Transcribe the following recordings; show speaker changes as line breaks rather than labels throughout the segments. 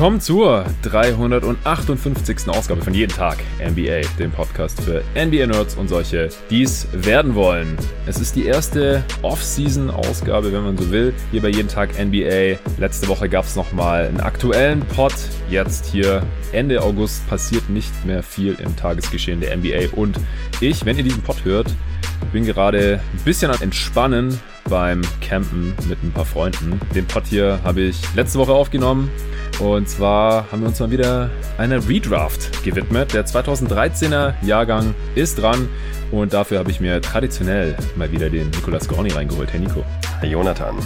willkommen zur 358. Ausgabe von Jeden Tag NBA, dem Podcast für NBA-Nerds und solche, die es werden wollen. Es ist die erste Off-Season-Ausgabe, wenn man so will, hier bei Jeden Tag NBA. Letzte Woche gab es nochmal einen aktuellen Pod. Jetzt hier Ende August passiert nicht mehr viel im Tagesgeschehen der NBA. Und ich, wenn ihr diesen Pod hört, bin gerade ein bisschen am Entspannen beim Campen mit ein paar Freunden. Den Pod hier habe ich letzte Woche aufgenommen. Und zwar haben wir uns mal wieder einer Redraft gewidmet. Der 2013er Jahrgang ist dran und dafür habe ich mir traditionell mal wieder den Nicolas Gorni reingeholt. Hey Nico.
Hey Jonathan.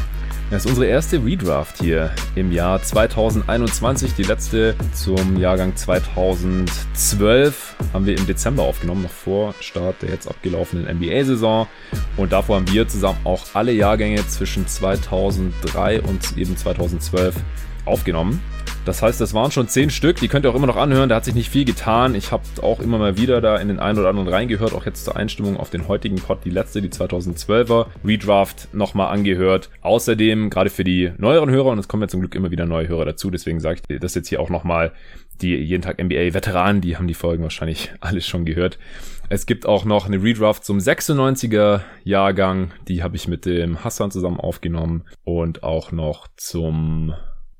Das ist unsere erste Redraft hier im Jahr 2021. Die letzte zum Jahrgang 2012 haben wir im Dezember aufgenommen, noch vor Start der jetzt abgelaufenen NBA-Saison. Und davor haben wir zusammen auch alle Jahrgänge zwischen 2003 und eben 2012 aufgenommen. Das heißt, das waren schon zehn Stück. Die könnt ihr auch immer noch anhören. Da hat sich nicht viel getan. Ich habe auch immer mal wieder da in den einen oder anderen reingehört. Auch jetzt zur Einstimmung auf den heutigen Pod, die letzte, die 2012er Redraft nochmal angehört. Außerdem, gerade für die neueren Hörer, und es kommen ja zum Glück immer wieder neue Hörer dazu, deswegen sage ich das jetzt hier auch nochmal, die jeden Tag NBA-Veteranen, die haben die Folgen wahrscheinlich alles schon gehört. Es gibt auch noch eine Redraft zum 96er Jahrgang. Die habe ich mit dem Hassan zusammen aufgenommen. Und auch noch zum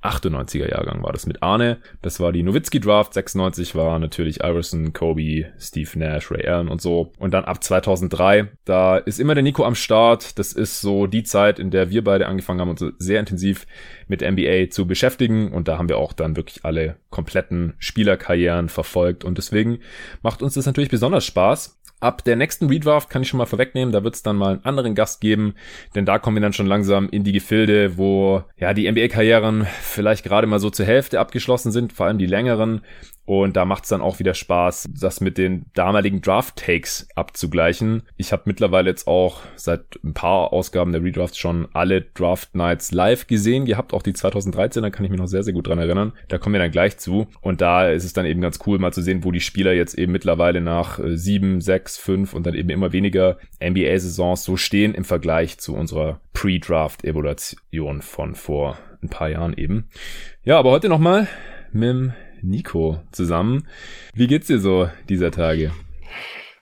98er Jahrgang war das mit Arne. Das war die Nowitzki Draft. 96 war natürlich Iverson, Kobe, Steve Nash, Ray Allen und so. Und dann ab 2003, da ist immer der Nico am Start. Das ist so die Zeit, in der wir beide angefangen haben, uns sehr intensiv mit NBA zu beschäftigen. Und da haben wir auch dann wirklich alle kompletten Spielerkarrieren verfolgt. Und deswegen macht uns das natürlich besonders Spaß. Ab der nächsten Redraft kann ich schon mal vorwegnehmen, da wird es dann mal einen anderen Gast geben, denn da kommen wir dann schon langsam in die Gefilde, wo ja die NBA-Karrieren vielleicht gerade mal so zur Hälfte abgeschlossen sind, vor allem die längeren. Und da macht es dann auch wieder Spaß, das mit den damaligen Draft-Takes abzugleichen. Ich habe mittlerweile jetzt auch seit ein paar Ausgaben der Redrafts schon alle Draft Nights live gesehen gehabt, auch die 2013, da kann ich mich noch sehr, sehr gut dran erinnern. Da kommen wir dann gleich zu. Und da ist es dann eben ganz cool, mal zu sehen, wo die Spieler jetzt eben mittlerweile nach äh, sieben, sechs, fünf und dann eben immer weniger NBA-Saisons so stehen im Vergleich zu unserer Pre-Draft-Evaluation von vor ein paar Jahren eben. Ja, aber heute nochmal mit dem Nico zusammen. Wie geht's dir so dieser Tage?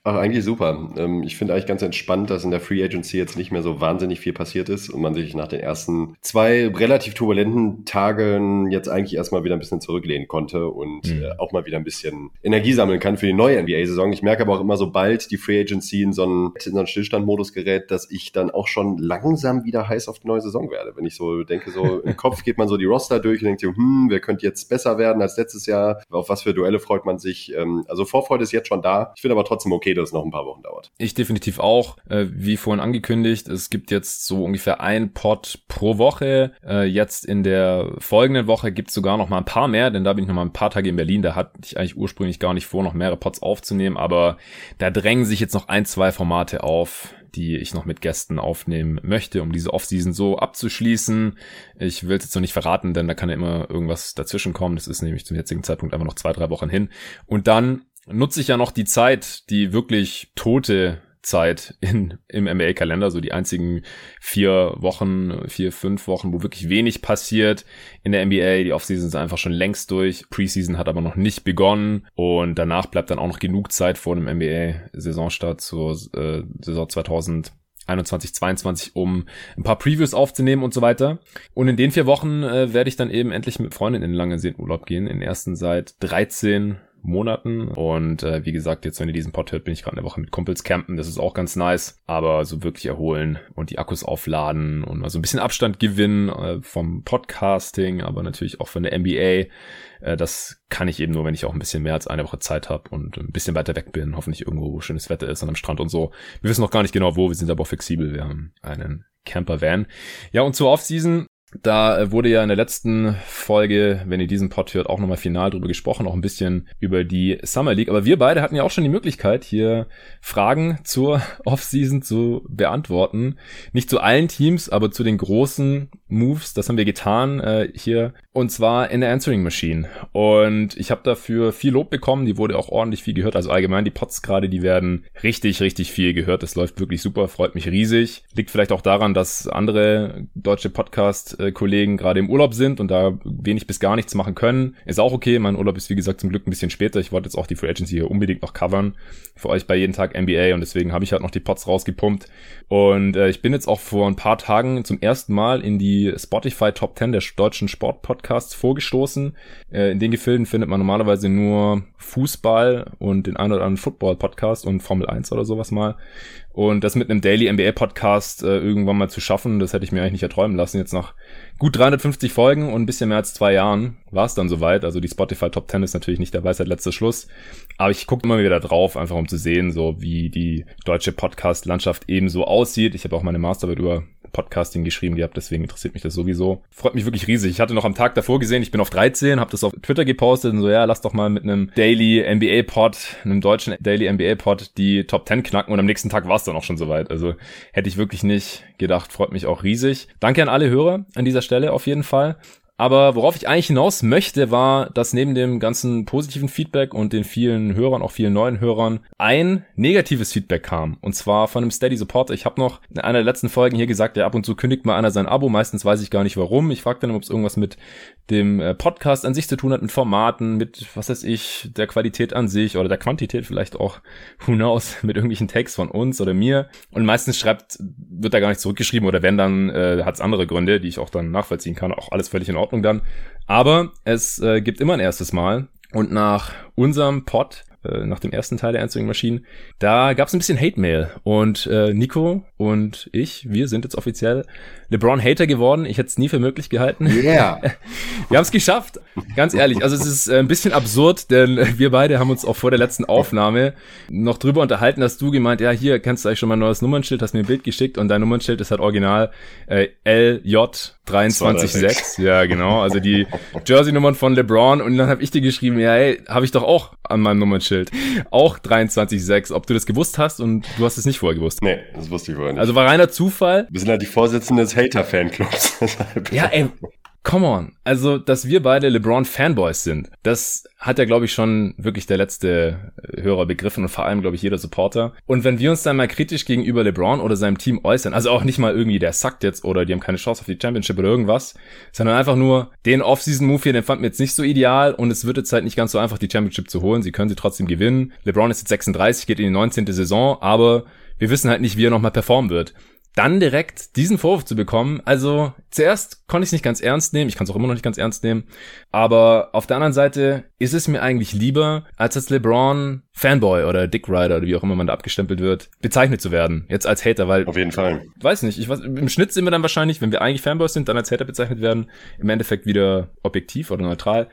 Ach, eigentlich super. Ähm, ich finde eigentlich ganz entspannt, dass in der Free Agency jetzt nicht mehr so wahnsinnig viel passiert ist und man sich nach den ersten zwei relativ turbulenten Tagen jetzt eigentlich erstmal wieder ein bisschen zurücklehnen konnte und mhm. auch mal wieder ein bisschen Energie sammeln kann für die neue NBA-Saison. Ich merke aber auch immer, sobald die Free Agency in so einen, in so einen Stillstandmodus gerät, dass ich dann auch schon langsam wieder heiß auf die neue Saison werde. Wenn ich so denke, so im Kopf geht man so die Roster durch und denkt so, hm, wer könnte jetzt besser werden als letztes Jahr? Auf was für Duelle freut man sich? Ähm, also Vorfreude ist jetzt schon da. Ich finde aber trotzdem okay, okay, dass es noch ein paar Wochen dauert.
Ich definitiv auch. Äh, wie vorhin angekündigt, es gibt jetzt so ungefähr ein Pod pro Woche. Äh, jetzt in der folgenden Woche gibt es sogar noch mal ein paar mehr, denn da bin ich noch mal ein paar Tage in Berlin. Da hatte ich eigentlich ursprünglich gar nicht vor, noch mehrere Pods aufzunehmen, aber da drängen sich jetzt noch ein, zwei Formate auf, die ich noch mit Gästen aufnehmen möchte, um diese Offseason so abzuschließen. Ich will es jetzt noch nicht verraten, denn da kann ja immer irgendwas dazwischen kommen. Das ist nämlich zum jetzigen Zeitpunkt einfach noch zwei, drei Wochen hin. Und dann nutze ich ja noch die Zeit, die wirklich tote Zeit in, im NBA-Kalender, so die einzigen vier Wochen, vier, fünf Wochen, wo wirklich wenig passiert in der NBA. Die Offseason ist einfach schon längst durch. Preseason hat aber noch nicht begonnen und danach bleibt dann auch noch genug Zeit vor dem NBA-Saisonstart zur äh, Saison 2000. 21, 22, um ein paar Previews aufzunehmen und so weiter. Und in den vier Wochen äh, werde ich dann eben endlich mit Freundinnen in lange Urlaub gehen. In ersten seit 13 Monaten. Und äh, wie gesagt, jetzt, wenn ihr diesen Pod hört, bin ich gerade eine Woche mit Kumpels campen. Das ist auch ganz nice. Aber so wirklich erholen und die Akkus aufladen und mal so ein bisschen Abstand gewinnen äh, vom Podcasting, aber natürlich auch von der NBA. Äh, das kann ich eben nur, wenn ich auch ein bisschen mehr als eine Woche Zeit habe und ein bisschen weiter weg bin. Hoffentlich irgendwo, wo schönes Wetter ist und am Strand und so. Wir wissen noch gar nicht genau wo. Wir sind aber auch flexibel. Wir haben einen Camper-Van. Ja, und zur Offseason da äh, wurde ja in der letzten Folge, wenn ihr diesen Pod hört, auch nochmal final drüber gesprochen, auch ein bisschen über die Summer League. Aber wir beide hatten ja auch schon die Möglichkeit, hier Fragen zur Offseason zu beantworten. Nicht zu allen Teams, aber zu den großen Moves. Das haben wir getan äh, hier. Und zwar in der Answering Machine. Und ich habe dafür viel Lob bekommen. Die wurde auch ordentlich viel gehört. Also allgemein die Pods gerade, die werden richtig, richtig viel gehört. Das läuft wirklich super, freut mich riesig. Liegt vielleicht auch daran, dass andere deutsche Podcasts Podcast-Kollegen gerade im Urlaub sind und da wenig bis gar nichts machen können. Ist auch okay. Mein Urlaub ist, wie gesagt, zum Glück ein bisschen später. Ich wollte jetzt auch die Free Agency hier unbedingt noch covern. Für euch bei jeden Tag NBA und deswegen habe ich halt noch die Pots rausgepumpt. Und äh, ich bin jetzt auch vor ein paar Tagen zum ersten Mal in die Spotify Top 10 der deutschen Sportpodcasts vorgestoßen. Äh, in den Gefilden findet man normalerweise nur Fußball und den ein oder anderen Football-Podcast und Formel 1 oder sowas mal. Und das mit einem Daily NBA Podcast äh, irgendwann mal zu schaffen, das hätte ich mir eigentlich nicht erträumen lassen. Jetzt nach gut 350 Folgen und ein bisschen mehr als zwei Jahren war es dann soweit. Also die Spotify Top 10 ist natürlich nicht der Weisheit letzter Schluss. Aber ich gucke immer wieder drauf, einfach um zu sehen, so wie die deutsche Podcast-Landschaft eben so aussieht. Ich habe auch meine Masterarbeit über Podcasting geschrieben gehabt, deswegen interessiert mich das sowieso. Freut mich wirklich riesig. Ich hatte noch am Tag davor gesehen, ich bin auf 13, habe das auf Twitter gepostet und so, ja, lass doch mal mit einem Daily NBA Pod, einem deutschen Daily NBA Pod die Top 10 knacken und am nächsten Tag war es dann auch schon soweit. Also hätte ich wirklich nicht gedacht, freut mich auch riesig. Danke an alle Hörer an dieser Stelle auf jeden Fall. Aber worauf ich eigentlich hinaus möchte, war, dass neben dem ganzen positiven Feedback und den vielen Hörern, auch vielen neuen Hörern, ein negatives Feedback kam. Und zwar von einem Steady Supporter. Ich habe noch in einer der letzten Folgen hier gesagt, ja, ab und zu kündigt mal einer sein Abo. Meistens weiß ich gar nicht warum. Ich frage dann, ob es irgendwas mit dem äh, Podcast an sich zu tun hat, mit Formaten, mit, was weiß ich, der Qualität an sich oder der Quantität vielleicht auch, who knows, mit irgendwelchen Tags von uns oder mir. Und meistens schreibt, wird da gar nicht zurückgeschrieben oder wenn, dann äh, hat es andere Gründe, die ich auch dann nachvollziehen kann. Auch alles völlig in Ordnung. Dann. Aber es äh, gibt immer ein erstes Mal. Und nach unserem Pod äh, nach dem ersten Teil der Answering Maschinen, da gab es ein bisschen Hate-Mail. Und äh, Nico und ich, wir sind jetzt offiziell LeBron-Hater geworden. Ich hätte es nie für möglich gehalten.
Yeah.
wir haben es geschafft, ganz ehrlich. Also es ist äh, ein bisschen absurd, denn wir beide haben uns auch vor der letzten Aufnahme noch drüber unterhalten, dass du gemeint, ja, hier kennst du eigentlich schon mal ein neues Nummernschild, hast mir ein Bild geschickt und dein Nummernschild ist halt original äh, LJ 23.6. Ja, genau. Also die Jersey-Nummern von LeBron. Und dann habe ich dir geschrieben, ja, hey, habe ich doch auch an meinem Nummernschild. Auch 23.6. Ob du das gewusst hast und du hast es nicht vorher gewusst.
Nee, das wusste ich vorher nicht.
Also war reiner Zufall.
Wir sind halt die Vorsitzenden des Hater-Fanclubs.
ja, ey, Come on. Also, dass wir beide LeBron-Fanboys sind, das hat ja, glaube ich, schon wirklich der letzte äh, Hörer begriffen und vor allem, glaube ich, jeder Supporter. Und wenn wir uns dann mal kritisch gegenüber LeBron oder seinem Team äußern, also auch nicht mal irgendwie, der sackt jetzt oder die haben keine Chance auf die Championship oder irgendwas, sondern einfach nur, den Off-Season-Move hier, den fanden wir jetzt nicht so ideal und es wird jetzt halt nicht ganz so einfach, die Championship zu holen. Sie können sie trotzdem gewinnen. LeBron ist jetzt 36, geht in die 19. Saison, aber wir wissen halt nicht, wie er nochmal performen wird dann direkt diesen Vorwurf zu bekommen. Also zuerst konnte ich es nicht ganz ernst nehmen, ich kann es auch immer noch nicht ganz ernst nehmen, aber auf der anderen Seite ist es mir eigentlich lieber, als als LeBron Fanboy oder Dick Rider oder wie auch immer man da abgestempelt wird, bezeichnet zu werden, jetzt als Hater, weil
auf jeden Fall.
Weiß nicht, ich weiß, im Schnitt sind wir dann wahrscheinlich, wenn wir eigentlich Fanboys sind, dann als Hater bezeichnet werden, im Endeffekt wieder objektiv oder neutral.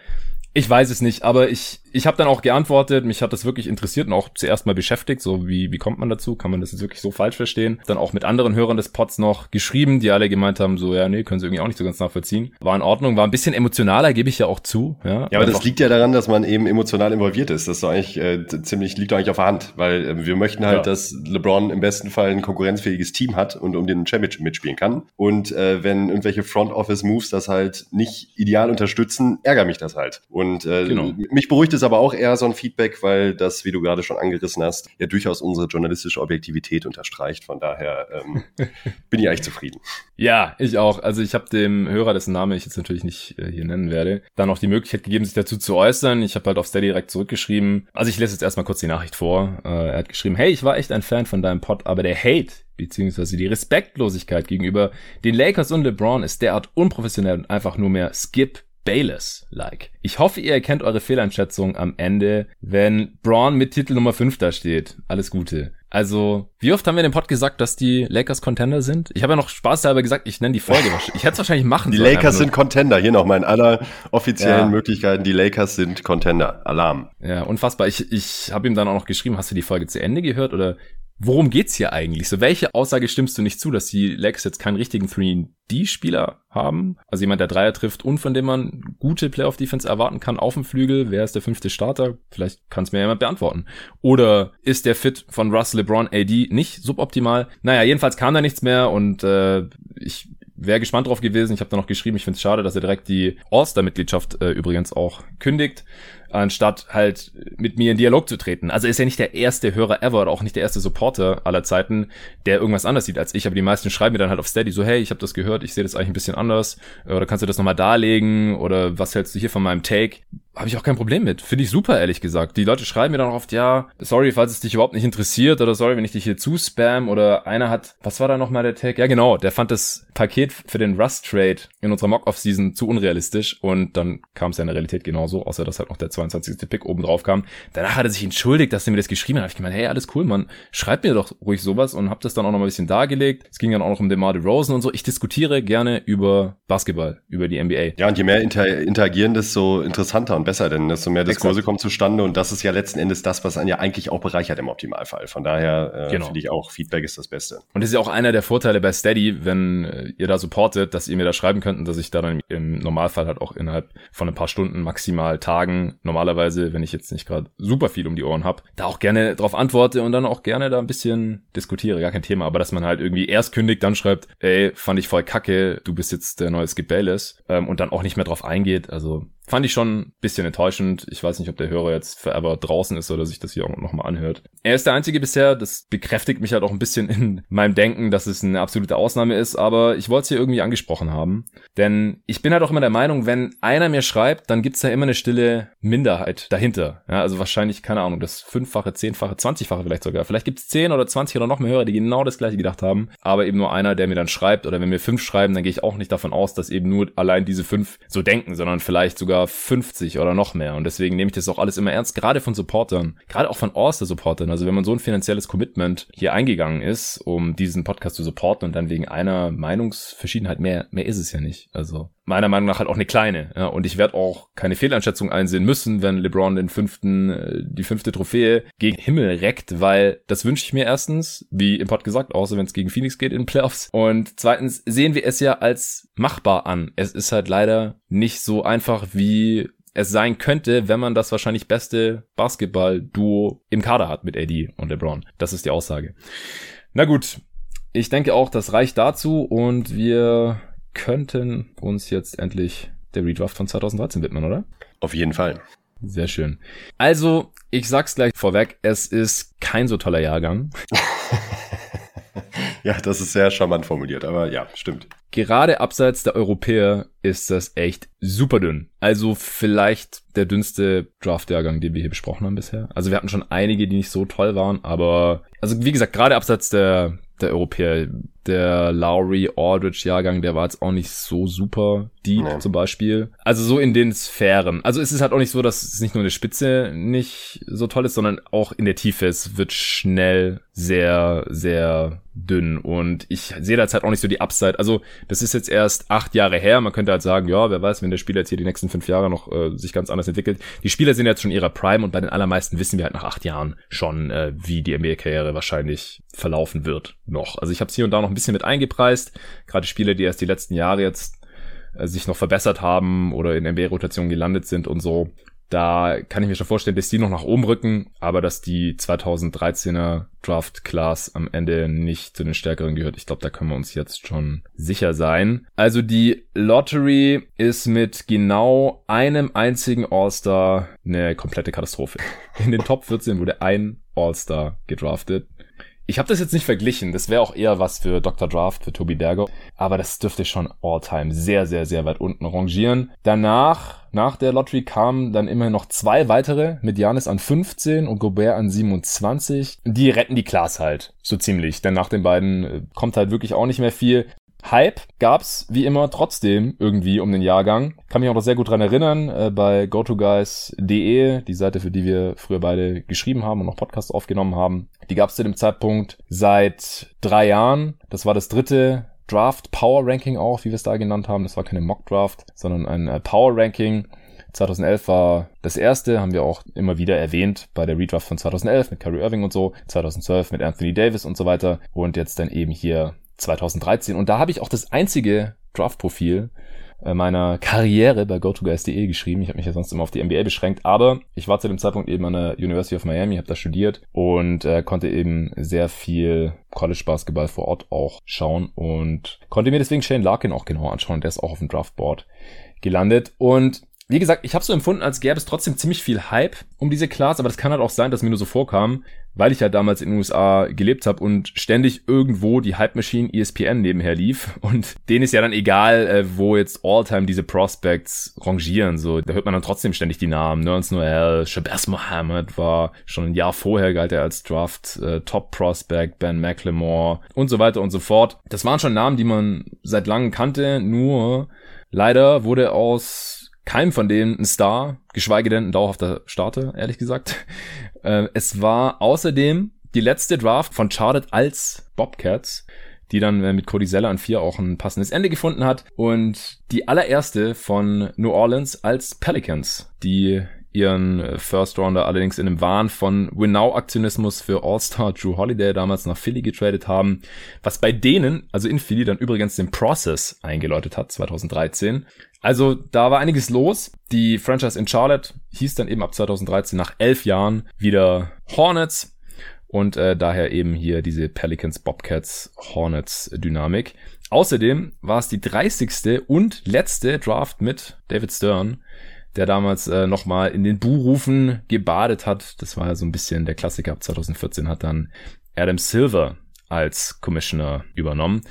Ich weiß es nicht, aber ich, ich habe dann auch geantwortet, mich hat das wirklich interessiert und auch zuerst mal beschäftigt, so wie, wie kommt man dazu, kann man das jetzt wirklich so falsch verstehen? Dann auch mit anderen Hörern des Pods noch geschrieben, die alle gemeint haben, so ja, nee, können sie irgendwie auch nicht so ganz nachvollziehen. War in Ordnung, war ein bisschen emotionaler, gebe ich ja auch zu. Ja,
ja aber das liegt ja daran, dass man eben emotional involviert ist. Das ist doch eigentlich äh, ziemlich, liegt doch eigentlich auf der Hand, weil äh, wir möchten halt, ja. dass LeBron im besten Fall ein konkurrenzfähiges Team hat und um den Championship mitspielen kann. Und äh, wenn irgendwelche Front Office Moves das halt nicht ideal unterstützen, ärgert mich das halt. Und äh, genau. mich beruhigt es aber auch eher so ein Feedback, weil das, wie du gerade schon angerissen hast, ja durchaus unsere journalistische Objektivität unterstreicht. Von daher ähm, bin ich eigentlich zufrieden.
Ja, ich auch. Also ich habe dem Hörer, dessen Name ich jetzt natürlich nicht äh, hier nennen werde, dann auch die Möglichkeit gegeben, sich dazu zu äußern. Ich habe halt auf Steady direkt zurückgeschrieben. Also ich lese jetzt erstmal kurz die Nachricht vor. Äh, er hat geschrieben, hey, ich war echt ein Fan von deinem Pod, aber der Hate beziehungsweise die Respektlosigkeit gegenüber den Lakers und LeBron ist derart unprofessionell und einfach nur mehr Skip Bayless-like. Ich hoffe, ihr erkennt eure Fehleinschätzung am Ende, wenn Braun mit Titel Nummer 5 da steht. Alles Gute. Also, wie oft haben wir in dem Pod gesagt, dass die Lakers Contender sind? Ich habe ja noch Spaß dabei gesagt, ich nenne die Folge. Ich hätte es wahrscheinlich machen
Die sollen, Lakers sind Contender. Hier nochmal in aller offiziellen ja. Möglichkeiten. Die Lakers sind Contender. Alarm.
Ja, unfassbar. Ich, ich habe ihm dann auch noch geschrieben, hast du die Folge zu Ende gehört oder worum geht's hier eigentlich? So, welche Aussage stimmst du nicht zu, dass die Lakers jetzt keinen richtigen 3D-Spieler haben? Also jemand, der Dreier trifft und von dem man gute Playoff-Defense erwarten kann auf dem Flügel. Wer ist der fünfte Starter? Vielleicht kann es mir jemand beantworten. Oder ist der Fit von Russ LeBron AD nicht suboptimal? Naja, jedenfalls kam da nichts mehr und äh, ich wäre gespannt drauf gewesen. Ich habe da noch geschrieben, ich finde es schade, dass er direkt die All-Star-Mitgliedschaft äh, übrigens auch kündigt. Anstatt halt mit mir in Dialog zu treten. Also ist ja nicht der erste Hörer ever oder auch nicht der erste Supporter aller Zeiten, der irgendwas anders sieht als ich, aber die meisten schreiben mir dann halt auf Steady so, hey, ich habe das gehört, ich sehe das eigentlich ein bisschen anders oder kannst du das nochmal darlegen oder was hältst du hier von meinem Take? habe ich auch kein Problem mit. Finde ich super, ehrlich gesagt. Die Leute schreiben mir dann auch oft, ja, sorry, falls es dich überhaupt nicht interessiert oder sorry, wenn ich dich hier zuspam oder einer hat, was war da nochmal der Tag? Ja, genau, der fand das Paket für den Rust Trade in unserer Mock-Off-Season zu unrealistisch und dann kam es ja in der Realität genauso, außer dass halt noch der 22. Pick oben drauf kam. Danach hat er sich entschuldigt, dass er mir das geschrieben hat. Hab ich gemeint, hey, alles cool, Mann, schreib mir doch ruhig sowas und hab das dann auch noch mal ein bisschen dargelegt. Es ging dann auch noch um DeMar DeRozan und so. Ich diskutiere gerne über Basketball, über die NBA.
Ja, und je mehr inter interagieren, desto interessanter und besser, denn desto mehr Diskurse kommen zustande und das ist ja letzten Endes das, was einen ja eigentlich auch bereichert im Optimalfall. Von daher äh, genau. finde ich auch, Feedback ist das Beste.
Und das ist ja auch einer der Vorteile bei Steady, wenn äh, ihr da supportet, dass ihr mir da schreiben könnt und dass ich da dann im Normalfall halt auch innerhalb von ein paar Stunden, maximal Tagen, normalerweise, wenn ich jetzt nicht gerade super viel um die Ohren habe, da auch gerne drauf antworte und dann auch gerne da ein bisschen diskutiere. Gar kein Thema, aber dass man halt irgendwie erst kündigt, dann schreibt, ey, fand ich voll kacke, du bist jetzt der neue Skip ähm, und dann auch nicht mehr drauf eingeht. Also Fand ich schon ein bisschen enttäuschend. Ich weiß nicht, ob der Hörer jetzt forever draußen ist oder sich das hier auch nochmal anhört. Er ist der Einzige bisher, das bekräftigt mich halt auch ein bisschen in meinem Denken, dass es eine absolute Ausnahme ist, aber ich wollte es hier irgendwie angesprochen haben. Denn ich bin halt auch immer der Meinung, wenn einer mir schreibt, dann gibt's da immer eine stille Minderheit dahinter. Ja, also wahrscheinlich, keine Ahnung, das fünffache, zehnfache, zwanzigfache vielleicht sogar. Vielleicht gibt's zehn oder zwanzig oder noch mehr Hörer, die genau das gleiche gedacht haben, aber eben nur einer, der mir dann schreibt oder wenn mir fünf schreiben, dann gehe ich auch nicht davon aus, dass eben nur allein diese fünf so denken, sondern vielleicht sogar sogar 50 oder noch mehr. Und deswegen nehme ich das auch alles immer ernst, gerade von Supportern, gerade auch von All-Star-Supportern. Also wenn man so ein finanzielles Commitment hier eingegangen ist, um diesen Podcast zu supporten und dann wegen einer Meinungsverschiedenheit mehr, mehr ist es ja nicht. Also meiner Meinung nach halt auch eine kleine. Ja, und ich werde auch keine Fehleinschätzung einsehen müssen, wenn LeBron den fünften, äh, die fünfte Trophäe gegen Himmel reckt, weil das wünsche ich mir erstens, wie im Pod gesagt, außer wenn es gegen Phoenix geht in Playoffs. Und zweitens sehen wir es ja als machbar an. Es ist halt leider nicht so einfach, wie es sein könnte, wenn man das wahrscheinlich beste Basketball-Duo im Kader hat mit AD und LeBron. Das ist die Aussage. Na gut, ich denke auch, das reicht dazu und wir könnten uns jetzt endlich der Redraft von 2013 widmen, oder?
Auf jeden Fall.
Sehr schön. Also, ich sag's gleich vorweg, es ist kein so toller Jahrgang.
ja, das ist sehr charmant formuliert, aber ja, stimmt.
Gerade abseits der Europäer ist das echt super dünn. Also vielleicht der dünnste Draft-Jahrgang, den wir hier besprochen haben bisher. Also wir hatten schon einige, die nicht so toll waren, aber also wie gesagt, gerade abseits der der Europäer. Der Lowry Aldridge Jahrgang, der war jetzt auch nicht so super deep nee. zum Beispiel. Also so in den Sphären. Also es ist halt auch nicht so, dass es nicht nur eine Spitze nicht so toll ist, sondern auch in der Tiefe. Es wird schnell sehr, sehr dünn und ich sehe da jetzt halt auch nicht so die Upside. Also das ist jetzt erst acht Jahre her. Man könnte halt sagen, ja, wer weiß, wenn der Spieler jetzt hier die nächsten fünf Jahre noch äh, sich ganz anders entwickelt. Die Spieler sind jetzt schon ihrer Prime und bei den allermeisten wissen wir halt nach acht Jahren schon, äh, wie die NBA-Karriere wahrscheinlich verlaufen wird noch. Also ich habe es hier und da noch ein bisschen mit eingepreist. Gerade Spieler, die erst die letzten Jahre jetzt äh, sich noch verbessert haben oder in NBA-Rotationen gelandet sind und so. Da kann ich mir schon vorstellen, dass die noch nach oben rücken, aber dass die 2013er Draft Class am Ende nicht zu den stärkeren gehört. Ich glaube, da können wir uns jetzt schon sicher sein. Also die Lottery ist mit genau einem einzigen All-Star eine komplette Katastrophe. In den Top 14 wurde ein All-Star gedraftet. Ich habe das jetzt nicht verglichen, das wäre auch eher was für Dr. Draft, für Toby Dergo, aber das dürfte schon all-time sehr, sehr, sehr weit unten rangieren. Danach, nach der Lottery kamen dann immerhin noch zwei weitere, mit Janis an 15 und Gobert an 27. Die retten die Class halt, so ziemlich, denn nach den beiden äh, kommt halt wirklich auch nicht mehr viel. Hype gab's wie immer trotzdem irgendwie um den Jahrgang. Kann mich auch noch sehr gut dran erinnern, äh, bei gotoguys.de, die Seite, für die wir früher beide geschrieben haben und noch Podcasts aufgenommen haben. Die gab's zu dem Zeitpunkt seit drei Jahren. Das war das dritte Draft Power Ranking auch, wie wir es da genannt haben. Das war keine Mock Draft, sondern ein äh, Power Ranking. 2011 war das erste, haben wir auch immer wieder erwähnt bei der Redraft von 2011 mit Kyrie Irving und so, 2012 mit Anthony Davis und so weiter und jetzt dann eben hier 2013. Und da habe ich auch das einzige Draft-Profil äh, meiner Karriere bei GoToGuys.de geschrieben. Ich habe mich ja sonst immer auf die NBA beschränkt, aber ich war zu dem Zeitpunkt eben an der University of Miami, habe da studiert und äh, konnte eben sehr viel College Basketball vor Ort auch schauen und konnte mir deswegen Shane Larkin auch genau anschauen. Der ist auch auf dem Draftboard gelandet und wie gesagt, ich habe so empfunden, als gäbe es trotzdem ziemlich viel Hype um diese Class, aber das kann halt auch sein, dass mir nur so vorkam, weil ich halt damals in den USA gelebt habe und ständig irgendwo die Hype Machine ESPN nebenher lief und denen ist ja dann egal, äh, wo jetzt Alltime diese Prospects rangieren, so da hört man dann trotzdem ständig die Namen. Nerns Noel, Shabazz Mohammed war schon ein Jahr vorher galt er als Draft äh, Top Prospect, Ben McLemore und so weiter und so fort. Das waren schon Namen, die man seit langem kannte, nur leider wurde aus keinem von denen ein Star, geschweige denn ein dauerhafter Starter, ehrlich gesagt. Äh, es war außerdem die letzte Draft von Charlotte als Bobcats, die dann äh, mit Cody Zeller an vier auch ein passendes Ende gefunden hat. Und die allererste von New Orleans als Pelicans, die ihren äh, First Rounder allerdings in einem Wahn von Winnow-Aktionismus für All-Star Drew Holiday damals nach Philly getradet haben, was bei denen, also in Philly, dann übrigens den Process eingeläutet hat, 2013. Also da war einiges los. Die Franchise in Charlotte hieß dann eben ab 2013 nach elf Jahren wieder Hornets und äh, daher eben hier diese Pelicans Bobcats Hornets Dynamik. Außerdem war es die 30. und letzte Draft mit David Stern, der damals äh, nochmal in den Buhrufen gebadet hat. Das war ja so ein bisschen der Klassiker ab 2014 hat dann Adam Silver als Commissioner übernommen.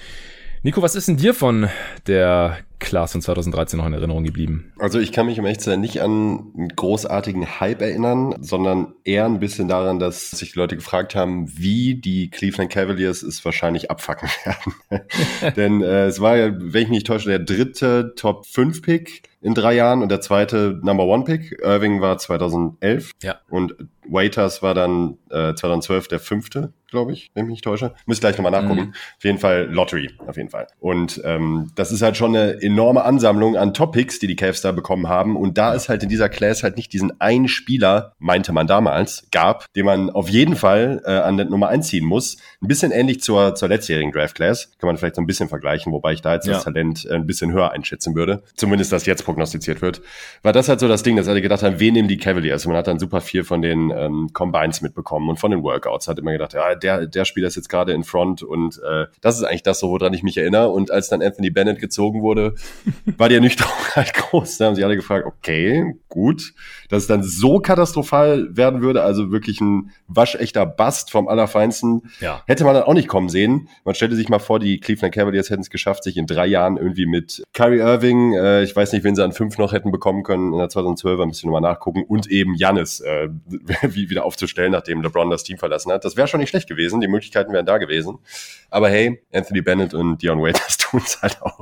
Nico, was ist denn dir von der Class von 2013 noch in Erinnerung geblieben?
Also ich kann mich um echt zu sein nicht an einen großartigen Hype erinnern, sondern eher ein bisschen daran, dass sich die Leute gefragt haben, wie die Cleveland Cavaliers es wahrscheinlich abfacken werden. Denn äh, es war ja, wenn ich mich nicht täusche, der dritte Top 5 Pick in drei Jahren und der zweite Number One Pick. Irving war 2011
ja.
und Waiters war dann äh, 2012 der fünfte, glaube ich, wenn ich mich nicht täusche. Müsst gleich nochmal nachgucken. Mhm. Auf jeden Fall Lottery, auf jeden Fall. Und ähm, das ist halt schon eine enorme Ansammlung an Topics, die die Cavs da bekommen haben. Und da es halt in dieser Class halt nicht diesen einen Spieler, meinte man damals, gab, den man auf jeden Fall äh, an der Nummer einziehen muss. Ein bisschen ähnlich zur, zur letztjährigen Draft Class. Kann man vielleicht so ein bisschen vergleichen, wobei ich da jetzt ja. das Talent äh, ein bisschen höher einschätzen würde. Zumindest das jetzt prognostiziert wird. War das halt so das Ding, dass alle gedacht haben, wen nehmen die Cavaliers? Und man hat dann super viel von den ähm, Combines mitbekommen und von den Workouts. Hat immer gedacht, ja, der, der Spieler ist jetzt gerade in Front und äh, das ist eigentlich das, so, woran ich mich erinnere. Und als dann Anthony Bennett gezogen wurde, war die Ernüchterung halt groß. Da haben sich alle gefragt, okay, gut, dass es dann so katastrophal werden würde, also wirklich ein waschechter Bast vom Allerfeinsten,
ja.
hätte man dann auch nicht kommen sehen. Man stellte sich mal vor, die Cleveland Cavaliers hätten es geschafft, sich in drei Jahren irgendwie mit Kyrie Irving, äh, ich weiß nicht, wen sie an fünf noch hätten bekommen können, in der 2012er müssen wir nochmal nachgucken, und eben Janis äh, wieder aufzustellen, nachdem LeBron das Team verlassen hat. Das wäre schon nicht schlecht gewesen, die Möglichkeiten wären da gewesen. Aber hey, Anthony Bennett und Dion Waiters tun es halt auch.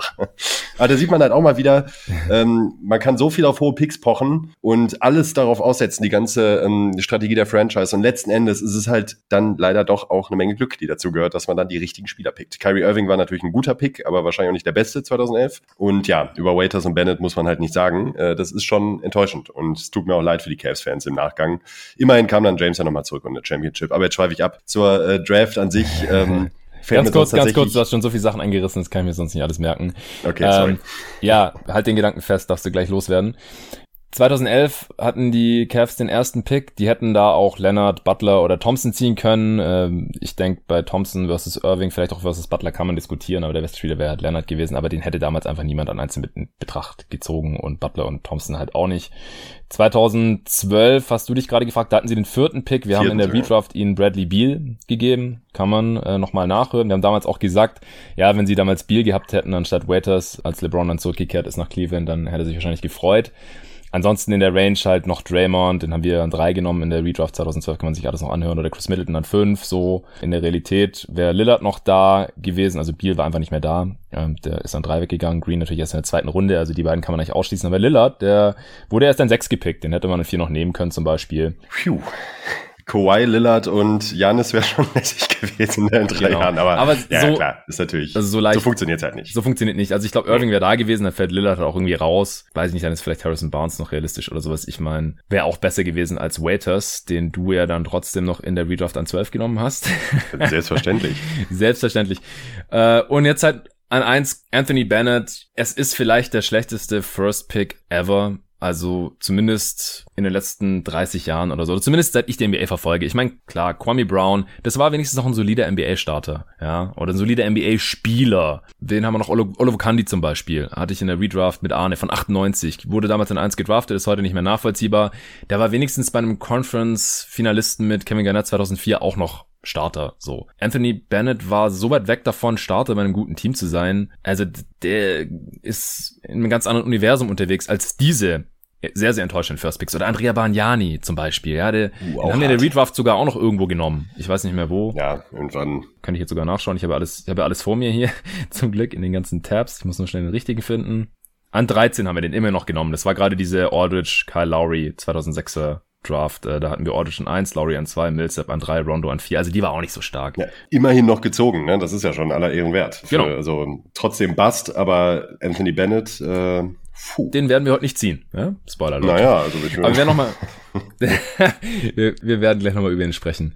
Aber da sieht man halt auch mal wieder, ähm, man kann so viel auf hohe Picks pochen und alles darauf aussetzen, die ganze ähm, Strategie der Franchise. Und letzten Endes ist es halt dann leider doch auch eine Menge Glück, die dazu gehört, dass man dann die richtigen Spieler pickt. Kyrie Irving war natürlich ein guter Pick, aber wahrscheinlich auch nicht der beste 2011. Und ja, über Waiters und Bennett muss man halt nicht sagen. Äh, das ist schon enttäuschend. Und es tut mir auch leid für die Cavs-Fans im Nachgang. Immerhin kam dann James ja nochmal zurück und eine Championship. Aber jetzt schweife ich ab zur äh, Draft an sich. Ähm,
ganz kurz, ganz kurz, du hast schon so viele Sachen eingerissen, das kann ich mir sonst nicht alles merken.
Okay, sorry.
Ähm, ja, halt den Gedanken fest, darfst du gleich loswerden. 2011 hatten die Cavs den ersten Pick. Die hätten da auch Leonard, Butler oder Thompson ziehen können. Ähm, ich denke, bei Thompson versus Irving, vielleicht auch versus Butler kann man diskutieren, aber der beste Spieler wäre halt Leonard gewesen. Aber den hätte damals einfach niemand an einzeln in Betracht gezogen und Butler und Thompson halt auch nicht. 2012 hast du dich gerade gefragt, da hatten sie den vierten Pick. Wir vierten, haben in der Redraft ihnen Bradley Beal gegeben. Kann man äh, nochmal nachhören. Wir haben damals auch gesagt, ja, wenn sie damals Beal gehabt hätten, anstatt Waiters, als LeBron dann zurückgekehrt ist nach Cleveland, dann hätte er sich wahrscheinlich gefreut. Ansonsten in der Range halt noch Draymond, den haben wir an drei genommen. In der Redraft 2012, kann man sich alles noch anhören, oder Chris Middleton an fünf, so. In der Realität wäre Lillard noch da gewesen, also Beal war einfach nicht mehr da, ähm, der ist an drei weggegangen, Green natürlich erst in der zweiten Runde, also die beiden kann man nicht ausschließen, aber Lillard, der wurde erst an sechs gepickt, den hätte man in vier noch nehmen können zum Beispiel.
Phew. Kawhi, Lillard und Janis wäre schon lässig gewesen in drei genau. Jahren. Aber,
aber
ja,
so,
klar, ist natürlich.
Also so, leicht,
so funktioniert halt nicht.
So funktioniert nicht. Also ich glaube, Irving wäre da gewesen, dann fällt Lillard halt auch irgendwie raus. Weiß ich nicht, dann ist vielleicht Harrison Barnes noch realistisch oder sowas. Ich meine, wäre auch besser gewesen als Waiters, den du ja dann trotzdem noch in der Redraft an 12 genommen hast.
Selbstverständlich.
Selbstverständlich. Äh, und jetzt halt an eins Anthony Bennett. Es ist vielleicht der schlechteste First Pick ever Also zumindest in den letzten 30 Jahren oder so. Oder zumindest seit ich die NBA verfolge. Ich meine, klar, Kwame Brown, das war wenigstens noch ein solider NBA-Starter, ja. Oder ein solider NBA-Spieler. Den haben wir noch Oliver Kandi zum Beispiel. Hatte ich in der Redraft mit Arne von 98. Wurde damals in 1 gedraftet, ist heute nicht mehr nachvollziehbar. Der war wenigstens bei einem Conference-Finalisten mit Kevin Garnett 2004 auch noch Starter. So. Anthony Bennett war so weit weg davon, Starter bei einem guten Team zu sein. Also der ist in einem ganz anderen Universum unterwegs als diese sehr, sehr enttäuschenden First Picks. Oder Andrea Bagnani zum Beispiel. Ja, der, uh, haben wir in der Redraft sogar auch noch irgendwo genommen. Ich weiß nicht mehr wo.
Ja, irgendwann.
Kann ich jetzt sogar nachschauen. Ich habe alles, ich habe alles vor mir hier. zum Glück in den ganzen Tabs. Ich muss nur schnell den richtigen finden. An 13 haben wir den immer noch genommen. Das war gerade diese Aldridge Kyle Lowry 2006er Draft. Äh, da hatten wir an 1, Laurie an 2, Millsap an 3, Rondo an 4. Also die war auch nicht so stark.
Ja, immerhin noch gezogen, ne? Das ist ja schon aller Ehren wert.
Genau.
also trotzdem Bust, aber Anthony Bennett, äh,
puh. Den werden wir heute nicht ziehen. Ja? Spoiler.
Leute. Naja, also
ich Aber wir werden noch mal, wir, wir werden gleich nochmal über ihn sprechen.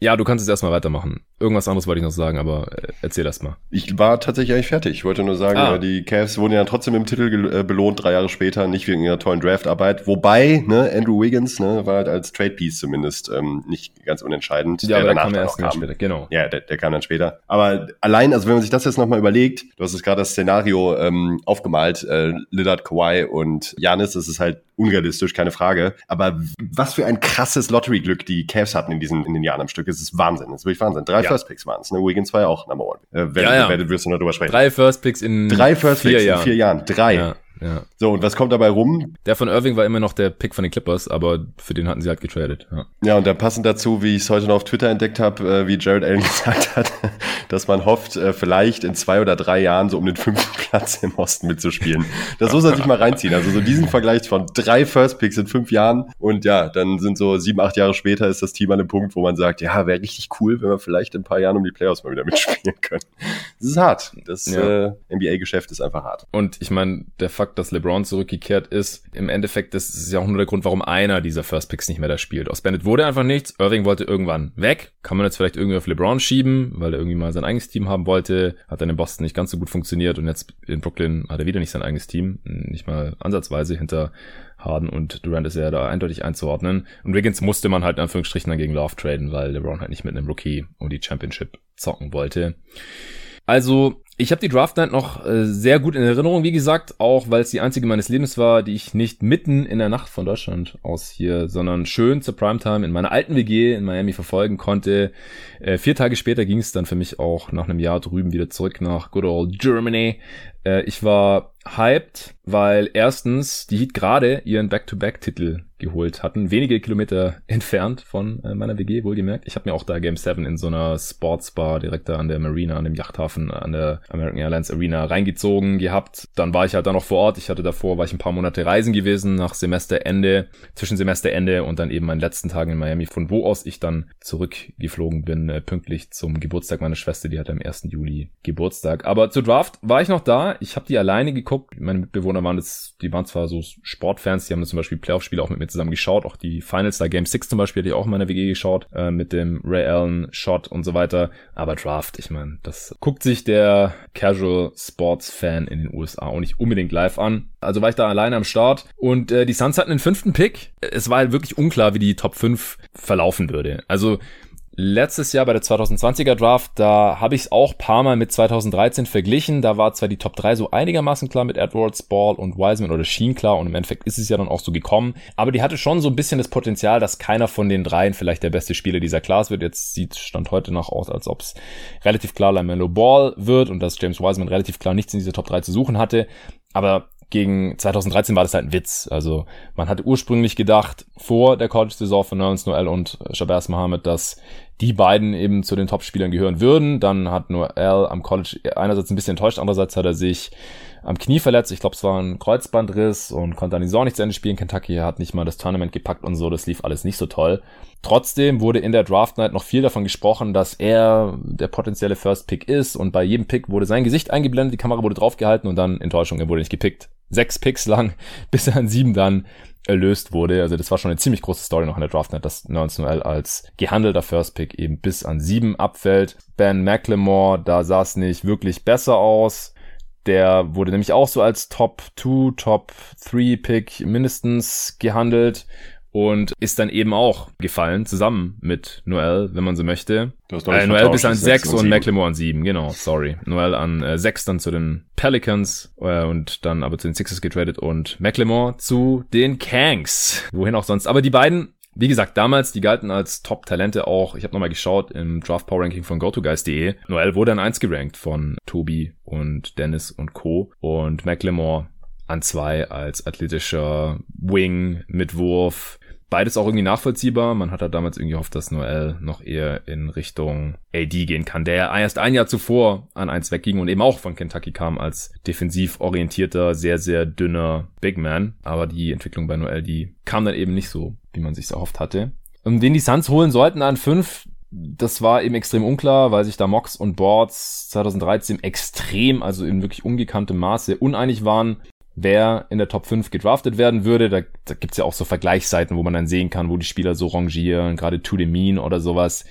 Ja, du kannst jetzt erstmal weitermachen. Irgendwas anderes wollte ich noch sagen, aber äh, erzähl erst mal.
Ich war tatsächlich eigentlich fertig. Ich wollte nur sagen, ah. die Cavs wurden ja trotzdem im Titel äh, belohnt, drei Jahre später, nicht wegen ihrer tollen Draftarbeit. Wobei, ne, Andrew Wiggins, ne, war halt als Trade Piece zumindest ähm, nicht ganz unentscheidend.
Ja, der aber der kam erst kam. später,
genau. Ja, der, der kam dann später. Aber allein, also wenn man sich das jetzt nochmal überlegt, du hast es gerade das Szenario ähm, aufgemalt, äh, Lillard, Kawhi und Janis, das ist halt unrealistisch, keine Frage. Aber was für ein krasses Lottery-Glück die Cavs hatten in diesen in den Jahren am Stück. Es ist Wahnsinn. Das ist wirklich Wahnsinn. Drei ja. First Picks waren es. Ne? Wiggins war ja auch Number One. Äh,
werdet, ja, ja.
werdet, wirst du noch drüber sprechen.
Drei First Picks in
Drei First vier Picks Jahren. in vier Jahren. Drei. Ja.
Ja.
So, und was kommt dabei rum?
Der von Irving war immer noch der Pick von den Clippers, aber für den hatten sie halt getradet. Ja,
ja und dann passend dazu, wie ich es heute noch auf Twitter entdeckt habe, äh, wie Jared Allen gesagt hat, dass man hofft, äh, vielleicht in zwei oder drei Jahren so um den fünften Platz im Osten mitzuspielen. Das muss man sich mal reinziehen. Also so diesen Vergleich von drei First Picks in fünf Jahren und ja, dann sind so sieben, acht Jahre später ist das Team an einem Punkt, wo man sagt, ja, wäre richtig cool, wenn wir vielleicht in ein paar Jahren um die Playoffs mal wieder mitspielen können. Das ist hart. Das ja. äh, NBA-Geschäft ist einfach hart.
Und ich meine, der Fakt, dass LeBron zurück zurückgekehrt ist. Im Endeffekt, das ist ja auch nur der Grund, warum einer dieser First Picks nicht mehr da spielt. Aus Bennett wurde einfach nichts. Irving wollte irgendwann weg. Kann man jetzt vielleicht irgendwie auf LeBron schieben, weil er irgendwie mal sein eigenes Team haben wollte. Hat dann in Boston nicht ganz so gut funktioniert und jetzt in Brooklyn hat er wieder nicht sein eigenes Team. Nicht mal ansatzweise hinter Harden und Durant ist ja da eindeutig einzuordnen. Und Wiggins musste man halt in Anführungsstrichen dann gegen Love traden, weil LeBron halt nicht mit einem Rookie um die Championship zocken wollte. Also ich habe die Draft Night noch äh, sehr gut in Erinnerung, wie gesagt, auch weil es die einzige meines Lebens war, die ich nicht mitten in der Nacht von Deutschland aus hier, sondern schön zur Primetime in meiner alten WG in Miami verfolgen konnte. Äh, vier Tage später ging es dann für mich auch nach einem Jahr drüben wieder zurück nach Good Old Germany. Äh, ich war hyped, weil erstens die Heat gerade ihren Back-to-Back-Titel geholt hatten, wenige Kilometer entfernt von äh, meiner WG, wohlgemerkt. Ich habe mir auch da Game 7 in so einer Sportsbar direkt da an der Marina, an dem Yachthafen, an der American Airlines Arena reingezogen gehabt. Dann war ich halt da noch vor Ort. Ich hatte davor, war ich ein paar Monate reisen gewesen nach Semesterende, zwischen Semesterende und dann eben meinen letzten Tagen in Miami, von wo aus ich dann zurückgeflogen bin, äh, pünktlich zum Geburtstag meiner Schwester, die hatte am 1. Juli Geburtstag. Aber zur Draft war ich noch da. Ich habe die alleine geguckt. Meine Mitbewohner waren das, die waren zwar so Sportfans, die haben zum Beispiel Playoff-Spiele auch mit mir zusammen geschaut. Auch die Finals, da Game 6 zum Beispiel, hatte ich auch in meiner WG geschaut, äh, mit dem Ray Allen Shot und so weiter. Aber Draft, ich meine, das guckt sich der Casual Sports Fan in den USA auch nicht unbedingt live an. Also war ich da alleine am Start und äh, die Suns hatten den fünften Pick. Es war halt wirklich unklar, wie die Top 5 verlaufen würde. Also letztes Jahr bei der 2020er Draft, da habe ich es auch paar Mal mit 2013 verglichen. Da war zwar die Top 3 so einigermaßen klar mit Edwards, Ball und Wiseman oder Sheen klar und im Endeffekt ist es ja dann auch so gekommen. Aber die hatte schon so ein bisschen das Potenzial, dass keiner von den dreien vielleicht der beste Spieler dieser Class wird. Jetzt sieht Stand heute noch aus, als ob es relativ klar LaMelo Ball wird und dass James Wiseman relativ klar nichts in dieser Top 3 zu suchen hatte. Aber gegen 2013 war das halt ein Witz. Also man hatte ursprünglich gedacht, vor der College-Saison von Nerlens Noel und Shabazz Mohammed, dass die beiden eben zu den Top-Spielern gehören würden. Dann hat Noel am College einerseits ein bisschen enttäuscht, andererseits hat er sich am Knie verletzt. Ich glaube, es war ein Kreuzbandriss und konnte dann die Saison nicht zu Ende spielen. Kentucky hat nicht mal das Tournament gepackt und so. Das lief alles nicht so toll. Trotzdem wurde in der Draft Night noch viel davon gesprochen, dass er der potenzielle First Pick ist und bei jedem Pick wurde sein Gesicht eingeblendet, die Kamera wurde draufgehalten und dann Enttäuschung, er wurde nicht gepickt. Sechs Picks lang, bis er an sieben dann erlöst wurde. Also das war schon eine ziemlich große Story noch in der Draftnet, dass Nerds Noel als gehandelter First Pick eben bis an sieben abfällt. Ben McLemore, da sah es nicht wirklich besser aus. Der wurde nämlich auch so als Top 2, Top 3 Pick mindestens gehandelt und ist dann eben auch gefallen, zusammen mit Noel, wenn man so möchte. Äh, Noel bis an 6 und, und McLemore an 7, genau, sorry. Noel an äh, 6 dann zu den Pelicans äh, und dann aber zu den Sixers getradet und McLemore zu den Kangs, wohin auch sonst. Aber die beiden wie gesagt, damals, die galten als Top-Talente auch. Ich habe nochmal geschaut im Draft Power Ranking von GoToGuys.de. Noel wurde an 1 gerankt von Tobi und Dennis und Co. Und McLemore an 2 als athletischer Wing mit Wurf beides auch irgendwie nachvollziehbar. Man hat da damals irgendwie gehofft, dass Noel noch eher in Richtung AD gehen kann, der erst ein Jahr zuvor an eins wegging und eben auch von Kentucky kam als defensiv orientierter, sehr, sehr dünner Big Man. Aber die Entwicklung bei Noel, die kam dann eben nicht so, wie man sich erhofft hatte. Und den die Suns holen sollten an fünf, das war eben extrem unklar, weil sich da Mox und Boards 2013 extrem, also in wirklich ungekanntem Maße uneinig waren wer in der Top 5 gedraftet werden würde. Da, da gibt's ja auch so Vergleichsseiten, wo man dann sehen kann, wo die Spieler so rangieren, gerade To The Mean oder sowas.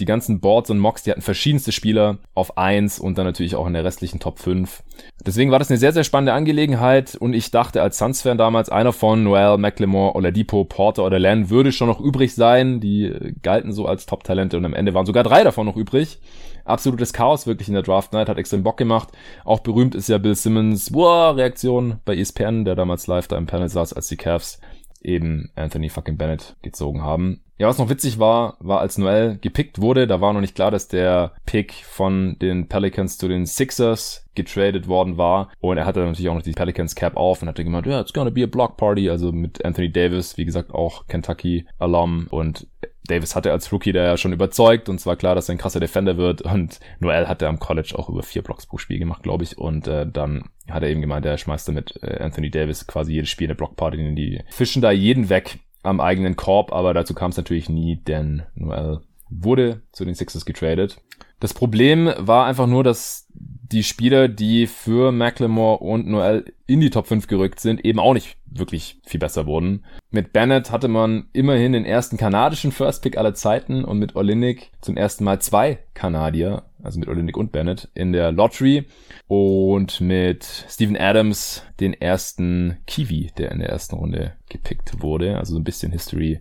Die ganzen Boards und Mocks, die hatten verschiedenste Spieler auf 1 und dann natürlich auch in der restlichen Top 5. Deswegen war das eine sehr, sehr spannende Angelegenheit und ich dachte als Suns-Fan damals, einer von Noel, McLemore, Oladipo, Porter oder Len würde schon noch übrig sein. Die galten so als Top-Talente und am Ende waren sogar drei davon noch übrig absolutes Chaos wirklich in der Draft Night, hat extrem Bock gemacht. Auch berühmt ist ja Bill Simmons, wow, Reaktion bei ESPN, der damals live da im Panel saß, als die Cavs eben Anthony fucking Bennett gezogen haben. Ja, was noch witzig war, war als Noel gepickt wurde, da war noch nicht klar, dass der Pick von den Pelicans zu den Sixers getradet worden war. Und er hatte natürlich auch noch die Pelicans Cap auf und hatte gemeint, ja, yeah, it's gonna be a block party. Also mit Anthony Davis, wie gesagt, auch Kentucky Alum und Davis hatte als Rookie da ja schon überzeugt und zwar klar, dass er ein krasser Defender wird. Und Noel hat er am College auch über vier Blocks pro Spiel gemacht, glaube ich. Und äh, dann hat er eben gemeint, er schmeißt damit äh, Anthony Davis quasi jedes Spiel eine Blockparty in die fischen da jeden weg am eigenen Korb, aber dazu kam es natürlich nie, denn Noel wurde zu den Sixers getradet. Das Problem war einfach nur, dass die Spieler, die für McLemore und Noel in die Top 5 gerückt sind, eben auch nicht wirklich viel besser wurden. Mit Bennett hatte man immerhin den ersten kanadischen First Pick aller Zeiten und mit Olinik zum ersten Mal zwei Kanadier, also mit Olinik und Bennett, in der Lottery und mit Steven Adams den ersten Kiwi, der in der ersten Runde gepickt wurde. Also so ein bisschen History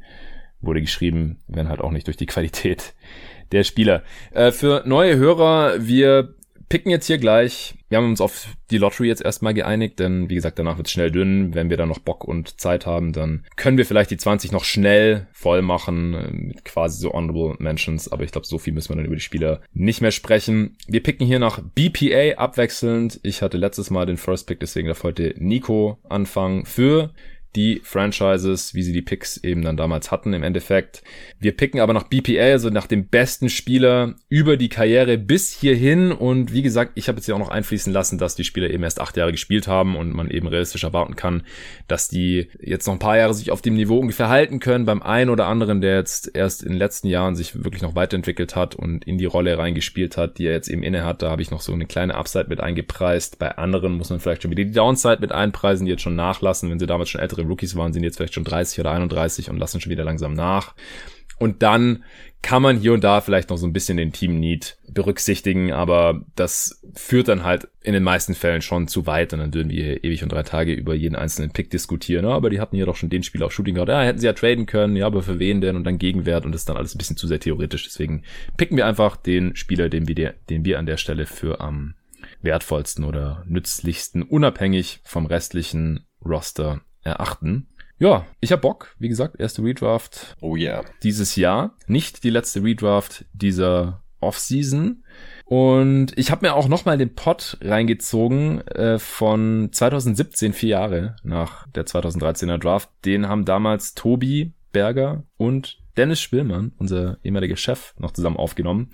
wurde geschrieben, wenn halt auch nicht durch die Qualität der Spieler. Äh, für neue Hörer, wir picken jetzt hier gleich. Wir haben uns auf die Lottery jetzt erstmal geeinigt, denn wie gesagt, danach wird es schnell dünn. Wenn wir dann noch Bock und Zeit haben, dann können wir vielleicht die 20 noch schnell voll machen äh, mit quasi so Honorable Mentions. Aber ich glaube, so viel müssen wir dann über die Spieler nicht mehr sprechen. Wir picken hier nach BPA abwechselnd. Ich hatte letztes Mal den First Pick, deswegen darf heute Nico anfangen für die Franchises, wie sie die Picks eben dann damals hatten im Endeffekt. Wir picken aber nach BPA, also nach dem besten Spieler über die Karriere bis hierhin. Und wie gesagt, ich habe jetzt ja auch noch einfließen lassen, dass die Spieler eben erst acht Jahre gespielt haben und man eben realistisch erwarten kann, dass die jetzt noch ein paar Jahre sich auf dem Niveau ungefähr halten können. Beim einen oder anderen, der jetzt erst in den letzten Jahren sich wirklich noch weiterentwickelt hat und in die Rolle reingespielt hat, die er jetzt eben inne hat, da habe ich noch so eine kleine Upside mit eingepreist. Bei anderen muss man vielleicht schon wieder die Downside mit einpreisen, die jetzt schon nachlassen, wenn sie damals schon ältere Rookies waren, sind jetzt vielleicht schon 30 oder 31 und lassen schon wieder langsam nach. Und dann kann man hier und da vielleicht noch so ein bisschen den Team Need berücksichtigen, aber das führt dann halt in den meisten Fällen schon zu weit und dann würden wir hier ewig und drei Tage über jeden einzelnen Pick diskutieren. Ja, aber die hatten ja doch schon den Spieler auf Shooting Guard. Ja, hätten sie ja traden können. Ja, aber für wen denn? Und dann Gegenwert und das ist dann alles ein bisschen zu sehr theoretisch. Deswegen picken wir einfach den Spieler, den wir, den wir an der Stelle für am wertvollsten oder nützlichsten, unabhängig vom restlichen Roster erachten. Ja, ich hab Bock. Wie gesagt, erste Redraft.
Oh ja. Yeah.
Dieses Jahr. Nicht die letzte Redraft dieser Offseason. Und ich habe mir auch nochmal den Pod reingezogen äh, von 2017, vier Jahre nach der 2013er Draft. Den haben damals Tobi Berger und Dennis Spillmann, unser ehemaliger Chef, noch zusammen aufgenommen.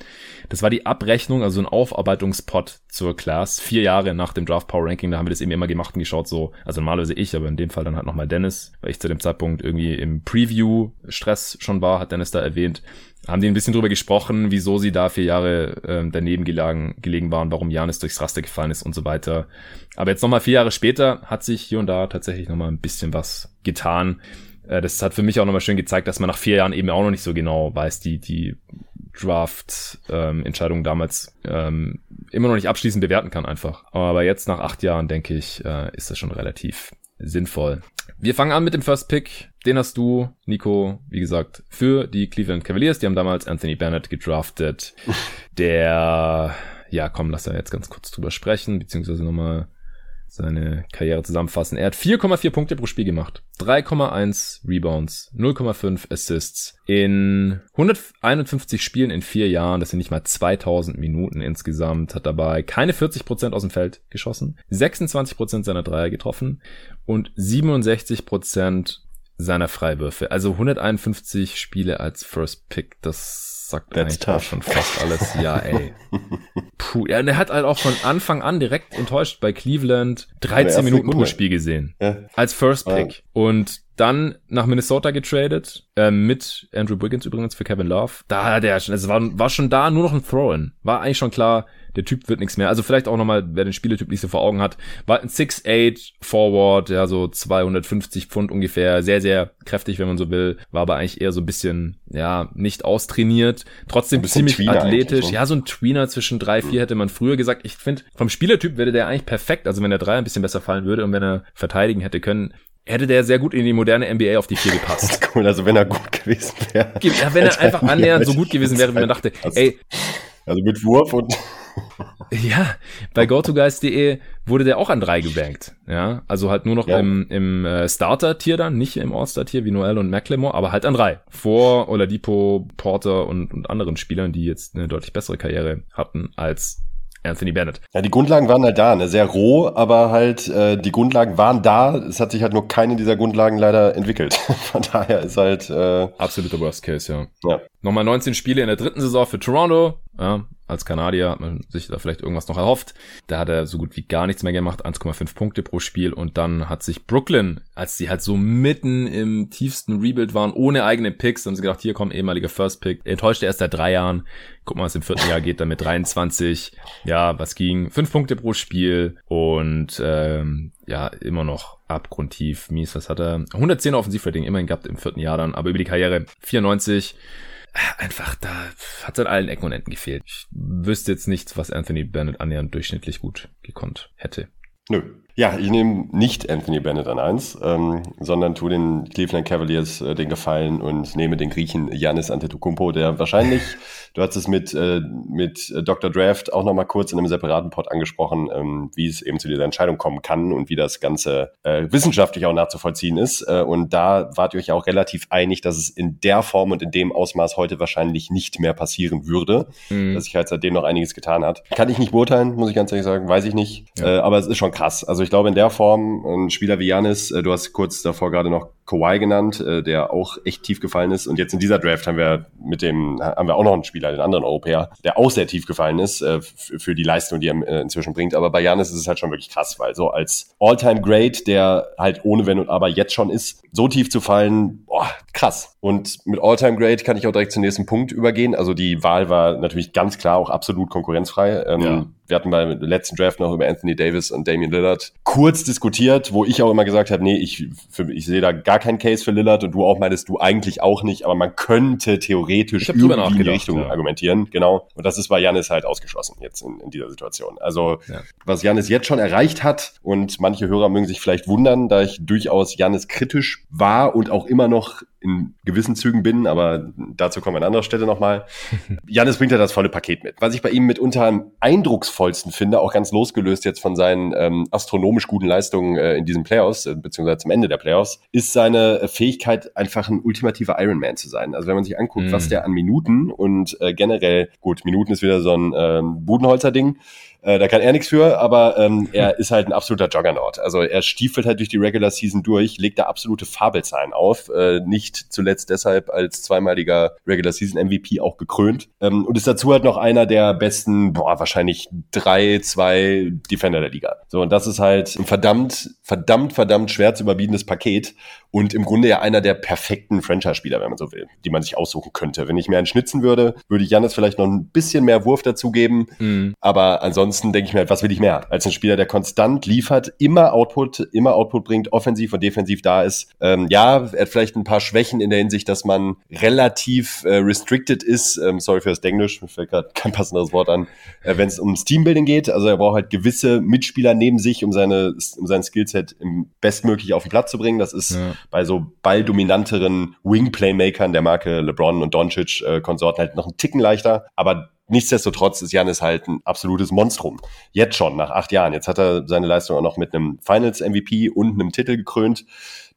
Das war die Abrechnung, also ein Aufarbeitungspot zur Class. Vier Jahre nach dem Draft Power Ranking, da haben wir das eben immer gemacht und geschaut, so, also normalerweise ich, aber in dem Fall dann halt nochmal Dennis, weil ich zu dem Zeitpunkt irgendwie im Preview Stress schon war, hat Dennis da erwähnt. Haben die ein bisschen drüber gesprochen, wieso sie da vier Jahre äh, daneben gelegen, gelegen waren, warum Janis durchs Raster gefallen ist und so weiter. Aber jetzt nochmal vier Jahre später hat sich hier und da tatsächlich nochmal ein bisschen was getan. Äh, das hat für mich auch nochmal schön gezeigt, dass man nach vier Jahren eben auch noch nicht so genau weiß, die, die Draft-Entscheidung ähm, damals ähm, immer noch nicht abschließend bewerten kann einfach. Aber jetzt nach acht Jahren, denke ich, äh, ist das schon relativ sinnvoll. Wir fangen an mit dem First Pick. Den hast du, Nico, wie gesagt, für die Cleveland Cavaliers. Die haben damals Anthony Bennett gedraftet. Der, ja, komm, lass da jetzt ganz kurz drüber sprechen, beziehungsweise nochmal seine Karriere zusammenfassen. Er hat 4,4 Punkte pro Spiel gemacht, 3,1 Rebounds, 0,5 Assists in 151 Spielen in vier Jahren. Das sind nicht mal 2000 Minuten insgesamt. Hat dabei keine 40 Prozent aus dem Feld geschossen, 26 Prozent seiner Dreier getroffen und 67 Prozent seiner Freiwürfe. Also 151 Spiele als First Pick. Das sagt That's eigentlich tough. schon fast alles. Ja, ey. Puh, ja, und er hat halt auch von Anfang an direkt enttäuscht bei Cleveland 13 Minuten pro Spiel gesehen. Ja. Als First Pick. Ja. Und dann nach Minnesota getradet, äh, mit Andrew Wiggins übrigens für Kevin Love. Da hat er schon, es war, war schon da nur noch ein Throw-In. War eigentlich schon klar, der Typ wird nichts mehr. Also vielleicht auch nochmal, wer den Spieletyp nicht so vor Augen hat, war ein 6'8 Forward, ja, so 250 Pfund ungefähr, sehr, sehr kräftig, wenn man so will, war aber eigentlich eher so ein bisschen, ja, nicht austrainiert, trotzdem ziemlich Tweener athletisch, so. ja, so ein Tweener zwischen drei, vier hätte man früher gesagt. Ich finde, vom Spielertyp wäre der eigentlich perfekt, also wenn der drei ein bisschen besser fallen würde und wenn er verteidigen hätte können, hätte der sehr gut in die moderne NBA auf die vier gepasst.
cool, also wenn er gut gewesen wäre.
Ja, wenn er einfach annähernd so gut gewesen wäre, wie man dachte, ey.
Also mit Wurf und
ja, bei GoToGuys.de wurde der auch an drei gebankt. Ja, also halt nur noch ja. im, im äh, Starter-Tier dann, nicht im All-Star-Tier wie Noel und McLemore, aber halt an drei. Vor Oladipo, Porter und, und anderen Spielern, die jetzt eine deutlich bessere Karriere hatten als Anthony Bennett.
Ja, die Grundlagen waren halt da, ne? sehr roh, aber halt äh, die Grundlagen waren da. Es hat sich halt nur keine dieser Grundlagen leider entwickelt. Von daher ist halt äh,
absoluter Worst Case, ja. ja. Nochmal 19 Spiele in der dritten Saison für Toronto. Ja, als Kanadier hat man sich da vielleicht irgendwas noch erhofft. Da hat er so gut wie gar nichts mehr gemacht, 1,5 Punkte pro Spiel. Und dann hat sich Brooklyn, als sie halt so mitten im tiefsten Rebuild waren, ohne eigene Picks, haben sie gedacht, hier kommt ehemaliger First Pick. Enttäuschte erst seit drei Jahren. Guck mal, was im vierten Jahr geht, dann mit 23. Ja, was ging? Fünf Punkte pro Spiel und ähm, ja, immer noch abgrundtief mies. Was hat er? 110 Offensivrating immerhin gehabt im vierten Jahr dann, aber über die Karriere 94 einfach da hat es an allen Ecken und Enden gefehlt. Ich wüsste jetzt nichts, was Anthony Bennett annähernd durchschnittlich gut gekonnt hätte.
Nö, ja, ich nehme nicht Anthony Bennett an eins, ähm, sondern tu den Cleveland Cavaliers äh, den Gefallen und nehme den Griechen Yannis Antetokounmpo, der wahrscheinlich, du hast es mit, äh, mit Dr. Draft auch nochmal kurz in einem separaten Pod angesprochen, ähm, wie es eben zu dieser Entscheidung kommen kann und wie das Ganze äh, wissenschaftlich auch nachzuvollziehen ist. Äh, und da wart ihr euch auch relativ einig, dass es in der Form und in dem Ausmaß heute wahrscheinlich nicht mehr passieren würde, mhm. dass sich halt seitdem noch einiges getan hat. Kann ich nicht beurteilen, muss ich ganz ehrlich sagen, weiß ich nicht. Ja. Äh, aber es ist schon krass. Also ich glaube, in der Form, ein Spieler wie Janis, äh, du hast kurz davor gerade noch Kawhi genannt, äh, der auch echt tief gefallen ist. Und jetzt in dieser Draft haben wir mit dem, haben wir auch noch einen Spieler, den anderen Europäer, der auch sehr tief gefallen ist äh, für die Leistung, die er inzwischen bringt. Aber bei Janis ist es halt schon wirklich krass, weil so als All-Time Great, der halt ohne Wenn und Aber jetzt schon ist, so tief zu fallen, boah, krass. Und mit All-Time Great kann ich auch direkt zum nächsten Punkt übergehen. Also die Wahl war natürlich ganz klar auch absolut konkurrenzfrei. Ähm, ja wir hatten beim letzten Draft noch über Anthony Davis und Damian Lillard kurz diskutiert, wo ich auch immer gesagt habe, nee, ich, für, ich sehe da gar keinen Case für Lillard und du auch meinst, du eigentlich auch nicht, aber man könnte theoretisch irgendwie in die Richtung ja. argumentieren. Genau. Und das ist bei Janis halt ausgeschlossen jetzt in, in dieser Situation. Also ja. was Janis jetzt schon erreicht hat und manche Hörer mögen sich vielleicht wundern, da ich durchaus Janis kritisch war und auch immer noch in gewissen Zügen bin, aber dazu kommen wir an anderer Stelle nochmal. Janis bringt ja das volle Paket mit. Was ich bei ihm mitunter am eindrucksvollsten finde, auch ganz losgelöst jetzt von seinen ähm, astronomisch guten Leistungen äh, in diesen Playoffs, äh, beziehungsweise zum Ende der Playoffs, ist seine Fähigkeit, einfach ein ultimativer Ironman zu sein. Also wenn man sich anguckt, mm. was der an Minuten und äh, generell, gut, Minuten ist wieder so ein ähm, Budenholzer-Ding, äh, da kann er nichts für, aber ähm, er ist halt ein absoluter Juggernaut. Also er stiefelt halt durch die Regular Season durch, legt da absolute Fabelzahlen auf. Äh, nicht zuletzt deshalb als zweimaliger Regular Season MVP auch gekrönt. Ähm, und ist dazu halt noch einer der besten, boah, wahrscheinlich drei, zwei Defender der Liga. So, und das ist halt ein verdammt, verdammt, verdammt schwer zu überbietendes Paket. Und im Grunde ja einer der perfekten Franchise-Spieler, wenn man so will, die man sich aussuchen könnte. Wenn ich mir einen schnitzen würde, würde ich Janis vielleicht noch ein bisschen mehr Wurf dazugeben. Mhm. Aber ansonsten denke ich mir halt, was will ich mehr? Als ein Spieler, der konstant liefert, immer Output, immer Output bringt, offensiv und defensiv da ist. Ähm, ja, er hat vielleicht ein paar Schwächen in der Hinsicht, dass man relativ äh, restricted ist. Ähm, sorry für das Englisch, mir fällt gerade kein passendes Wort an. Äh, Wenn es ums Teambuilding geht, also er braucht halt gewisse Mitspieler neben sich, um seine, um sein Skillset im bestmöglich auf den Platz zu bringen. Das ist ja. Bei so balldominanteren Wing-Playmakern der Marke LeBron und Doncic äh, Konsorten halt noch einen Ticken leichter. Aber Nichtsdestotrotz ist Janis halt ein absolutes Monstrum. Jetzt schon, nach acht Jahren. Jetzt hat er seine Leistung auch noch mit einem Finals-MVP und einem Titel gekrönt.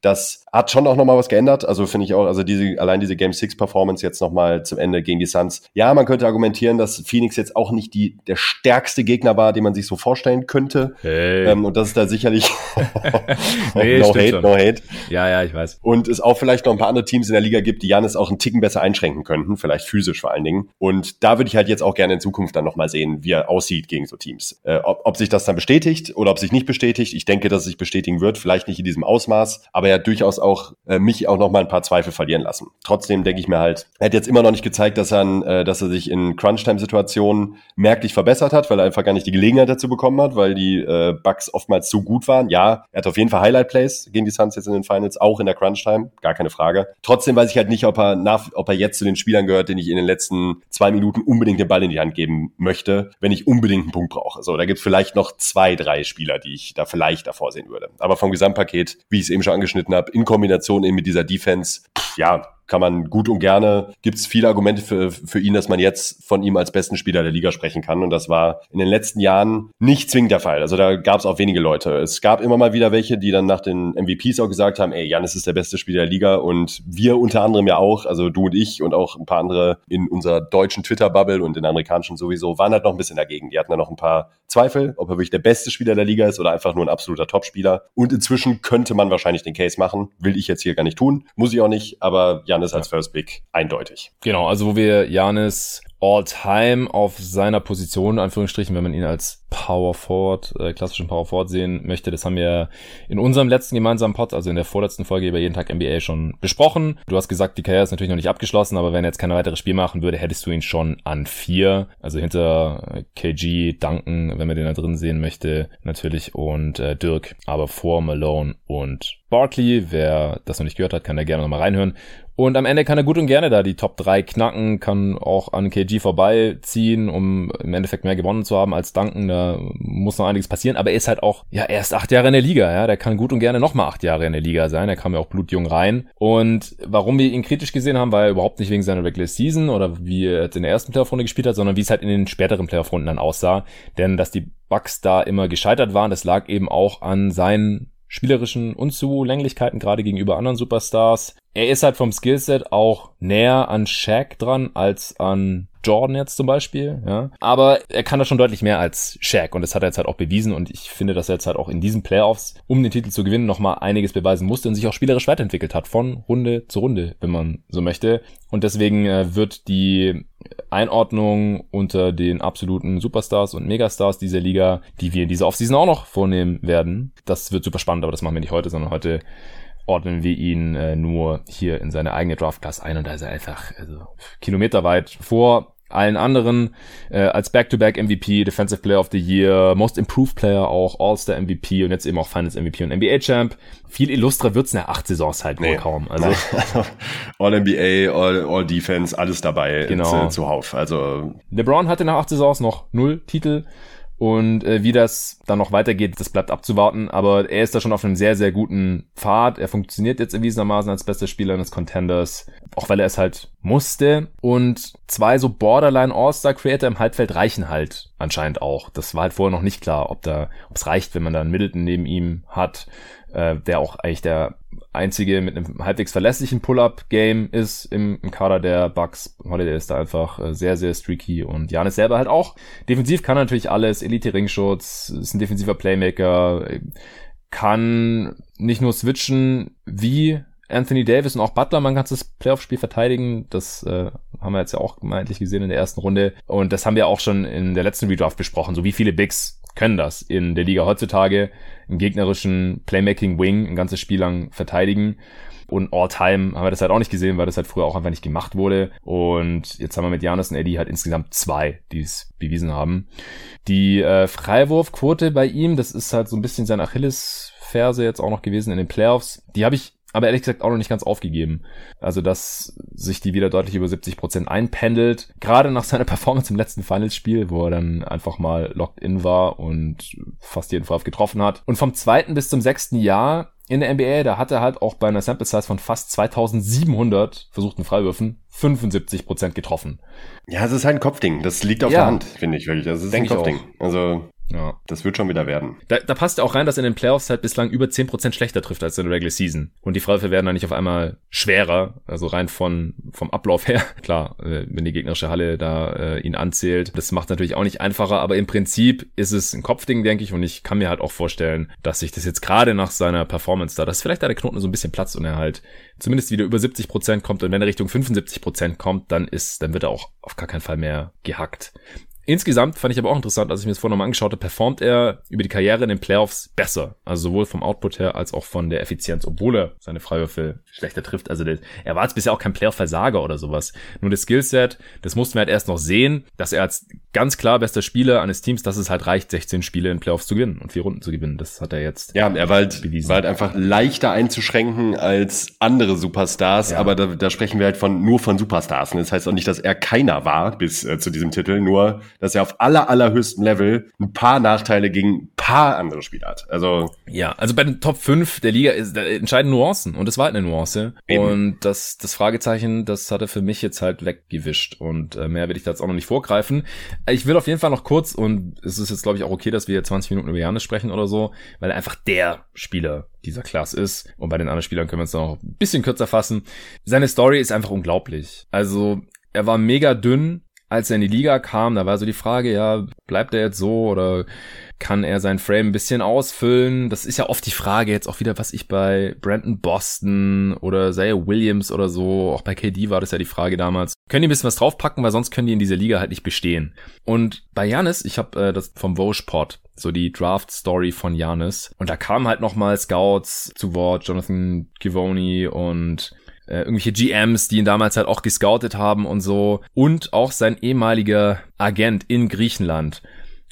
Das hat schon auch nochmal was geändert. Also finde ich auch, also diese, allein diese Game 6 Performance jetzt nochmal zum Ende gegen die Suns. Ja, man könnte argumentieren, dass Phoenix jetzt auch nicht die, der stärkste Gegner war, den man sich so vorstellen könnte. Hey. Ähm, und das ist da sicherlich
nee,
no hate, schon. no hate.
Ja, ja, ich weiß.
Und es auch vielleicht noch ein paar andere Teams in der Liga gibt, die Janis auch einen Ticken besser einschränken könnten, vielleicht physisch vor allen Dingen. Und da würde ich halt jetzt auch gerne in Zukunft dann nochmal sehen, wie er aussieht gegen so Teams. Äh, ob, ob sich das dann bestätigt oder ob sich nicht bestätigt. Ich denke, dass es sich bestätigen wird, vielleicht nicht in diesem Ausmaß, aber ja durchaus auch äh, mich auch noch mal ein paar Zweifel verlieren lassen. Trotzdem denke ich mir halt, er hat jetzt immer noch nicht gezeigt, dass er, äh, dass er sich in Crunch-Time-Situationen merklich verbessert hat, weil er einfach gar nicht die Gelegenheit dazu bekommen hat, weil die äh, Bugs oftmals zu gut waren. Ja, er hat auf jeden Fall Highlight-Plays gegen die Suns jetzt in den Finals, auch in der Crunch-Time, gar keine Frage. Trotzdem weiß ich halt nicht, ob er nach, ob er jetzt zu den Spielern gehört, den ich in den letzten zwei Minuten unbedingt den Ball in die Hand geben möchte, wenn ich unbedingt einen Punkt brauche. So, da gibt es vielleicht noch zwei, drei Spieler, die ich da vielleicht davor sehen würde. Aber vom Gesamtpaket, wie ich es eben schon angeschnitten habe, in Kombination eben mit dieser Defense, ja, kann man gut und gerne, gibt es viele Argumente für, für ihn, dass man jetzt von ihm als besten Spieler der Liga sprechen kann. Und das war in den letzten Jahren nicht zwingend der Fall. Also da gab es auch wenige Leute. Es gab immer mal wieder welche, die dann nach den MVPs auch gesagt haben, ey, Janis ist der beste Spieler der Liga und wir unter anderem ja auch, also du und ich und auch ein paar andere in unserer deutschen Twitter-Bubble und in der amerikanischen sowieso, waren halt noch ein bisschen dagegen. Die hatten dann noch ein paar Zweifel, ob er wirklich der beste Spieler der Liga ist oder einfach nur ein absoluter Topspieler. Und inzwischen könnte man wahrscheinlich den Case machen. Will ich jetzt hier gar nicht tun. Muss ich auch nicht, aber Janis als First Pick eindeutig.
Genau, also wo wir Janis All-Time auf seiner Position, Anführungsstrichen, wenn man ihn als Power Forward, äh, klassischen Power Forward sehen möchte. Das haben wir in unserem letzten gemeinsamen Pod, also in der vorletzten Folge über jeden Tag NBA schon besprochen. Du hast gesagt, die Karriere ist natürlich noch nicht abgeschlossen, aber wenn er jetzt keine weitere Spiel machen würde, hättest du ihn schon an vier. Also hinter KG, Duncan, wenn man den da drin sehen möchte, natürlich und äh, Dirk, aber vor Malone und Barkley. Wer das noch nicht gehört hat, kann da gerne nochmal reinhören. Und am Ende kann er gut und gerne da die Top 3 knacken, kann auch an KG vorbeiziehen, um im Endeffekt mehr gewonnen zu haben als Duncan. Da muss noch einiges passieren, aber er ist halt auch, ja, er ist acht Jahre in der Liga, ja. Der kann gut und gerne nochmal acht Jahre in der Liga sein. Er kam ja auch blutjung rein. Und warum wir ihn kritisch gesehen haben, war überhaupt nicht wegen seiner Regular Season oder wie er jetzt in der ersten Playoff-Runde gespielt hat, sondern wie es halt in den späteren Playoff-Runden dann aussah. Denn dass die Bucks da immer gescheitert waren, das lag eben auch an seinen spielerischen Unzulänglichkeiten, gerade gegenüber anderen Superstars. Er ist halt vom Skillset auch näher an Shaq dran als an Jordan jetzt zum Beispiel, ja. Aber er kann das schon deutlich mehr als Shaq und das hat er jetzt halt auch bewiesen und ich finde, dass er jetzt halt auch in diesen Playoffs, um den Titel zu gewinnen, nochmal einiges beweisen musste und sich auch spielerisch weiterentwickelt hat, von Runde zu Runde, wenn man so möchte. Und deswegen äh, wird die Einordnung unter den absoluten Superstars und Megastars dieser Liga, die wir in dieser Offseason auch noch vornehmen werden, das wird super spannend, aber das machen wir nicht heute, sondern heute ordnen wir ihn äh, nur hier in seine eigene Draft-Class ein und da ist er einfach also, kilometerweit vor allen anderen äh, als Back-to-Back-MVP, Defensive Player of the Year, Most Improved Player auch, All-Star MVP und jetzt eben auch Finals MVP und NBA Champ. Viel illustrer wird's in der acht Saisons halt nee. wohl kaum. Also
All-NBA, All-Defense, All alles dabei genau. zuhauf. Also
LeBron hatte nach acht Saisons noch null Titel. Und äh, wie das dann noch weitergeht, das bleibt abzuwarten. Aber er ist da schon auf einem sehr, sehr guten Pfad. Er funktioniert jetzt erwiesenermaßen als bester Spieler eines Contenders, auch weil er es halt musste. Und zwei so Borderline All-Star Creator im Halbfeld reichen halt anscheinend auch. Das war halt vorher noch nicht klar, ob da, ob es reicht, wenn man da einen Middleton neben ihm hat, äh, der auch eigentlich der einzige mit einem halbwegs verlässlichen Pull-Up-Game ist im, im, Kader der Bucks. Holiday ist da einfach äh, sehr, sehr streaky und Janis selber halt auch. Defensiv kann natürlich alles, Elite-Ringschutz, ist ein defensiver Playmaker, kann nicht nur switchen wie Anthony Davis und auch Butler man kann das Playoff-Spiel verteidigen. Das äh, haben wir jetzt ja auch gemeintlich gesehen in der ersten Runde. Und das haben wir auch schon in der letzten Redraft besprochen. So wie viele Bigs können das in der Liga heutzutage, einen gegnerischen Playmaking Wing ein ganzes Spiel lang verteidigen. Und All-Time haben wir das halt auch nicht gesehen, weil das halt früher auch einfach nicht gemacht wurde. Und jetzt haben wir mit Janis und Eddie halt insgesamt zwei, die es bewiesen haben. Die äh, Freiwurfquote bei ihm, das ist halt so ein bisschen sein Achillesferse jetzt auch noch gewesen in den Playoffs. Die habe ich aber ehrlich gesagt auch noch nicht ganz aufgegeben. Also, dass sich die wieder deutlich über 70 Prozent einpendelt. Gerade nach seiner Performance im letzten Finals-Spiel, wo er dann einfach mal locked in war und fast jeden Freiwurf getroffen hat. Und vom zweiten bis zum sechsten Jahr in der NBA, da hat er halt auch bei einer Sample Size von fast 2700 versuchten Freiwürfen 75% getroffen.
Ja, es ist halt ein Kopfding. Das liegt auf ja. der Hand, finde ich wirklich. Das ist Denk ein Kopfding. Also ja. Das wird schon wieder werden.
Da, da passt auch rein, dass er in den Playoffs halt bislang über 10% schlechter trifft als in der Regular Season. Und die Freiwürfe werden dann nicht auf einmal schwerer, also rein von, vom Ablauf her. Klar, äh, wenn die gegnerische Halle da äh, ihn anzählt. Das macht natürlich auch nicht einfacher, aber im Prinzip ist es ein Kopfding, denke ich. Und ich kann mir halt auch vorstellen, dass sich das jetzt gerade nach seiner Performance da, dass vielleicht da der Knoten so ein bisschen platzt und er halt zumindest wieder über 70% kommt. Und wenn er Richtung 75% kommt, dann ist, dann wird er auch auf gar keinen Fall mehr gehackt. Insgesamt fand ich aber auch interessant, als ich mir das vorher nochmal angeschaut habe, performt er über die Karriere in den Playoffs besser. Also sowohl vom Output her als auch von der Effizienz, obwohl er seine Freiwürfe schlechter trifft. Also der, er war jetzt bisher auch kein Playoff-Versager oder sowas. Nur das Skillset, das mussten wir halt erst noch sehen, dass er als ganz klar bester Spieler eines Teams, dass es halt reicht, 16 Spiele in Playoffs zu gewinnen und vier Runden zu gewinnen. Das hat er jetzt.
Ja, er war halt, bewiesen. war halt einfach leichter einzuschränken als andere Superstars, ja. aber da, da sprechen wir halt von nur von Superstars. Und das heißt auch nicht, dass er keiner war bis äh, zu diesem Titel, nur dass er auf aller, allerhöchstem Level ein paar Nachteile gegen ein paar andere Spieler hat. Also.
Ja, also bei den Top 5 der Liga ist, entscheiden Nuancen und das war halt eine Nuance. Eben. Und das, das Fragezeichen, das hat er für mich jetzt halt weggewischt und äh, mehr will ich da jetzt auch noch nicht vorgreifen. Ich will auf jeden Fall noch kurz und es ist jetzt glaube ich auch okay, dass wir 20 Minuten über Janis sprechen oder so, weil er einfach der Spieler dieser Klasse ist. Und bei den anderen Spielern können wir es noch ein bisschen kürzer fassen. Seine Story ist einfach unglaublich. Also er war mega dünn, als er in die Liga kam, da war so die Frage, ja, bleibt er jetzt so oder kann er sein Frame ein bisschen ausfüllen? Das ist ja oft die Frage jetzt auch wieder, was ich bei Brandon Boston oder Zaya Williams oder so, auch bei KD war das ja die Frage damals. Können die ein bisschen was draufpacken, weil sonst können die in dieser Liga halt nicht bestehen. Und bei Janis, ich habe äh, das vom Vogue Pod, so die Draft Story von Janis und da kamen halt nochmal Scouts zu Wort, Jonathan Givoni und äh, irgendwelche GMs, die ihn damals halt auch gescoutet haben und so. Und auch sein ehemaliger Agent in Griechenland.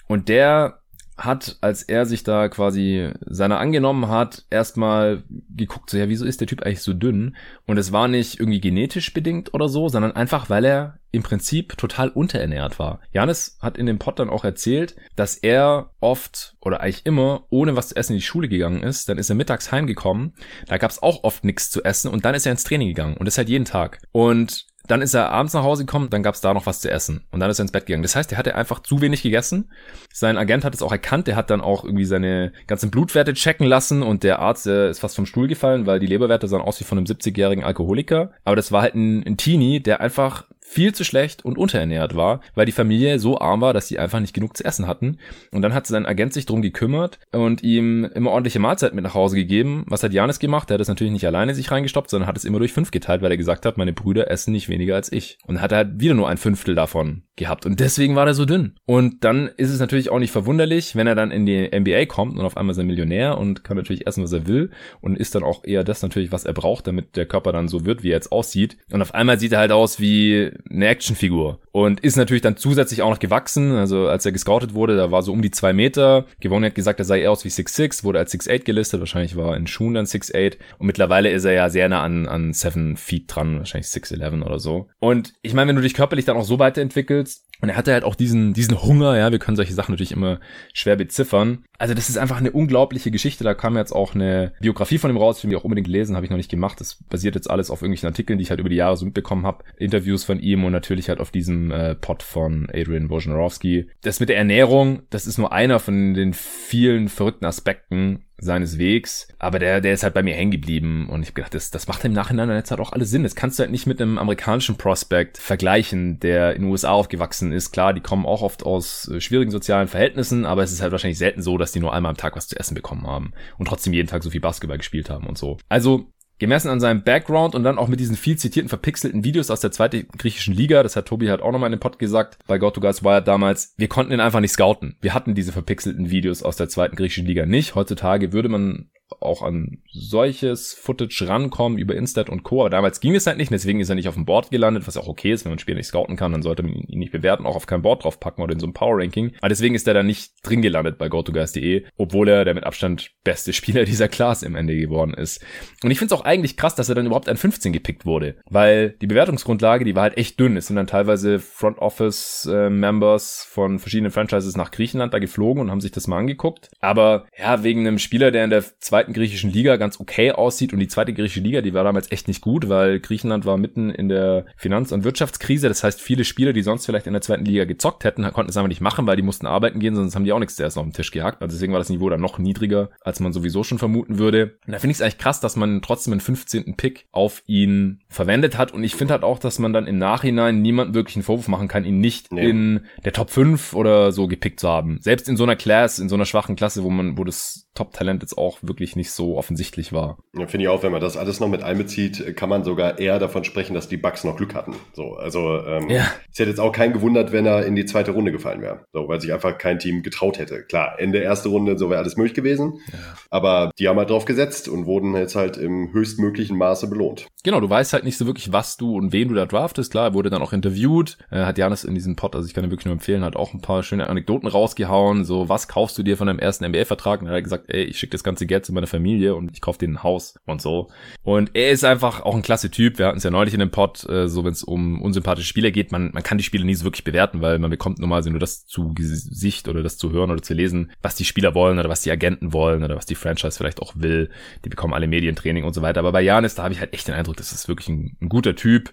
Und der hat, als er sich da quasi seiner angenommen hat, erstmal geguckt, so ja, wieso ist der Typ eigentlich so dünn? Und es war nicht irgendwie genetisch bedingt oder so, sondern einfach, weil er im Prinzip total unterernährt war. Janis hat in dem Pod dann auch erzählt, dass er oft oder eigentlich immer ohne was zu essen in die Schule gegangen ist. Dann ist er mittags heimgekommen. Da gab es auch oft nichts zu essen und dann ist er ins Training gegangen und das halt jeden Tag. Und dann ist er abends nach Hause gekommen, dann gab es da noch was zu essen. Und dann ist er ins Bett gegangen. Das heißt, er hatte einfach zu wenig gegessen. Sein Agent hat es auch erkannt, der hat dann auch irgendwie seine ganzen Blutwerte checken lassen und der Arzt der ist fast vom Stuhl gefallen, weil die Leberwerte sahen aus wie von einem 70-jährigen Alkoholiker. Aber das war halt ein, ein Teenie, der einfach viel zu schlecht und unterernährt war, weil die Familie so arm war, dass sie einfach nicht genug zu essen hatten. Und dann hat sein Agent sich drum gekümmert und ihm immer ordentliche Mahlzeiten mit nach Hause gegeben. Was hat Janis gemacht? Er hat es natürlich nicht alleine sich reingestoppt, sondern hat es immer durch fünf geteilt, weil er gesagt hat, meine Brüder essen nicht weniger als ich. Und hat er halt wieder nur ein Fünftel davon gehabt. Und deswegen war er so dünn. Und dann ist es natürlich auch nicht verwunderlich, wenn er dann in die NBA kommt und auf einmal ist er Millionär und kann natürlich essen, was er will und ist dann auch eher das natürlich, was er braucht, damit der Körper dann so wird, wie er jetzt aussieht. Und auf einmal sieht er halt aus wie eine Actionfigur und ist natürlich dann zusätzlich auch noch gewachsen. Also als er gescoutet wurde, da war so um die zwei Meter. Gewonnen hat gesagt, er sei eher aus wie 6'6, wurde als 6'8 gelistet. Wahrscheinlich war in Schuhen dann 6'8. Und mittlerweile ist er ja sehr nah an, an 7 Feet dran, wahrscheinlich 6'11 oder so. Und ich meine, wenn du dich körperlich dann auch so weiterentwickelst, und er hatte halt auch diesen, diesen Hunger, ja, wir können solche Sachen natürlich immer schwer beziffern. Also das ist einfach eine unglaubliche Geschichte. Da kam jetzt auch eine Biografie von ihm raus, die ich auch unbedingt lesen, habe ich noch nicht gemacht. Das basiert jetzt alles auf irgendwelchen Artikeln, die ich halt über die Jahre so mitbekommen habe. Interviews von ihm und natürlich halt auf diesem äh, Pod von Adrian Wojnarowski. Das mit der Ernährung, das ist nur einer von den vielen verrückten Aspekten, seines Wegs. Aber der, der ist halt bei mir hängen geblieben und ich habe gedacht, das, das macht im Nachhinein jetzt halt auch alles Sinn. Das kannst du halt nicht mit einem amerikanischen Prospect vergleichen, der in den USA aufgewachsen ist. Klar, die kommen auch oft aus äh, schwierigen sozialen Verhältnissen, aber es ist halt wahrscheinlich selten so, dass die nur einmal am Tag was zu essen bekommen haben und trotzdem jeden Tag so viel Basketball gespielt haben und so. Also gemessen an seinem Background und dann auch mit diesen viel zitierten verpixelten Videos aus der zweiten griechischen Liga, das hat Tobi halt auch nochmal in dem Pod gesagt, bei Go to Guys Wired damals, wir konnten ihn einfach nicht scouten. Wir hatten diese verpixelten Videos aus der zweiten griechischen Liga nicht. Heutzutage würde man auch an solches Footage rankommen über Instat und Co. Aber damals ging es halt nicht, deswegen ist er nicht auf dem Board gelandet, was auch okay ist, wenn man ein nicht scouten kann, dann sollte man ihn nicht bewerten, auch auf kein Board draufpacken oder in so einem Power Ranking. Aber deswegen ist er dann nicht drin gelandet bei GoToGuys.de, obwohl er der mit Abstand beste Spieler dieser Class im Ende geworden ist. Und ich finde es auch eigentlich krass, dass er dann überhaupt an 15 gepickt wurde, weil die Bewertungsgrundlage, die war halt echt dünn. Es sind dann teilweise Front Office äh, von verschiedenen Franchises nach Griechenland da geflogen und haben sich das mal angeguckt. Aber ja, wegen einem Spieler, der in der zweiten zweiten griechischen Liga ganz okay aussieht und die zweite griechische Liga, die war damals echt nicht gut, weil Griechenland war mitten in der Finanz- und Wirtschaftskrise. Das heißt, viele Spieler, die sonst vielleicht in der zweiten Liga gezockt hätten, konnten es einfach nicht machen, weil die mussten arbeiten gehen, sonst haben die auch nichts erst auf den Tisch gehackt. Also deswegen war das Niveau dann noch niedriger, als man sowieso schon vermuten würde. Und da finde ich es eigentlich krass, dass man trotzdem einen 15. Pick auf ihn verwendet hat. Und ich finde halt auch, dass man dann im Nachhinein niemanden wirklich einen Vorwurf machen kann, ihn nicht nee. in der Top 5 oder so gepickt zu haben. Selbst in so einer Class, in so einer schwachen Klasse, wo man, wo das Top-Talent jetzt auch wirklich nicht so offensichtlich war.
Ja, Finde ich auch, wenn man das alles noch mit einbezieht, kann man sogar eher davon sprechen, dass die Bucks noch Glück hatten. So, also ähm, ja. es hätte jetzt auch keinen gewundert, wenn er in die zweite Runde gefallen wäre. So, weil sich einfach kein Team getraut hätte. Klar, Ende erste Runde, so wäre alles möglich gewesen. Ja. Aber die haben halt drauf gesetzt und wurden jetzt halt im höchstmöglichen Maße belohnt.
Genau, du weißt halt nicht so wirklich, was du und wen du da draftest. Klar, er wurde dann auch interviewt. Äh, hat Janis in diesem Pod, also ich kann dir wirklich nur empfehlen, hat auch ein paar schöne Anekdoten rausgehauen. So, was kaufst du dir von deinem ersten NBA-Vertrag? Und er hat gesagt, ey, ich schicke das ganze Geld zu meiner Familie und ich kaufe dir ein Haus und so. Und er ist einfach auch ein klasse Typ. Wir hatten es ja neulich in dem Pod, äh, so wenn es um unsympathische Spieler geht, man, man kann die Spiele nie so wirklich bewerten, weil man bekommt normalerweise nur das zu Gesicht oder das zu hören oder zu lesen, was die Spieler wollen oder was die Agenten wollen oder was die Franchise vielleicht auch will. Die bekommen alle Medientraining und so weiter. Aber bei Janis, da habe ich halt echt den Eindruck, das ist wirklich ein, ein guter Typ.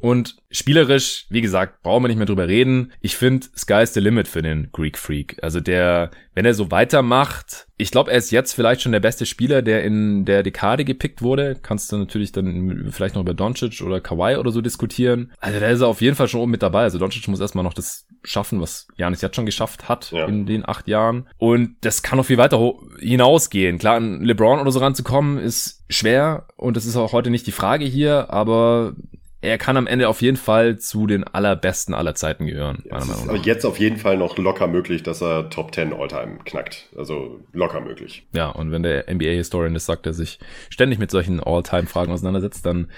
Und spielerisch, wie gesagt, brauchen wir nicht mehr drüber reden. Ich finde, Sky is the limit für den Greek Freak. Also der, wenn er so weitermacht, ich glaube, er ist jetzt vielleicht schon der beste Spieler, der in der Dekade gepickt wurde. Kannst du natürlich dann vielleicht noch über Doncic oder Kawhi oder so diskutieren. Also da ist er auf jeden Fall schon oben mit dabei. Also Doncic muss erstmal noch das schaffen, was Janis jetzt schon geschafft hat ja. in den acht Jahren. Und das kann noch viel weiter hinausgehen. Klar, an LeBron oder so ranzukommen ist schwer und das ist auch heute nicht die Frage hier, aber er kann am Ende auf jeden Fall zu den allerbesten aller Zeiten gehören.
Ja, meiner Meinung nach. jetzt auf jeden Fall noch locker möglich, dass er Top 10 Alltime knackt. Also locker möglich.
Ja, und wenn der NBA-Historian das sagt, der sich ständig mit solchen All-Time-Fragen auseinandersetzt, dann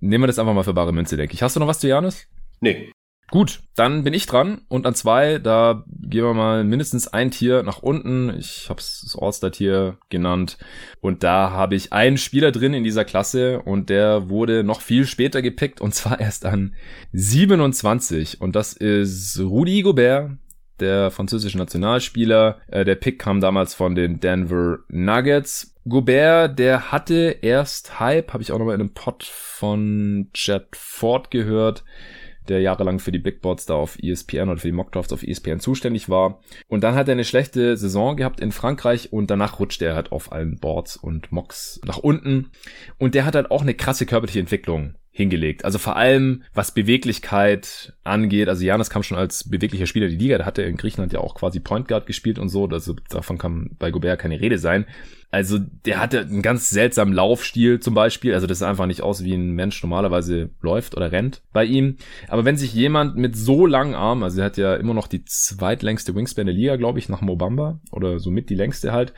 nehmen wir das einfach mal für bare Münze, denke ich. Hast du noch was zu Janis?
Nee.
Gut, dann bin ich dran und an zwei, da gehen wir mal mindestens ein Tier nach unten. Ich habe das All-Star-Tier genannt und da habe ich einen Spieler drin in dieser Klasse und der wurde noch viel später gepickt und zwar erst an 27 und das ist Rudi Gobert, der französische Nationalspieler. Äh, der Pick kam damals von den Denver Nuggets. Gobert, der hatte erst Hype, habe ich auch noch mal in einem Pod von Jet Ford gehört der jahrelang für die Big Boards da auf ESPN oder für die Mockdrafts auf ESPN zuständig war. Und dann hat er eine schlechte Saison gehabt in Frankreich und danach rutscht er halt auf allen Boards und Mocks nach unten. Und der hat halt auch eine krasse körperliche Entwicklung hingelegt. Also vor allem, was Beweglichkeit angeht. Also Janis kam schon als beweglicher Spieler die Liga. Da hat er in Griechenland ja auch quasi Point Guard gespielt und so. Also davon kann bei Gobert keine Rede sein. Also der hatte einen ganz seltsamen Laufstil zum Beispiel. Also das sah einfach nicht aus, wie ein Mensch normalerweise läuft oder rennt bei ihm. Aber wenn sich jemand mit so langen Armen, also er hat ja immer noch die zweitlängste Wingspan der Liga, glaube ich, nach Mobamba oder somit die längste halt,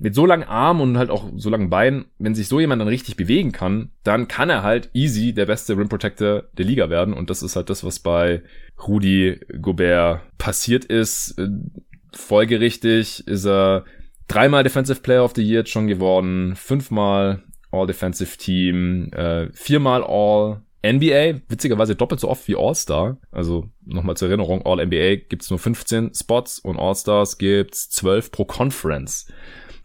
mit so langen Armen und halt auch so langen Beinen, wenn sich so jemand dann richtig bewegen kann, dann kann er halt easy der beste Rim Protector der Liga werden. Und das ist halt das, was bei Rudi Gobert passiert ist. Äh, folgerichtig ist er dreimal Defensive Player of the Year schon geworden, fünfmal All Defensive Team, äh, viermal All NBA, witzigerweise doppelt so oft wie All-Star. Also nochmal zur Erinnerung, All-NBA gibt's nur 15 Spots und All-Stars gibt's 12 pro Conference.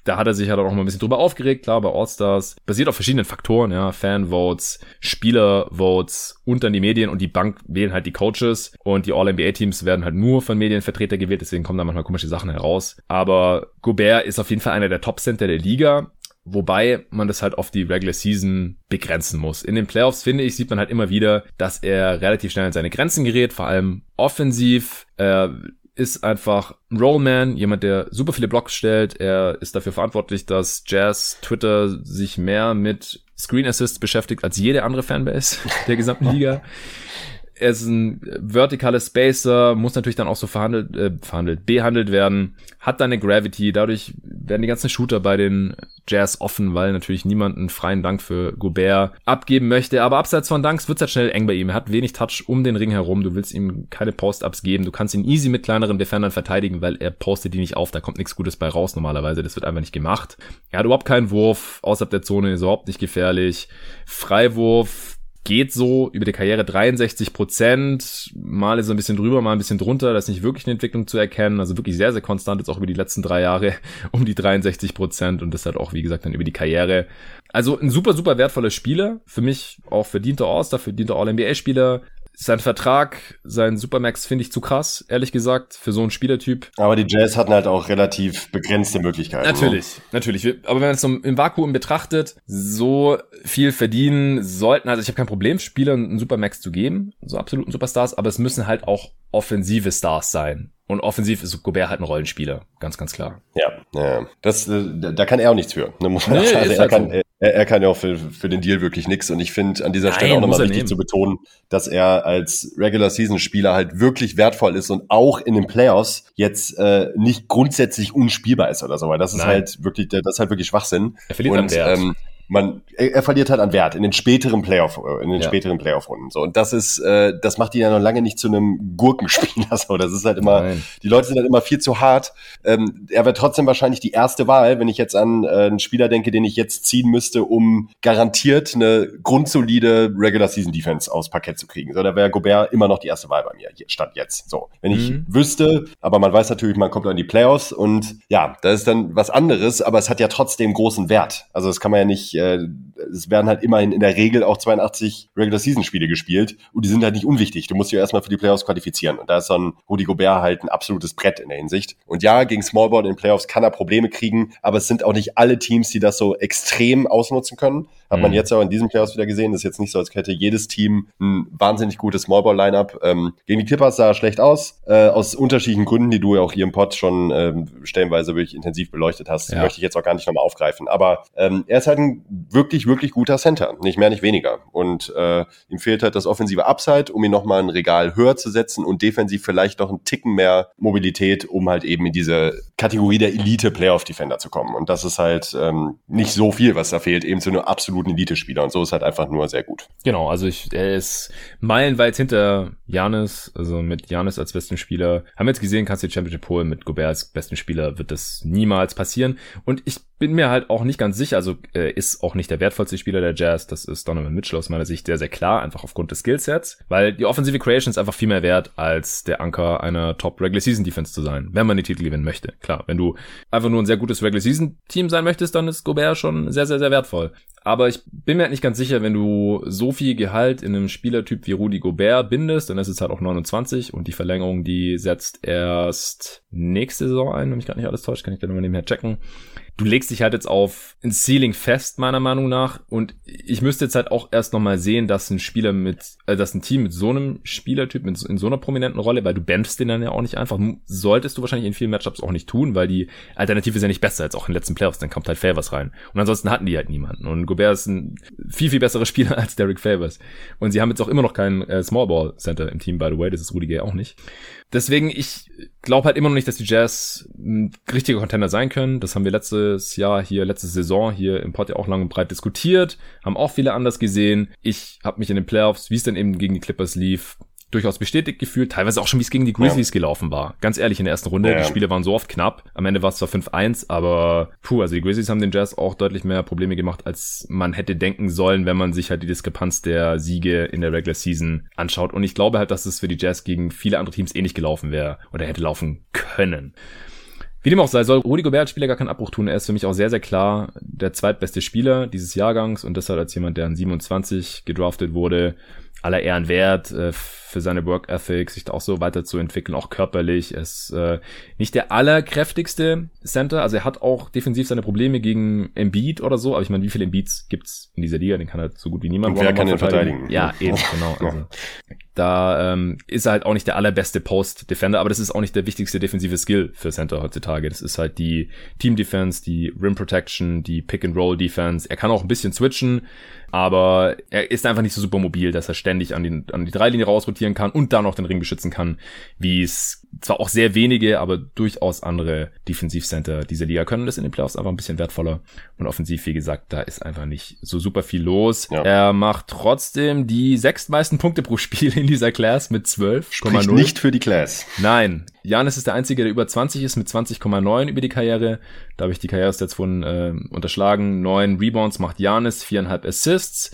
Da hat er sich halt auch mal ein bisschen drüber aufgeregt, klar, bei All-Stars. Basiert auf verschiedenen Faktoren, ja, Fan-Votes, Spieler-Votes und dann die Medien und die Bank wählen halt die Coaches und die All-NBA-Teams werden halt nur von Medienvertreter gewählt, deswegen kommen da manchmal komische Sachen heraus. Aber Gobert ist auf jeden Fall einer der Top-Center der Liga. Wobei man das halt auf die Regular Season begrenzen muss. In den Playoffs, finde ich, sieht man halt immer wieder, dass er relativ schnell an seine Grenzen gerät, vor allem offensiv. Er ist einfach ein Rollman, jemand, der super viele Blocks stellt. Er ist dafür verantwortlich, dass Jazz Twitter sich mehr mit Screen Assists beschäftigt als jede andere Fanbase der gesamten Liga. Er ist ein vertikaler Spacer, muss natürlich dann auch so verhandelt, äh, verhandelt, behandelt werden, hat dann eine Gravity, dadurch werden die ganzen Shooter bei den Jazz offen, weil natürlich niemand einen freien Dank für Gobert abgeben möchte. Aber abseits von Danks wird es halt schnell eng bei ihm. Er hat wenig Touch um den Ring herum. Du willst ihm keine Post-Ups geben. Du kannst ihn easy mit kleineren Defendern verteidigen, weil er postet die nicht auf. Da kommt nichts Gutes bei raus normalerweise. Das wird einfach nicht gemacht. Er hat überhaupt keinen Wurf. Außerhalb der Zone ist überhaupt nicht gefährlich. Freiwurf geht so über die Karriere 63 Prozent. Mal ist er ein bisschen drüber, mal ein bisschen drunter. Da ist nicht wirklich eine Entwicklung zu erkennen. Also wirklich sehr, sehr konstant jetzt auch über die letzten drei Jahre um die 63 Prozent und das hat auch, wie gesagt, dann über die Karriere. Also ein super, super wertvoller Spieler. Für mich auch verdienter All-Star, verdienter All-NBA-Spieler sein Vertrag, sein Supermax finde ich zu krass, ehrlich gesagt, für so einen Spielertyp.
Aber die Jazz hatten halt auch relativ begrenzte Möglichkeiten.
Natürlich, ne? natürlich. Aber wenn man es im Vakuum betrachtet, so viel verdienen sollten, also ich habe kein Problem, Spielern einen Supermax zu geben, so absoluten Superstars, aber es müssen halt auch offensive Stars sein. Und offensiv ist Gobert halt ein Rollenspieler, ganz, ganz klar.
Ja, ja. Das, äh, da kann er auch nichts für. Ne, muss man nee. Also er, halt kann, so. er, er, kann ja auch für, für den Deal wirklich nichts. Und ich finde an dieser Nein, Stelle auch nochmal wichtig nehmen. zu betonen, dass er als Regular Season Spieler halt wirklich wertvoll ist und auch in den Playoffs jetzt äh, nicht grundsätzlich unspielbar ist oder so. Weil das ist Nein. halt wirklich, das ist halt wirklich Schwachsinn.
Er verliert und, an Wert. Ähm,
man, er, er, verliert halt an Wert in den späteren Playoff, in den ja. späteren Playoff-Runden. So und das ist, äh, das macht ihn ja noch lange nicht zu einem Gurkenspieler. So, das ist halt immer, Nein. die Leute sind halt immer viel zu hart. Ähm, er wird trotzdem wahrscheinlich die erste Wahl, wenn ich jetzt an äh, einen Spieler denke, den ich jetzt ziehen müsste, um garantiert eine grundsolide Regular Season Defense aus Parkett zu kriegen. So, da wäre Gobert immer noch die erste Wahl bei mir, stand jetzt. So, wenn ich mhm. wüsste, aber man weiß natürlich, man kommt an die Playoffs und ja, das ist dann was anderes, aber es hat ja trotzdem großen Wert. Also das kann man ja nicht äh, es werden halt immerhin in der Regel auch 82 Regular Season Spiele gespielt und die sind halt nicht unwichtig. Du musst dich ja erstmal für die Playoffs qualifizieren und da ist so ein Rudi Gobert halt ein absolutes Brett in der Hinsicht. Und ja, gegen Smallball in den Playoffs kann er Probleme kriegen, aber es sind auch nicht alle Teams, die das so extrem ausnutzen können. Hat man mhm. jetzt auch in diesem Playoffs wieder gesehen. Das ist jetzt nicht so, als hätte jedes Team ein wahnsinnig gutes Smallball-Lineup. Ähm, gegen die Clippers sah er schlecht aus. Äh, aus unterschiedlichen Gründen, die du ja auch hier im Pod schon ähm, stellenweise wirklich intensiv beleuchtet hast, ja. möchte ich jetzt auch gar nicht nochmal aufgreifen. Aber ähm, er ist halt ein wirklich, wirklich guter Center. Nicht mehr, nicht weniger. Und äh, ihm fehlt halt das offensive Upside, um ihn nochmal ein Regal höher zu setzen und defensiv vielleicht noch einen Ticken mehr Mobilität, um halt eben in diese Kategorie der Elite-Playoff-Defender zu kommen. Und das ist halt ähm, nicht so viel, was da fehlt, eben zu einem absoluten Elite-Spieler. Und so ist halt einfach nur sehr gut.
Genau, also ich, er ist meilenweit hinter Janis, also mit Janis als besten Spieler. Haben wir jetzt gesehen, kannst du die Championship holen mit Gobert als besten Spieler, wird das niemals passieren. Und ich bin mir halt auch nicht ganz sicher, also äh, ist auch nicht der wertvollste Spieler der Jazz, das ist Donovan Mitchell aus meiner Sicht sehr, sehr klar, einfach aufgrund des Skillsets, weil die offensive Creation ist einfach viel mehr wert, als der Anker einer Top Regular Season Defense zu sein, wenn man den Titel gewinnen möchte. Klar, wenn du einfach nur ein sehr gutes Regular Season Team sein möchtest, dann ist Gobert schon sehr, sehr, sehr wertvoll. Aber ich bin mir halt nicht ganz sicher, wenn du so viel Gehalt in einem Spielertyp wie Rudy Gobert bindest, dann ist es halt auch 29 und die Verlängerung, die setzt erst nächste Saison ein, wenn mich gerade nicht alles täuscht, kann ich dann mal nebenher checken du legst dich halt jetzt auf ein Ceiling fest, meiner Meinung nach. Und ich müsste jetzt halt auch erst nochmal sehen, dass ein Spieler mit, äh, dass ein Team mit so einem Spielertyp, mit, in so einer prominenten Rolle, weil du benchst den dann ja auch nicht einfach, solltest du wahrscheinlich in vielen Matchups auch nicht tun, weil die Alternative ist ja nicht besser als auch in den letzten Playoffs, dann kommt halt Favors rein. Und ansonsten hatten die halt niemanden. Und Gobert ist ein viel, viel besserer Spieler als Derek Favors. Und sie haben jetzt auch immer noch keinen äh, Small Ball Center im Team, by the way, das ist Rudy Gay auch nicht. Deswegen, ich glaube halt immer noch nicht, dass die Jazz ein richtiger Contender sein können. Das haben wir letztes Jahr hier, letzte Saison hier im Pod ja auch lang und breit diskutiert, haben auch viele anders gesehen. Ich habe mich in den Playoffs, wie es dann eben gegen die Clippers lief, durchaus bestätigt gefühlt, teilweise auch schon, wie es gegen die Grizzlies ja. gelaufen war. Ganz ehrlich, in der ersten Runde, ja. die Spiele waren so oft knapp. Am Ende war es zwar 5-1, aber puh, also die Grizzlies haben den Jazz auch deutlich mehr Probleme gemacht, als man hätte denken sollen, wenn man sich halt die Diskrepanz der Siege in der Regular Season anschaut. Und ich glaube halt, dass es für die Jazz gegen viele andere Teams ähnlich gelaufen wäre oder hätte laufen können. Wie dem auch sei, soll Rudi Gobert Spieler gar keinen Abbruch tun. Er ist für mich auch sehr, sehr klar der zweitbeste Spieler dieses Jahrgangs und deshalb als jemand, der an 27 gedraftet wurde, aller Ehren wert. Äh, für seine Work Ethic, sich da auch so weiterzuentwickeln, auch körperlich. Er ist äh, nicht der allerkräftigste Center, also er hat auch defensiv seine Probleme gegen Embiid oder so, aber ich meine, wie viele Embiids gibt's in dieser Liga? Den kann er so gut wie niemand.
Und wer kann den verteidigen?
Ja, eben, genau. Also, da ähm, ist er halt auch nicht der allerbeste Post-Defender, aber das ist auch nicht der wichtigste defensive Skill für Center heutzutage. Das ist halt die Team-Defense, die Rim Protection, die Pick-and-Roll-Defense. Er kann auch ein bisschen switchen, aber er ist einfach nicht so super mobil, dass er ständig an, den, an die Dreilinie rausrotieren kann und dann noch den Ring beschützen kann, wie es zwar auch sehr wenige, aber durchaus andere Defensivcenter dieser Liga können. Das in den Playoffs einfach ein bisschen wertvoller und offensiv, wie gesagt, da ist einfach nicht so super viel los. Ja. Er macht trotzdem die sechstmeisten Punkte pro Spiel in dieser Class mit 12,0.
Spricht nicht für die Class.
Nein, Janis ist der Einzige, der über 20 ist mit 20,9 über die Karriere. Da habe ich die Karriere-Stats von äh, unterschlagen. Neun Rebounds macht Janis, viereinhalb Assists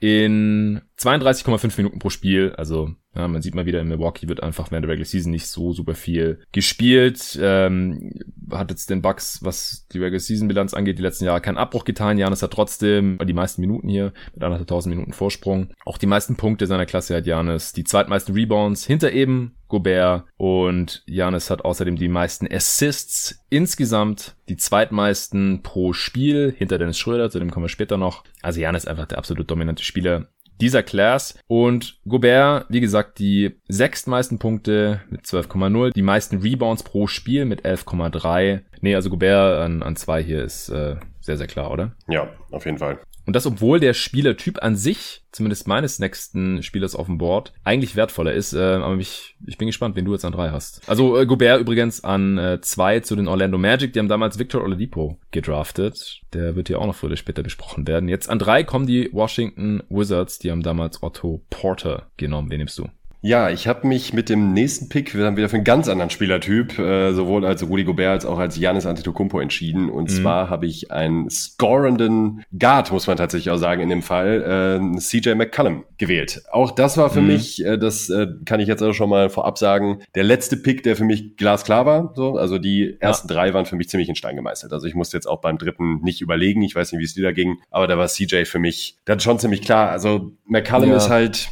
in 32,5 Minuten pro Spiel. Also ja, man sieht mal wieder in Milwaukee wird einfach während der Regular Season nicht so super viel gespielt. Ähm, hat jetzt den Bucks, was die Regular Season Bilanz angeht, die letzten Jahre keinen Abbruch getan. Janis hat trotzdem die meisten Minuten hier mit 100.000 Minuten Vorsprung. Auch die meisten Punkte seiner Klasse hat Janis. Die zweitmeisten Rebounds hinter eben Gobert und Janis hat außerdem die meisten Assists insgesamt, die zweitmeisten pro Spiel hinter Dennis Schröder, zu dem kommen wir später noch. Also Janis einfach der absolut dominante Spieler dieser Class. Und Gobert, wie gesagt, die sechstmeisten Punkte mit 12,0, die meisten Rebounds pro Spiel mit 11,3. Nee, also Gobert an, an zwei hier ist äh, sehr, sehr klar, oder?
Ja, auf jeden Fall.
Und das, obwohl der Spielertyp an sich, zumindest meines nächsten Spielers auf dem Board, eigentlich wertvoller ist. Äh, aber ich, ich bin gespannt, wen du jetzt an drei hast. Also äh, Gobert übrigens an äh, zwei zu den Orlando Magic. Die haben damals Victor Oladipo gedraftet. Der wird hier auch noch früher oder später besprochen werden. Jetzt an drei kommen die Washington Wizards. Die haben damals Otto Porter genommen. Wen nimmst du?
Ja, ich habe mich mit dem nächsten Pick, wir haben wieder für einen ganz anderen Spielertyp, äh, sowohl als Rudy Gobert als auch als Giannis Antetokounmpo entschieden. Und mhm. zwar habe ich einen scorenden Guard, muss man tatsächlich auch sagen, in dem Fall, äh, CJ McCullum gewählt. Auch das war für mhm. mich, äh, das äh, kann ich jetzt auch schon mal vorab sagen, der letzte Pick, der für mich glasklar war. So, also die ersten ja. drei waren für mich ziemlich in Stein gemeißelt. Also ich musste jetzt auch beim dritten nicht überlegen. Ich weiß nicht, wie es dir da ging, aber da war CJ für mich dann schon ziemlich klar. Also McCullum ja. ist halt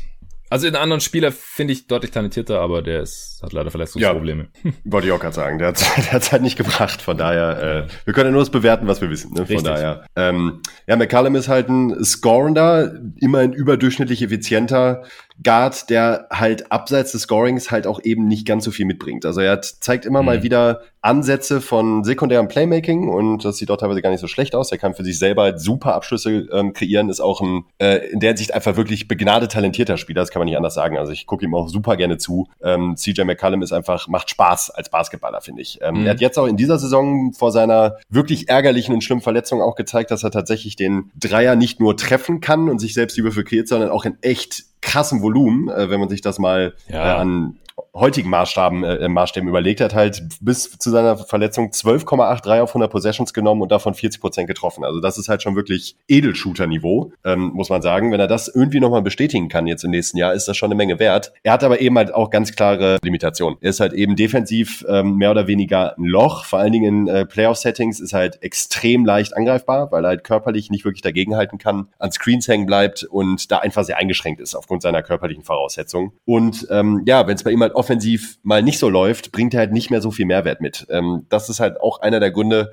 also in anderen Spieler finde ich deutlich talentierter, aber der ist, hat leider Verletzungsprobleme.
Ja, wollte ich auch gerade sagen. Der hat der hat's halt nicht gebracht. Von daher, äh, wir können ja nur das bewerten, was wir wissen. Ne? Von Richtig. daher. Ähm, ja, McCallum ist halt ein Scorender, immerhin überdurchschnittlich effizienter Guard, der halt abseits des Scorings halt auch eben nicht ganz so viel mitbringt. Also er hat, zeigt immer mhm. mal wieder Ansätze von sekundärem Playmaking und das sieht auch teilweise gar nicht so schlecht aus. Er kann für sich selber halt super Abschlüsse ähm, kreieren, ist auch ein, äh, in der Sicht einfach wirklich begnadet talentierter Spieler, das kann man nicht anders sagen. Also ich gucke ihm auch super gerne zu. Ähm, CJ McCallum ist einfach, macht Spaß als Basketballer, finde ich. Ähm, mhm. Er hat jetzt auch in dieser Saison vor seiner wirklich ärgerlichen und schlimmen Verletzung auch gezeigt, dass er tatsächlich den Dreier nicht nur treffen kann und sich selbst die Würfel kreiert, sondern auch in echt krassem Volumen, äh, wenn man sich das mal ja. äh, an heutigen Maßstaben, äh, Maßstäben überlegt hat, halt bis zu seiner Verletzung 12,83 auf 100 Possessions genommen und davon 40 Prozent getroffen. Also das ist halt schon wirklich Edelshooter-Niveau, ähm, muss man sagen. Wenn er das irgendwie nochmal bestätigen kann jetzt im nächsten Jahr, ist das schon eine Menge wert. Er hat aber eben halt auch ganz klare Limitationen. Er ist halt eben defensiv ähm, mehr oder weniger ein Loch, vor allen Dingen in äh, Playoff-Settings ist halt extrem leicht angreifbar, weil er halt körperlich nicht wirklich dagegenhalten kann, an Screens hängen bleibt und da einfach sehr eingeschränkt ist aufgrund seiner körperlichen Voraussetzungen. Und ähm, ja, wenn es bei ihm halt offensiv mal nicht so läuft, bringt er halt nicht mehr so viel Mehrwert mit. Ähm, das ist halt auch einer der Gründe,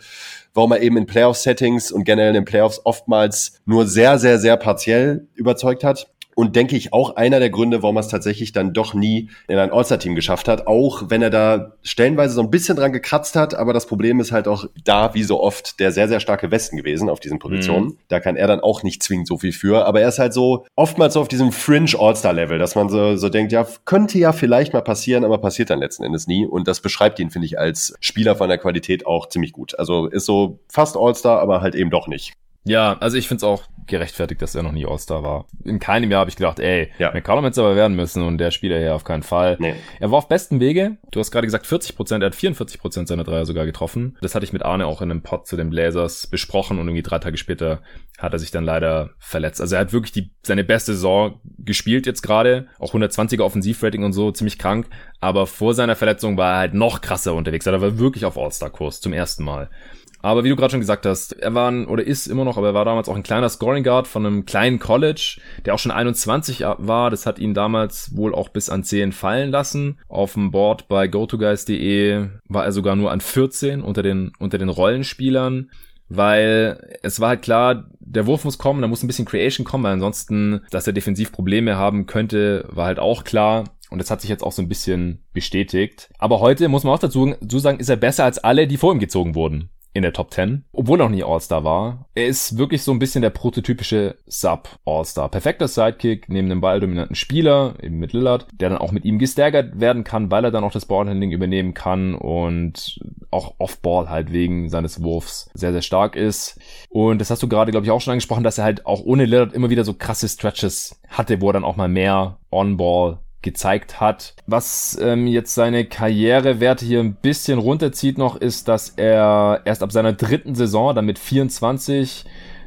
warum er eben in Playoff-Settings und generell in den Playoffs oftmals nur sehr, sehr, sehr partiell überzeugt hat und denke ich auch einer der Gründe, warum er es tatsächlich dann doch nie in ein All-Star-Team geschafft hat, auch wenn er da stellenweise so ein bisschen dran gekratzt hat, aber das Problem ist halt auch da, wie so oft, der sehr, sehr starke Westen gewesen auf diesen Positionen. Mhm. Da kann er dann auch nicht zwingend so viel für, aber er ist halt so oftmals so auf diesem Fringe All-Star-Level, dass man so, so denkt, ja, könnte ja vielleicht mal passieren, aber passiert dann letzten Endes nie und das beschreibt ihn, finde ich, als Spieler von der Qualität auch ziemlich gut. Also ist so fast All-Star, aber halt eben doch nicht.
Ja, also ich finde es auch gerechtfertigt, dass er noch nie All-Star war. In keinem Jahr habe ich gedacht, ey, ja. McCollum hätte aber werden müssen und der Spieler hier auf keinen Fall. Nee. Er war auf besten Wege. Du hast gerade gesagt 40 Prozent, er hat 44 Prozent seiner Dreier sogar getroffen. Das hatte ich mit Arne auch in einem Pod zu den Blazers besprochen und irgendwie drei Tage später hat er sich dann leider verletzt. Also er hat wirklich die, seine beste Saison gespielt jetzt gerade, auch 120er Offensivrating und so, ziemlich krank. Aber vor seiner Verletzung war er halt noch krasser unterwegs. Er war wirklich auf All-Star-Kurs zum ersten Mal. Aber wie du gerade schon gesagt hast, er war ein, oder ist immer noch, aber er war damals auch ein kleiner Scoring Guard von einem kleinen College, der auch schon 21 war. Das hat ihn damals wohl auch bis an 10 fallen lassen. Auf dem Board bei GoToGuys.de war er sogar nur an 14 unter den, unter den Rollenspielern weil es war halt klar, der Wurf muss kommen, da muss ein bisschen Creation kommen, weil ansonsten, dass er defensiv Probleme haben könnte, war halt auch klar. Und das hat sich jetzt auch so ein bisschen bestätigt. Aber heute muss man auch dazu sagen, ist er besser als alle, die vor ihm gezogen wurden in der Top 10, obwohl er noch nie All-Star war. Er ist wirklich so ein bisschen der prototypische Sub-All-Star. Perfekter Sidekick neben einem balldominanten Spieler, eben mit Lillard, der dann auch mit ihm gestärkert werden kann, weil er dann auch das Ballhandling übernehmen kann und auch Off-Ball halt wegen seines Wurfs sehr, sehr stark ist. Und das hast du gerade, glaube ich, auch schon angesprochen, dass er halt auch ohne Lillard immer wieder so krasse Stretches hatte, wo er dann auch mal mehr On-Ball gezeigt hat. Was ähm, jetzt seine Karrierewerte hier ein bisschen runterzieht noch, ist, dass er erst ab seiner dritten Saison, dann mit 24,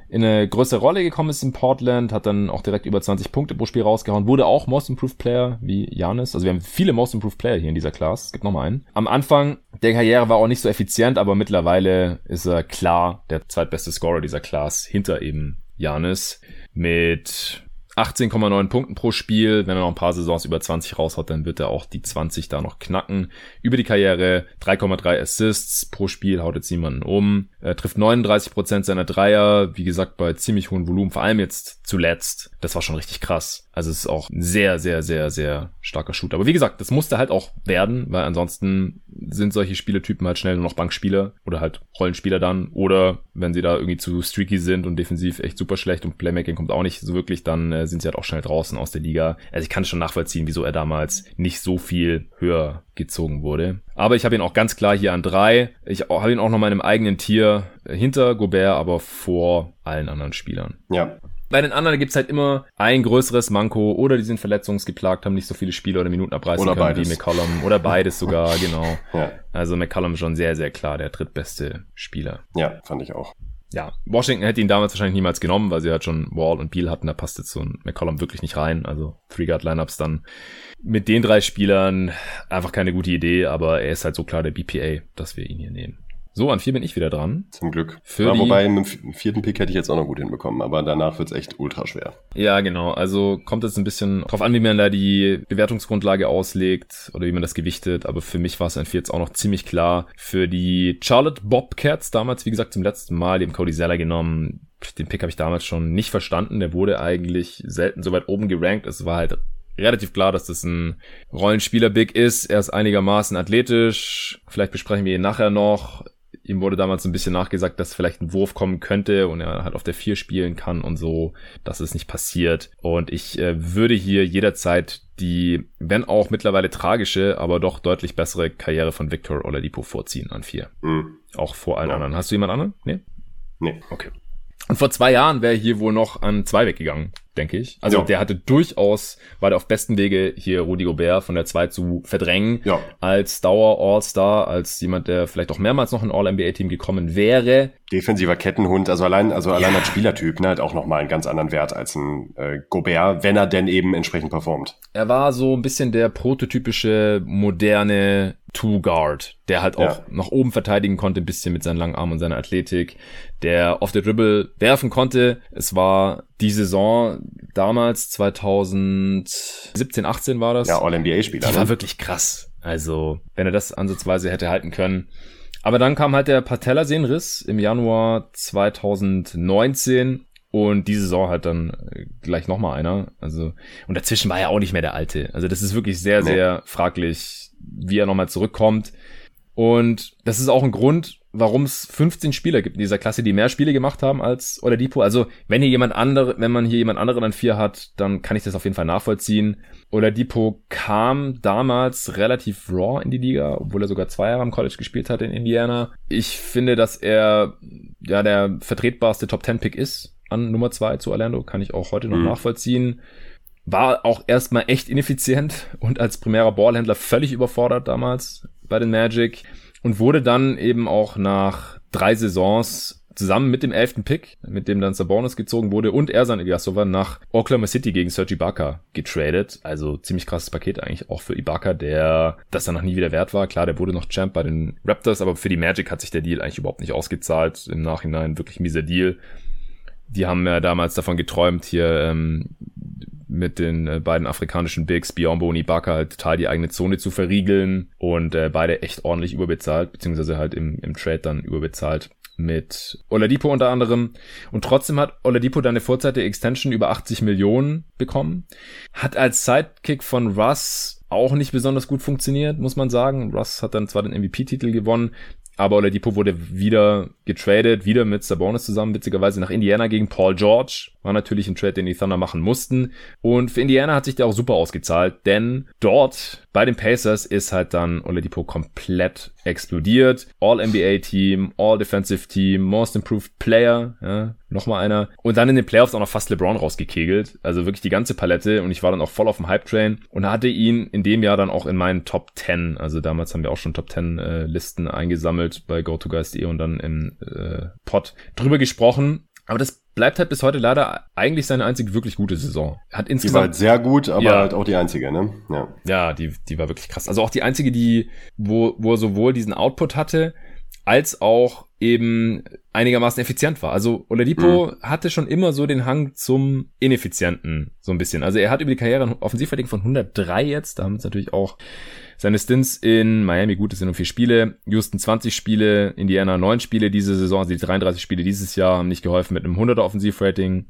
in eine größere Rolle gekommen ist in Portland, hat dann auch direkt über 20 Punkte pro Spiel rausgehauen, wurde auch Most Improved Player wie Janis. Also wir haben viele Most Improved Player hier in dieser Class. Es gibt noch mal einen. Am Anfang der Karriere war auch nicht so effizient, aber mittlerweile ist er klar der zweitbeste Scorer dieser Class hinter eben Janis mit 18,9 Punkten pro Spiel. Wenn er noch ein paar Saisons über 20 raushaut, dann wird er auch die 20 da noch knacken. Über die Karriere 3,3 Assists pro Spiel, haut jetzt niemanden um. Er trifft 39 Prozent seiner Dreier, wie gesagt, bei ziemlich hohem Volumen, vor allem jetzt zuletzt. Das war schon richtig krass. Also es ist auch ein sehr, sehr, sehr, sehr starker Shooter. Aber wie gesagt, das musste halt auch werden, weil ansonsten sind solche Spieletypen halt schnell nur noch Bankspieler oder halt Rollenspieler dann. Oder wenn sie da irgendwie zu streaky sind und defensiv echt super schlecht und Playmaking kommt auch nicht so wirklich, dann äh, sind sie halt auch schnell draußen aus der Liga. Also ich kann schon nachvollziehen, wieso er damals nicht so viel höher gezogen wurde. Aber ich habe ihn auch ganz klar hier an drei. Ich habe ihn auch noch meinem eigenen Tier hinter Gobert, aber vor allen anderen Spielern.
Ja,
bei den anderen gibt's halt immer ein größeres Manko oder die sind verletzungsgeplagt, haben nicht so viele Spiele oder Minuten abreißen
oder
können
beides.
wie McCollum oder beides sogar, genau.
Ja.
Also McCollum schon sehr, sehr klar der drittbeste Spieler.
ja, fand ich auch.
Ja, Washington hätte ihn damals wahrscheinlich niemals genommen, weil sie halt schon Wall und Beal hatten, da passt jetzt so ein McCollum wirklich nicht rein. Also Three-Guard-Lineups dann mit den drei Spielern einfach keine gute Idee, aber er ist halt so klar der BPA, dass wir ihn hier nehmen. So, an vier bin ich wieder dran.
Zum Glück.
Für
ja,
die-
wobei mit dem vierten Pick hätte ich jetzt auch noch gut hinbekommen, aber danach wird's echt ultra schwer.
Ja, genau. Also kommt jetzt ein bisschen drauf an, wie man da die Bewertungsgrundlage auslegt oder wie man das gewichtet. Aber für mich war es ein jetzt auch noch ziemlich klar. Für die Charlotte Bobcats damals, wie gesagt, zum letzten Mal, dem Cody Zeller genommen. Den Pick habe ich damals schon nicht verstanden. Der wurde eigentlich selten so weit oben gerankt. Es war halt relativ klar, dass das ein Rollenspieler-Big ist. Er ist einigermaßen athletisch. Vielleicht besprechen wir ihn nachher noch. Ihm wurde damals ein bisschen nachgesagt, dass vielleicht ein Wurf kommen könnte und er halt auf der 4 spielen kann und so. Das ist nicht passiert. Und ich äh, würde hier jederzeit die, wenn auch mittlerweile tragische, aber doch deutlich bessere Karriere von Victor Oladipo vorziehen an 4.
Hm.
Auch vor allen
Ja.
anderen. Hast du jemand anderen? Nee?
Nee.
Okay. Und vor zwei Jahren wäre hier wohl noch an zwei weggegangen, denke ich. Also
Ja.
der hatte durchaus, war der auf besten Wege, hier Rudi Gobert von der 2 zu verdrängen.
Ja.
Als Dauer-All-Star, als jemand, der vielleicht auch mehrmals noch ein All-NBA-Team gekommen wäre.
Defensiver Kettenhund, also allein, also allein als Spielertyp, ne, hat auch nochmal einen ganz anderen Wert als ein äh, Gobert, wenn er denn eben entsprechend performt.
Er war so ein bisschen der prototypische, moderne Two-Guard, der halt auch
Ja.
nach oben verteidigen konnte, ein bisschen mit seinen langen Armen und seiner Athletik, der auf der Dribble werfen konnte. Es war die Saison damals, 2017, 18 war das.
Ja, All-NBA-Spieler.
Die war
Ne?
wirklich krass. Also, wenn er das ansatzweise hätte halten können. Aber dann kam halt der Patellasehnenriss im Januar 2019 und die Saison halt dann äh, gleich nochmal einer. Also, und dazwischen war er auch nicht mehr der Alte. Also, das ist wirklich sehr,
Nee.
sehr fraglich, wie er nochmal zurückkommt. Und das ist auch ein Grund, warum es 15 Spieler gibt in dieser Klasse, die mehr Spiele gemacht haben als Oladipo. Also, wenn hier jemand andere, wenn man hier jemand anderen an vier hat, dann kann ich das auf jeden Fall nachvollziehen. Oladipo kam damals relativ raw in die Liga, obwohl er sogar zwei Jahre am College gespielt hat in Indiana. Ich finde, dass er ja der vertretbarste Top 10 Pick ist an Nummer zwei zu Orlando, kann ich auch heute noch
Mhm.
nachvollziehen. War auch erstmal echt ineffizient und als primärer Ballhändler völlig überfordert damals bei den Magic und wurde dann eben auch nach drei Saisons zusammen mit dem elften Pick, mit dem dann Sabonis gezogen wurde und Ersan Ilyasova nach Oklahoma City gegen Serge Ibaka getradet. Also ziemlich krasses Paket eigentlich auch für Ibaka, der das dann noch nie wieder wert war. Klar, der wurde noch Champ bei den Raptors, aber für die Magic hat sich der Deal eigentlich überhaupt nicht ausgezahlt. Im Nachhinein wirklich mieser Deal. Die haben ja damals davon geträumt, hier ähm, mit den äh, beiden afrikanischen Bigs, Biombo und Ibaka, halt total die eigene Zone zu verriegeln und äh, beide echt ordentlich überbezahlt, beziehungsweise halt im, im Trade dann überbezahlt mit Oladipo unter anderem. Und trotzdem hat Oladipo dann eine vorzeitige Extension über 80 Millionen bekommen. Hat als Sidekick von Russ auch nicht besonders gut funktioniert, muss man sagen. Russ hat dann zwar den MVP-Titel gewonnen, aber Oladipo wurde wieder getradet, wieder mit Sabonis zusammen, witzigerweise nach Indiana gegen Paul George. War natürlich ein Trade, den die Thunder machen mussten. Und für Indiana hat sich der auch super ausgezahlt, denn dort bei den Pacers ist halt dann Oladipo komplett explodiert. All-NBA-Team, All-Defensive-Team, Most Improved Player, ja, nochmal einer. Und dann in den Playoffs auch noch fast LeBron rausgekegelt. Also wirklich die ganze Palette und ich war dann auch voll auf dem Hype-Train und hatte ihn in dem Jahr dann auch in meinen Top 10. Also damals haben wir auch schon Top 10 äh, Listen eingesammelt bei GoToGuys.de und dann im äh, Pod drüber gesprochen. Aber das bleibt halt bis heute leider eigentlich seine einzige wirklich gute Saison.
Hat insgesamt die war halt sehr gut, aber ja, halt auch die einzige, ne?
Ja. Ja, die, die war wirklich krass. Also auch die einzige, die, wo, wo er sowohl diesen Output hatte, als auch eben einigermaßen effizient war. Also Oladipo mhm. hatte schon immer so den Hang zum Ineffizienten, so ein bisschen. Also er hat über die Karriere ein Offensivrating von 103 jetzt, da haben es natürlich auch seine Stints in Miami, gut, es sind nur vier Spiele, Houston 20 Spiele, Indiana 9 Spiele diese Saison, also die 33 Spiele dieses Jahr haben nicht geholfen mit einem 100er Offensivrating.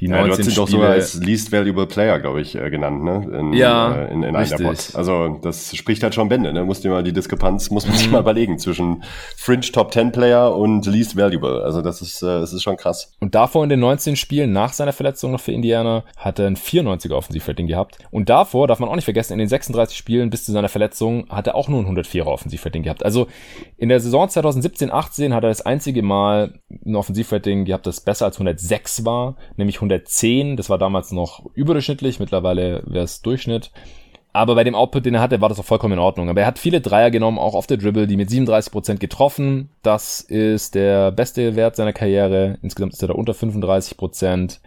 Die 19 ja, du hast ihn doch sogar als Least Valuable Player, glaube ich, äh, genannt, ne?
In, ja,
äh, in, in einer Pod. Also das spricht halt schon Bände, ne? Muss dir mal die Diskrepanz, muss man sich mal überlegen zwischen Fringe Top 10 Player und Least Valuable. Also das ist, äh, das ist schon krass.
Und davor in den 19 Spielen nach seiner Verletzung noch für Indiana hat er ein 94er Offensivrating gehabt. Und davor darf man auch nicht vergessen, in den 36 Spielen bis zu seiner Verletzung hat er auch nur ein 104er Offensivrating gehabt. Also in der Saison 2017-18 hat er das einzige Mal ein Offensivrating gehabt, das besser als 106 war, nämlich 110. Das war damals noch überdurchschnittlich, mittlerweile wäre es Durchschnitt. Aber bei dem Output, den er hatte, war das auch vollkommen in Ordnung. Aber er hat viele Dreier genommen, auch auf der Dribble, die mit 37% getroffen. Das ist der beste Wert seiner Karriere. Insgesamt ist er da unter 35%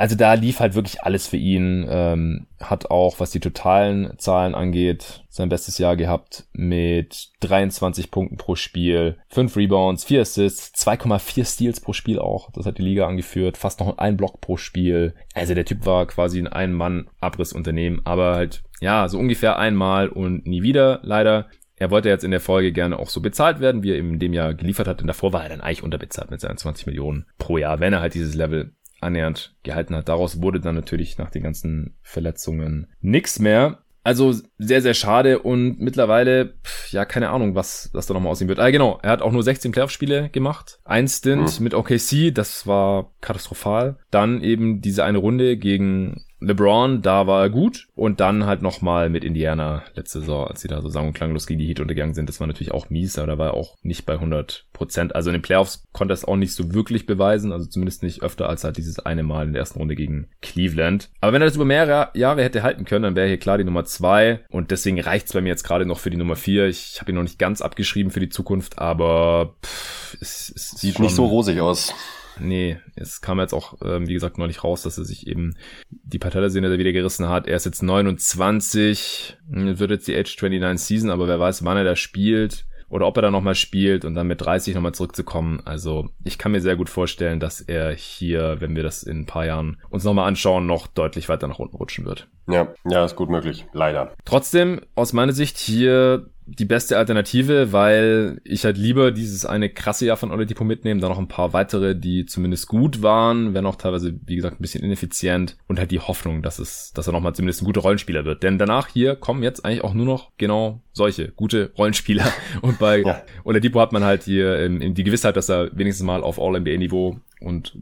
also da lief halt wirklich alles für ihn. Ähm, hat auch, was die totalen Zahlen angeht, sein bestes Jahr gehabt mit 23 Punkten pro Spiel, 5 Rebounds, 4 Assists, 2,4 Steals pro Spiel auch. Das hat die Liga angeführt. Fast noch ein Block pro Spiel. Also der Typ war quasi ein Ein-Mann-Abrissunternehmen, aber halt, ja, so ungefähr einmal und nie wieder, leider. Er wollte jetzt in der Folge gerne auch so bezahlt werden, wie er eben in dem Jahr geliefert hat. Denn davor war er dann eigentlich unterbezahlt mit seinen 20 Millionen pro Jahr, wenn er halt dieses Level annähernd gehalten hat. Daraus wurde dann natürlich nach den ganzen Verletzungen nichts mehr. Also sehr, sehr schade und mittlerweile, ja, keine Ahnung, was das da nochmal aussehen wird. Ah, genau, er hat auch nur 16 Playoff-Spiele gemacht. Ein Stint mhm. mit OKC, das war katastrophal. Dann eben diese eine Runde gegen LeBron, da war er gut. Und dann halt nochmal mit Indiana letzte Saison, als sie da so sang- und klanglos gegen die Heat untergegangen sind. Das war natürlich auch mies, aber da war er auch nicht bei 100 Prozent. Also in den Playoffs konnte er es auch nicht so wirklich beweisen. Also zumindest nicht öfter als halt dieses eine Mal in der ersten Runde gegen Cleveland. Aber wenn er das über mehrere Jahre hätte halten können, dann wäre hier klar die Nummer zwei. Und deswegen reicht's bei mir jetzt gerade noch für die Nummer vier. Ich habe ihn noch nicht ganz abgeschrieben für die Zukunft, aber pff,
es, es sieht nicht so rosig aus
nee, es kam jetzt auch, ähm, wie gesagt, neulich raus, dass er sich eben die Patellasehne wieder gerissen hat. Er ist jetzt 29, wird jetzt die Age 29 Season, aber wer weiß, wann er da spielt oder ob er da nochmal spielt und dann mit 30 nochmal zurückzukommen. Also ich kann mir sehr gut vorstellen, dass er hier, wenn wir das in ein paar Jahren uns nochmal anschauen, noch deutlich weiter nach unten rutschen wird.
Ja, ja, ist gut möglich. Leider.
Trotzdem, aus meiner Sicht hier die beste Alternative, weil ich halt lieber dieses eine krasse Jahr von Oladipo mitnehmen, dann noch ein paar weitere, die zumindest gut waren, wenn auch teilweise, wie gesagt, ein bisschen ineffizient und halt die Hoffnung, dass es, dass er nochmal zumindest ein guter Rollenspieler wird. Denn danach hier kommen jetzt eigentlich auch nur noch genau solche gute Rollenspieler. Und bei ja. Oladipo hat man halt hier ähm, die Gewissheit, dass er wenigstens mal auf All-NBA-Niveau und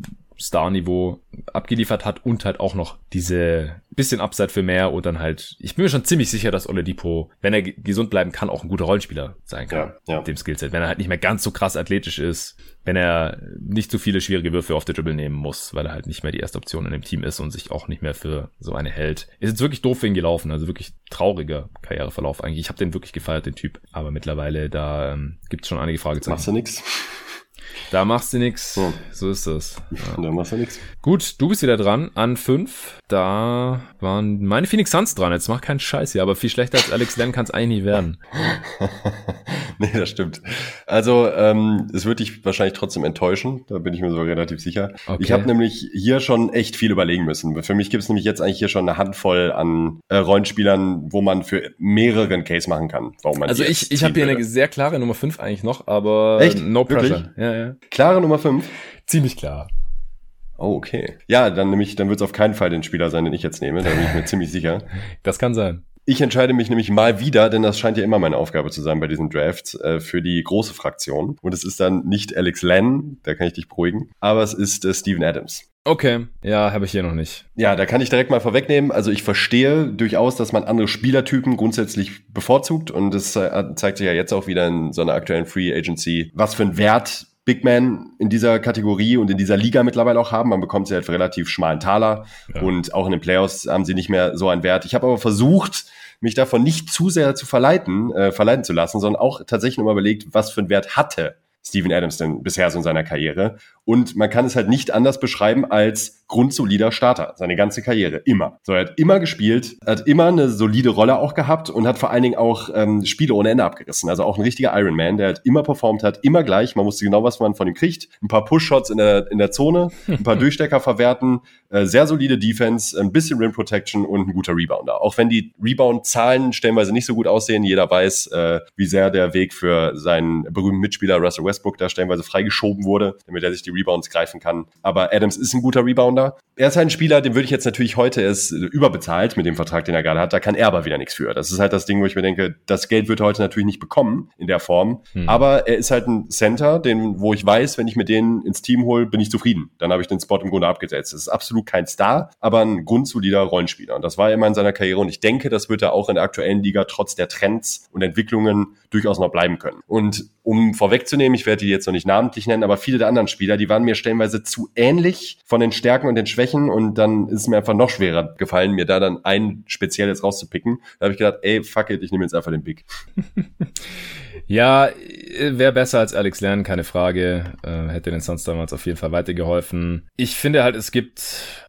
Star-Niveau abgeliefert hat und halt auch noch diese bisschen Upside für mehr und dann halt, ich bin mir schon ziemlich sicher, dass Oladipo, wenn er gesund bleiben kann, auch ein guter Rollenspieler sein kann. Ja, ja. Mit dem Skillset. Wenn er halt nicht mehr ganz so krass athletisch ist, wenn er nicht so viele schwierige Würfe auf der Dribble nehmen muss, weil er halt nicht mehr die erste Option in dem Team ist und sich auch nicht mehr für so eine hält. Ist jetzt wirklich doof für ihn gelaufen, also wirklich trauriger Karriereverlauf eigentlich. Ich habe den wirklich gefeiert, den Typ. Aber mittlerweile, da ähm, gibt es schon einige Fragezeichen.
Machst du nix?
Da machst du nix. Ja. So ist das.
Ja. Da machst du nix.
Gut, du bist wieder dran an fünf. Da waren meine Phoenix Suns dran. Jetzt mach keinen Scheiß hier, aber viel schlechter als Alex Len kann es eigentlich nie werden.
nee, das stimmt. Also, ähm, es wird dich wahrscheinlich trotzdem enttäuschen. Da bin ich mir so relativ sicher. Okay. Ich habe nämlich hier schon echt viel überlegen müssen. Für mich gibt es nämlich jetzt eigentlich hier schon eine Handvoll an äh, Rollenspielern, wo man für mehreren Case machen kann.
Warum man also ich, ich habe hier eine sehr klare Nummer fünf eigentlich noch, aber
echt?
no pressure.
Ja, ja. Klare Nummer fünf?
Ziemlich klar.
Oh, okay. Ja, dann nämlich, dann wird es auf keinen Fall den Spieler sein, den ich jetzt nehme. Da bin ich mir ziemlich sicher.
Das kann sein.
Ich entscheide mich nämlich mal wieder, denn das scheint ja immer meine Aufgabe zu sein bei diesen Drafts, äh, für die große Fraktion. Und es ist dann nicht Alex Len, da kann ich dich beruhigen, aber es ist äh, Steven Adams.
Okay, ja, habe ich hier noch nicht.
Ja, da kann ich direkt mal vorwegnehmen. Also ich verstehe durchaus, dass man andere Spielertypen grundsätzlich bevorzugt und das äh, zeigt sich ja jetzt auch wieder in so einer aktuellen Free Agency, was für einen Wert Big Man in dieser Kategorie und in dieser Liga mittlerweile auch haben. Man bekommt sie halt für relativ schmalen Taler ja. und auch in den Playoffs haben sie nicht mehr so einen Wert. Ich habe aber versucht, mich davon nicht zu sehr zu verleiten, äh, verleiten zu lassen, sondern auch tatsächlich nochmal überlegt, was für einen Wert hatte Steven Adams denn bisher so in seiner Karriere. Und man kann es halt nicht anders beschreiben als grundsolider Starter, seine ganze Karriere, immer. So, er hat immer gespielt, hat immer eine solide Rolle auch gehabt und hat vor allen Dingen auch ähm, Spiele ohne Ende abgerissen. Also auch ein richtiger Ironman, der hat immer performt hat, immer gleich. Man wusste genau, was man von ihm kriegt. Ein paar Push-Shots in der, in der Zone, ein paar Durchstecker verwerten, äh, sehr solide Defense, ein bisschen Rim Protection und ein guter Rebounder. Auch wenn die Rebound-Zahlen stellenweise nicht so gut aussehen, jeder weiß, äh, wie sehr der Weg für seinen berühmten Mitspieler Russell Westbrook da stellenweise freigeschoben wurde, damit er sich die Rebounds greifen kann. Aber Adams ist ein guter Rebounder Rounder. Er ist halt ein Spieler, den würde ich jetzt natürlich heute, er ist überbezahlt mit dem Vertrag, den er gerade hat, da kann er aber wieder nichts für. Das ist halt das Ding, wo ich mir denke, das Geld wird er heute natürlich nicht bekommen in der Form, hm. aber er ist halt ein Center, den, wo ich weiß, wenn ich mir den ins Team hole, bin ich zufrieden. Dann habe ich den Spot im Grunde abgesetzt. Das ist absolut kein Star, aber ein grundsolider Rollenspieler. Und das war er immer in seiner Karriere und ich denke, das wird er auch in der aktuellen Liga trotz der Trends und Entwicklungen durchaus noch bleiben können. Und um vorwegzunehmen, ich werde die jetzt noch nicht namentlich nennen, aber viele der anderen Spieler, die waren mir stellenweise zu ähnlich von den Stärken und den Schwächen und dann ist es mir einfach noch schwerer gefallen, mir da dann ein spezielles rauszupicken. Da habe ich gedacht, ey, fuck it, ich nehme jetzt einfach den Big.
ja, wäre besser als Alex Lernen, keine Frage. Äh, hätte den Suns damals auf jeden Fall weitergeholfen. Ich finde halt, es gibt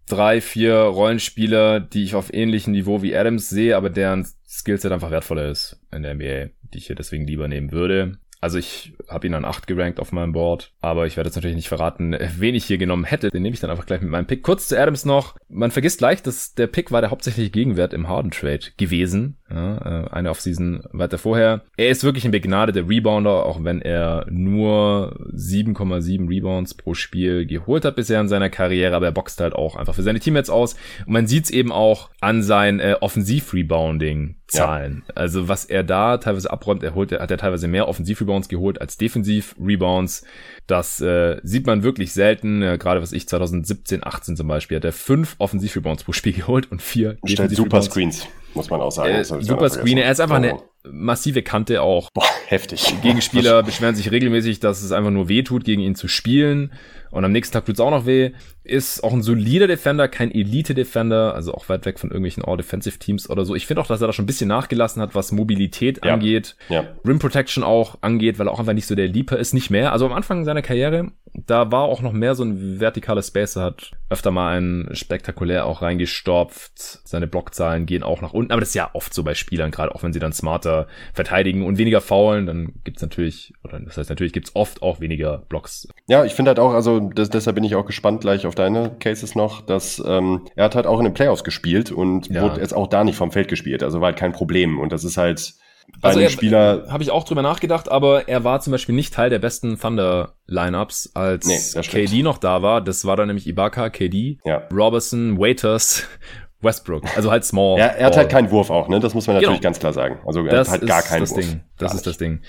drei, vier Rollenspieler, die ich auf ähnlichem Niveau wie Adams sehe, aber deren Skillset einfach wertvoller ist in der NBA, die ich hier deswegen lieber nehmen würde. Also ich habe ihn an 8 gerankt auf meinem Board, aber ich werde jetzt natürlich nicht verraten, wen ich hier genommen hätte. Den nehme ich dann einfach gleich mit meinem Pick. Kurz zu Adams noch. Man vergisst leicht, dass der Pick war der hauptsächliche Gegenwert im Harden Trade gewesen. Ja, äh, eine Offseason weiter vorher. Er ist wirklich ein begnadeter Rebounder, auch wenn er nur 7,7 Rebounds pro Spiel geholt hat bisher in seiner Karriere, aber er boxt halt auch einfach für seine Teammates aus. Und man sieht es eben auch an sein äh, Offensiv-Rebounding Zahlen. Ja. Also was er da teilweise abräumt, er holt, hat er teilweise mehr Offensiv-Rebounds geholt als Defensiv-Rebounds. Das äh, sieht man wirklich selten. Äh, Gerade was ich 2017, 18 zum Beispiel, hat er fünf Offensiv-Rebounds pro Spiel geholt und vier
Stellt Super Screens, muss man auch sagen. Äh,
super Screen, er ist einfach eine massive Kante auch.
Boah, heftig.
Gegenspieler beschweren sich regelmäßig, dass es einfach nur weh tut, gegen ihn zu spielen. Und am nächsten Tag tut's auch noch weh. Ist auch ein solider Defender, kein Elite-Defender, also auch weit weg von irgendwelchen All-Defensive-Teams oder so. Ich finde auch, dass er da schon ein bisschen nachgelassen hat, was Mobilität ja. angeht. Ja. Rim Protection auch angeht, weil er auch einfach nicht so der Leaper ist, nicht mehr. Also am Anfang seiner Karriere, da war auch noch mehr so ein vertikaler Spacer, hat öfter mal einen spektakulär auch reingestopft. Seine Blockzahlen gehen auch nach unten. Aber das ist ja oft so bei Spielern, gerade auch wenn sie dann smarter verteidigen und weniger faulen, dann gibt's natürlich, oder das heißt natürlich gibt's oft auch weniger Blocks.
Ja, ich finde halt auch, also das, deshalb bin ich auch gespannt gleich auf deine Cases noch, dass ähm, er hat halt auch in den Playoffs gespielt und ja. wurde jetzt auch da nicht vom Feld gespielt, also war halt kein Problem und das ist halt bei also einem Spieler.
Habe ich auch drüber nachgedacht, aber er war zum Beispiel nicht Teil der besten Thunder-Lineups, als nee, KD noch da war. Das war dann nämlich Ibaka, KD, ja. Robertson, Waiters, Westbrook. Also halt small.
Ja, er hat halt keinen Wurf auch, ne? Das muss man natürlich genau. ganz klar sagen. Also er
das
hat halt gar keinen
das
Wurf.
Ding. Das ist das Ding.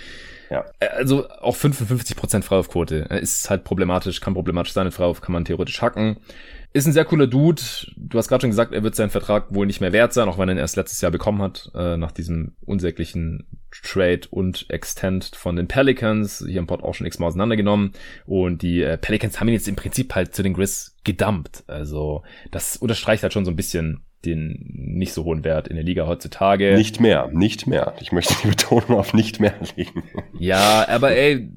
Ja. Äh, also auch 55% Freiwurfquote ist halt problematisch, kann problematisch sein. Mit Freiwurf kann man theoretisch hacken. Ist ein sehr cooler Dude. Du hast gerade schon gesagt, er wird seinen Vertrag wohl nicht mehr wert sein, auch wenn er ihn erst letztes Jahr bekommen hat, äh, nach diesem unsäglichen Trade und Extend von den Pelicans. Hier im Pod auch schon x-mal auseinandergenommen. Und die äh, Pelicans haben ihn jetzt im Prinzip halt zu den Grizz gedumpt. Also das unterstreicht halt schon so ein bisschen den nicht so hohen Wert in der Liga heutzutage.
Nicht mehr, nicht mehr. Ich möchte die Betonung auf nicht mehr legen.
Ja, aber ey,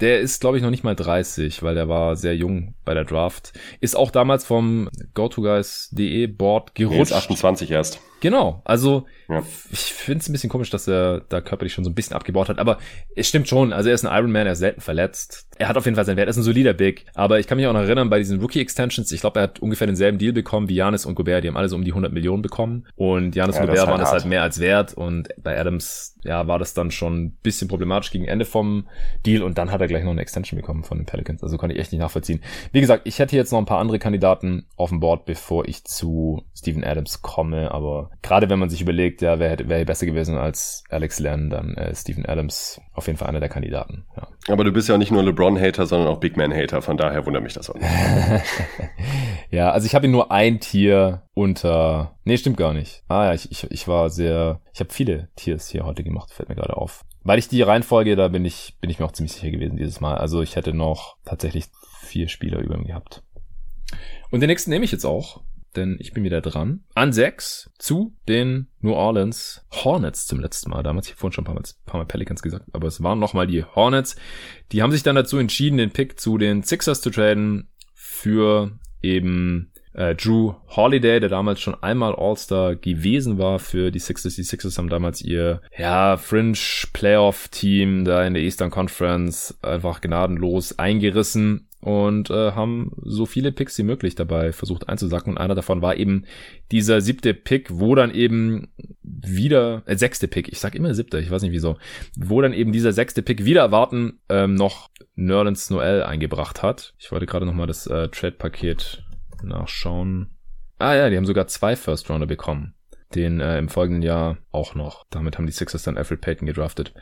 Der ist, glaube ich, noch nicht mal 30, weil der war sehr jung bei der Draft. Ist auch damals vom GoToGuys.de Board gerutscht.
Nee, 28 erst.
Genau, also ja. ich finde es ein bisschen komisch, dass er da körperlich schon so ein bisschen abgebaut hat, aber es stimmt schon, also er ist ein Ironman, er ist selten verletzt. Er hat auf jeden Fall seinen Wert, er ist ein solider Big, aber ich kann mich auch noch erinnern, bei diesen Rookie-Extensions, ich glaube, er hat ungefähr denselben Deal bekommen wie Janis und Gobert, die haben alle so um die 100 Millionen bekommen und Janis ja, und Gobert waren das halt mehr als wert und bei Adams, ja, war das dann schon ein bisschen problematisch gegen Ende vom Deal und dann hat er gleich noch eine Extension bekommen von den Pelicans, also konnte ich echt nicht nachvollziehen. Wie gesagt, ich hätte jetzt noch ein paar andere Kandidaten auf dem Board, bevor ich zu Steven Adams komme, aber gerade wenn man sich überlegt, ja, wer wäre besser gewesen als Alex Len, dann äh, Steven Adams auf jeden Fall einer der Kandidaten. Ja.
Aber du bist ja nicht nur LeBron-Hater, sondern auch Big Man-Hater, von daher wundert mich das auch nicht.
ja, also ich habe ihn nur ein Tier unter. Nee, stimmt gar nicht. Ah ja, ich, ich, ich war sehr. Ich habe viele Tiers hier heute gemacht, fällt mir gerade auf. Weil ich die Reihenfolge, da bin ich, bin ich mir auch ziemlich sicher gewesen dieses Mal. Also ich hätte noch tatsächlich vier Spieler über ihm gehabt. Und den nächsten nehme ich jetzt auch denn ich bin wieder dran. An sechs zu den New Orleans Hornets zum letzten Mal. Damals, ich vorhin schon ein paar Mal, ein paar Mal Pelicans gesagt, aber es waren nochmal die Hornets. Die haben sich dann dazu entschieden, den Pick zu den Sixers zu traden für eben äh, Drew Holiday, der damals schon einmal All-Star gewesen war für die Sixers. Die Sixers haben damals ihr ja, Fringe Playoff Team da in der Eastern Conference einfach gnadenlos eingerissen und äh, haben so viele Picks wie möglich dabei versucht einzusacken. Und einer davon war eben dieser siebte Pick, wo dann eben wieder, äh, sechste Pick, ich sag immer siebter, ich weiß nicht wieso, wo dann eben dieser sechste Pick wieder erwarten ähm, noch Nerlens Noel eingebracht hat. Ich wollte gerade nochmal das äh, Trade-Paket nachschauen. Ah ja, die haben sogar zwei First-Rounder bekommen den äh, im folgenden Jahr auch noch. Damit haben die Sixers dann Alfred Payton gedraftet.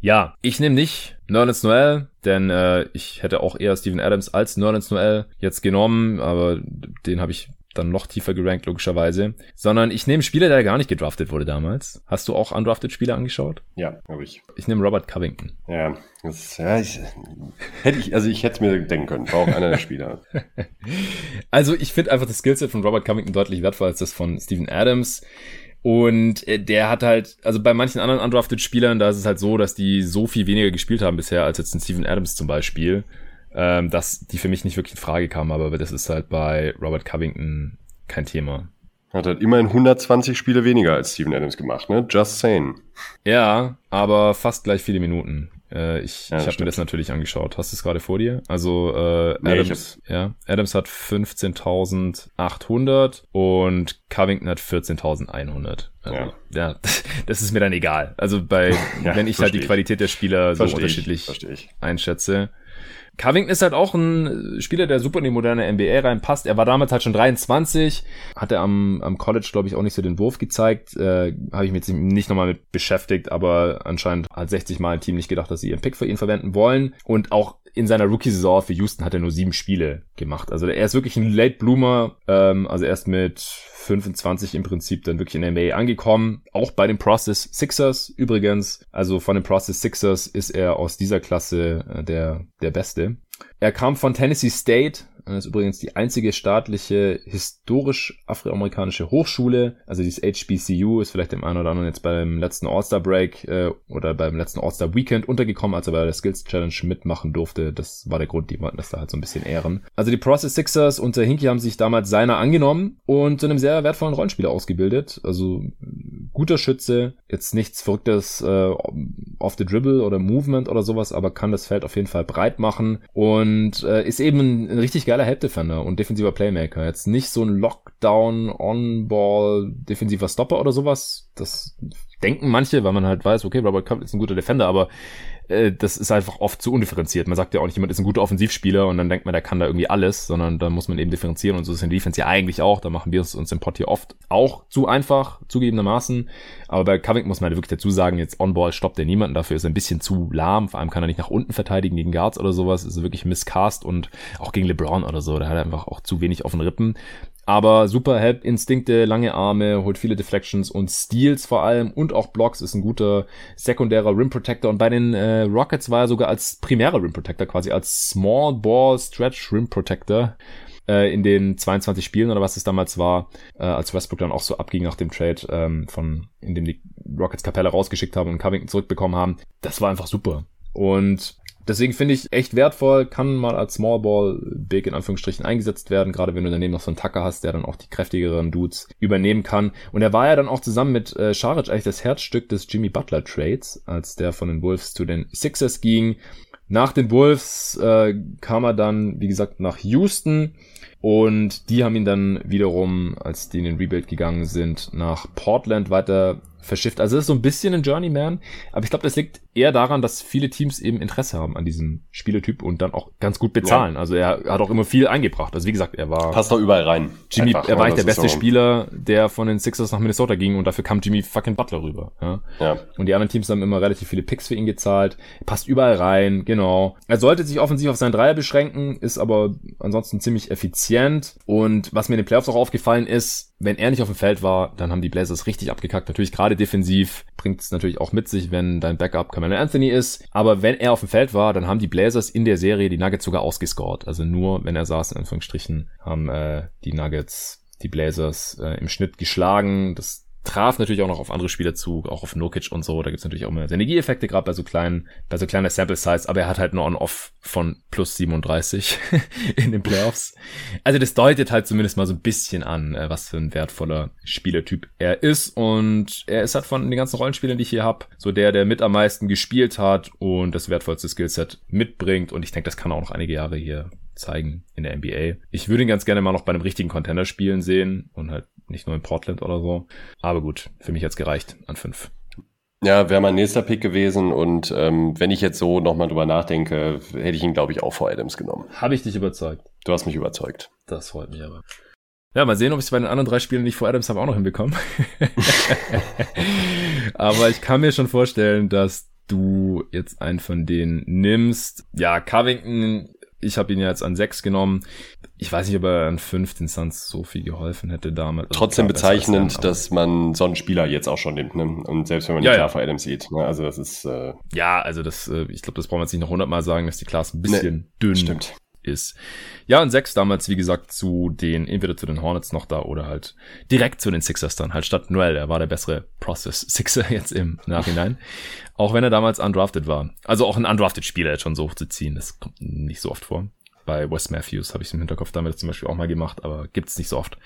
Ja, ich nehme nicht Nerlens Noel, denn äh, ich hätte auch eher Steven Adams als Nerlens Noel jetzt genommen, aber den habe ich dann noch tiefer gerankt, logischerweise. Sondern ich nehme Spieler, der gar nicht gedraftet wurde damals. Hast du auch undrafted Spieler angeschaut?
Ja, habe ich.
Ich nehme Robert Covington.
Ja, das, ja ich, hätte ich, also ich hätte mir denken können, war auch einer der Spieler.
also ich finde einfach das Skillset von Robert Covington deutlich wertvoller als das von Steven Adams. Und äh, der hat halt, also bei manchen anderen undrafted Spielern, da ist es halt so, dass die so viel weniger gespielt haben bisher als jetzt ein Steven Adams zum Beispiel ähm, dass die für mich nicht wirklich in Frage kamen, aber das ist halt bei Robert Covington kein Thema.
Hat halt immerhin 120 Spiele weniger als Steven Adams gemacht, ne? Just saying.
Ja, aber fast gleich viele Minuten. Äh, ich ja, ich habe mir das natürlich angeschaut. Hast du es gerade vor dir? Also äh, nee, Adams, ja, Adams hat 15.800 und Covington hat 14.100. Also, ja. ja, das ist mir dann egal. Also bei, ja, wenn ich halt die Qualität der Spieler so unterschiedlich ich, einschätze. Covington ist halt auch ein Spieler, der super in die moderne NBA reinpasst. Er war damals halt schon 23, hatte am, am College, glaube ich, auch nicht so den Wurf gezeigt. Äh, Habe ich mich jetzt nicht nochmal mit beschäftigt, aber anscheinend hat 60 Mal ein Team nicht gedacht, dass sie ihren Pick für ihn verwenden wollen. Und auch in seiner Rookie-Saison für Houston hat er nur sieben Spiele gemacht. Also er ist wirklich ein Late Bloomer, ähm, also erst mit 25 im Prinzip dann wirklich in der NBA angekommen. Auch bei den Process Sixers übrigens. Also von den Process Sixers ist er aus dieser Klasse äh, der, der Beste. Er kam von Tennessee State, ist übrigens die einzige staatliche historisch afroamerikanische Hochschule. Also dieses HBCU ist vielleicht dem einen oder anderen jetzt beim letzten All-Star Break äh, oder beim letzten All-Star Weekend untergekommen, als er bei der Skills Challenge mitmachen durfte. Das war der Grund, die wollten das da halt so ein bisschen ehren. Also die Process Sixers unter Hinky haben sich damals seiner angenommen und zu einem sehr wertvollen Rollenspieler ausgebildet. Also guter Schütze, jetzt nichts Verrücktes äh, off the dribble oder Movement oder sowas, aber kann das Feld auf jeden Fall breit machen und äh, ist eben ein, richtig geiler Help-Defender und defensiver Playmaker. Jetzt nicht so ein Lockdown, On-Ball, defensiver Stopper oder sowas. Das denken manche, weil man halt weiß, okay, Robert Cup ist ein guter Defender, aber äh, das ist einfach oft zu undifferenziert. Man sagt ja auch nicht, jemand ist ein guter Offensivspieler und dann denkt man, der kann da irgendwie alles, sondern da muss man eben differenzieren und so ist in Defense ja eigentlich auch. Da machen wir es uns im Pod hier oft auch zu einfach, zugegebenermaßen. Aber bei Covington muss man halt wirklich dazu sagen, jetzt On-Ball stoppt er niemanden, dafür ist er ein bisschen zu lahm, vor allem kann er nicht nach unten verteidigen gegen Guards oder sowas, ist wirklich Misscast und auch gegen LeBron oder so, da hat er einfach auch zu wenig auf den Rippen. Aber super Help-Instinkte, lange Arme, holt viele Deflections und Steals vor allem und auch Blocks, ist ein guter sekundärer Rim Protector. Und bei den äh, Rockets war er sogar als primärer Rim Protector, quasi als Small Ball Stretch Rim Protector äh, in den 22 Spielen oder was es damals war, äh, als Westbrook dann auch so abging nach dem Trade, ähm, von in dem die Rockets Capella rausgeschickt haben und Covington zurückbekommen haben. Das war einfach super. Und Deswegen finde ich echt wertvoll, kann mal als Small Ball Big in Anführungsstrichen eingesetzt werden, gerade wenn du daneben noch so einen Tucker hast, der dann auch die kräftigeren Dudes übernehmen kann. Und er war ja dann auch zusammen mit äh, Scharic eigentlich das Herzstück des Jimmy Butler Trades, als der von den Wolves zu den Sixers ging. Nach den Wolves äh, kam er dann, wie gesagt, nach Houston und die haben ihn dann wiederum, als die in den Rebuild gegangen sind, nach Portland weiter verschifft. Also das ist so ein bisschen ein Journeyman, aber ich glaube, das liegt eher daran, dass viele Teams eben Interesse haben an diesem Spielertyp und dann auch ganz gut bezahlen. Ja. Also er hat auch immer viel eingebracht. Also wie gesagt, er war
passt doch überall rein.
Jimmy, Einfach, er war nicht der beste so. Spieler, der von den Sixers nach Minnesota ging und dafür kam Jimmy fucking Butler rüber. Ja? ja. Und die anderen Teams haben immer relativ viele Picks für ihn gezahlt. Passt überall rein, genau. Er sollte sich offensiv auf seinen Dreier beschränken, ist aber ansonsten ziemlich effizient. Und was mir in den Playoffs auch aufgefallen ist, wenn er nicht auf dem Feld war, dann haben die Blazers richtig abgekackt. Natürlich gerade defensiv bringt es natürlich auch mit sich, wenn dein Backup Kamala Anthony ist. Aber wenn er auf dem Feld war, dann haben die Blazers in der Serie die Nuggets sogar ausgescored. Also nur wenn er saß, in Anführungsstrichen, haben äh, die Nuggets die Blazers äh, im Schnitt geschlagen. Das traf natürlich auch noch auf andere Spieler zu, auch auf Nokic und so. Da gibt's natürlich auch mehr Synergieeffekte, gerade bei so kleinen, bei so kleiner Sample Size, aber er hat halt nur On-Off von plus 37 in den Playoffs. Also das deutet halt zumindest mal so ein bisschen an, äh, was für ein wertvoller Spielertyp er ist. Und er ist halt von den ganzen Rollenspielern, die ich hier habe, so der, der mit am meisten gespielt hat und das wertvollste Skillset mitbringt. Und ich denke, das kann auch noch einige Jahre hier zeigen in der NBA. Ich würde ihn ganz gerne mal noch bei einem richtigen Contender spielen sehen und halt nicht nur in Portland oder so. Aber gut, für mich hat's gereicht an fünf.
Ja, wäre mein nächster Pick gewesen und ähm, wenn ich jetzt so nochmal drüber nachdenke, hätte ich ihn, glaube ich, auch vor Adams genommen.
Habe ich dich überzeugt?
Du hast mich überzeugt.
Das freut mich aber. Ja, mal sehen, ob ich es bei den anderen drei Spielen nicht vor Adams habe auch noch hinbekommen. aber ich kann mir schon vorstellen, dass du jetzt einen von denen nimmst. Ja, Covington ich habe ihn ja jetzt an sechs genommen. Ich weiß nicht, ob er an fünf den Suns so viel geholfen hätte damals.
Also Trotzdem bezeichnend, dann, dass man so einen Spieler jetzt auch schon nimmt. Ne? Und selbst wenn man ja, die ja. Klasse Adams sieht. Ne? Also das ist... Äh
ja, also das, äh, ich glaube, das brauchen wir jetzt nicht noch hundertmal sagen, dass die Klasse ein bisschen nee, dünn
stimmt
ist. Ja, und sechs damals, wie gesagt, zu den, entweder zu den Hornets noch da oder halt direkt zu den Sixers dann, halt statt Noel. Er war der bessere Process Sixer jetzt im Nachhinein. auch wenn er damals undrafted war. Also auch ein undrafted Spieler jetzt schon so hochzuziehen, das kommt nicht so oft vor. Bei Wes Matthews habe ich im Hinterkopf damit zum Beispiel auch mal gemacht, aber gibt's nicht so oft.